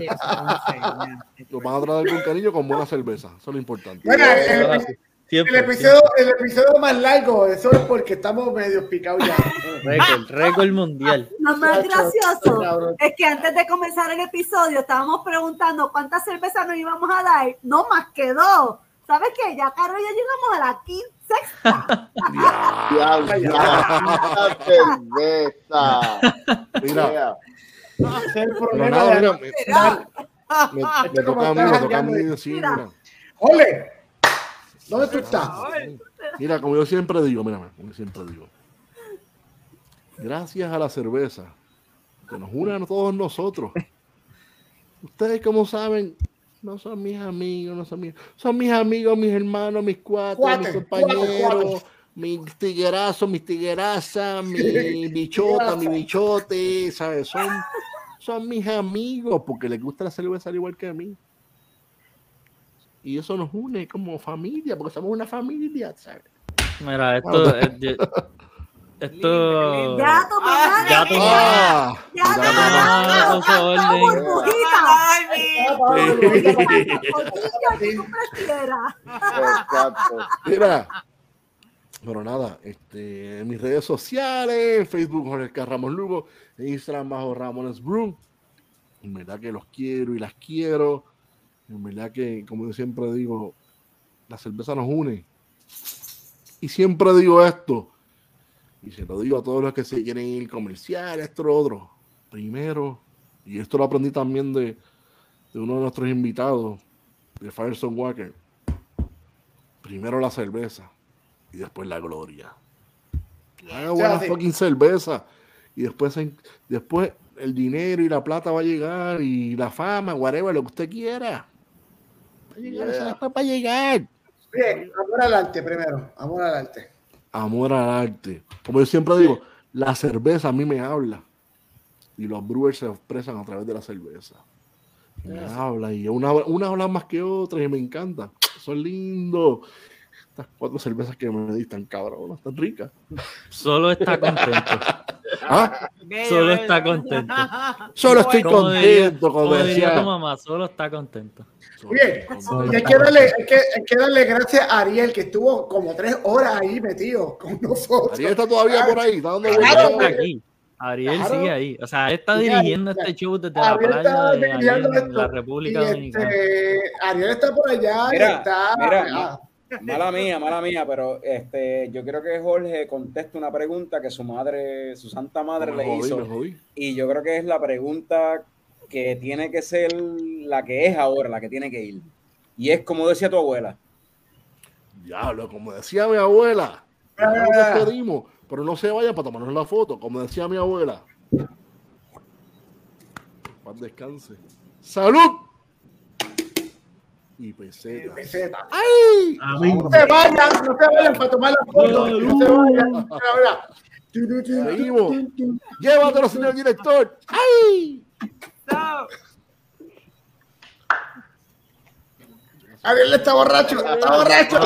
Los van a tratar con cariño con buena cerveza. Eso es lo importante. Bueno, en, en-. Siempre, El episodio, el episodio más largo, eso es porque estamos medio picados ya. Récord, récord mundial. Lo más gracioso es que antes de comenzar el episodio estábamos preguntando cuántas cervezas nos íbamos a dar. No más quedó. ¿Sabes qué? Ya, Caro, ya llegamos a la quinta, sexta. Diablo, la cerveza. Mira, me, me- me toca a mí, me toca a mí decir, Mira. mira. Ole, ¿dónde tú estás? Mira, como yo siempre digo, mira, como yo siempre digo, gracias a la cerveza que nos une a todos nosotros. Ustedes, como saben, no son mis amigos, no son mis, son mis amigos, mis hermanos, mis cuates, Cuate, mis compañeros, mis tiguerazos, mis tiguerazas, mi bichota, mi bichote, ¿sabes? Son, son mis amigos porque les gusta la cerveza al igual que a mí. Y eso nos une como familia, porque somos una familia, ¿sabes? Mira, esto. yo- esto. Ya, tu mamá. Ya Ah, Ya, orden. burbujita. Que tú prefieras. Exacto. Mira. Pero nada, este, en mis redes sociales, en Facebook Jorge. Ramos Lugo, en Instagram bajo Ramones Brew. En verdad que los quiero y las quiero. En verdad que, como yo siempre digo, la cerveza nos une. Y siempre digo esto, y se lo digo a todos los que se quieren ir comercial, esto, lo otro. Primero, y esto lo aprendí también de, de uno de nuestros invitados, de Firestone Walker. Primero la cerveza y después la gloria. Haga buena fucking cerveza y después, después el dinero y la plata va a llegar y la fama, whatever, lo que usted quiera. Va a llegar, Yeah. después va a llegar. Bien, amor al arte primero, amor al arte. Amor al arte. Como yo siempre digo, la cerveza a mí me habla y los brewers se expresan a través de la cerveza. Y me habla y una, una habla más que otra y me encanta. Son lindos. Estas cuatro cervezas que me dictan, cabrón, están ricas. Solo está contento. ¿Ah? Bello, Solo está contento. Solo estoy Como diría, contento, como decía. tu mamá, solo está contento. Y hay que, darle, hay, que, hay que darle gracias a Ariel, que estuvo como tres horas ahí metido con nosotros. Ariel está todavía por ahí, está dando Claro, vueltas. Ariel aquí. Ariel Claro. sigue ahí. O sea, él está dirigiendo Ariel- este show desde la Ariel playa está de en esto, la República y Dominicana. este, Ariel está por allá y Mira, está. mira, ah, Mala mía, mala mía, pero este, yo quiero que Jorge conteste una pregunta que su madre, su santa madre le hizo. Y yo creo que es la pregunta que tiene que ser la que es ahora, la que tiene que ir. Y es como decía tu abuela. Diablo, como decía mi abuela. nos Ah. pero no se vayan para tomarnos la foto, como decía mi abuela. Paz descanse. ¡Salud! Y peseta. peseta. ¡Ay! No se vayan, no se vayan para tomar la foto. No se vayan. Seguimos. Llévatelo, señor director. ¡Ay! No. Ariel está borracho, está borracho.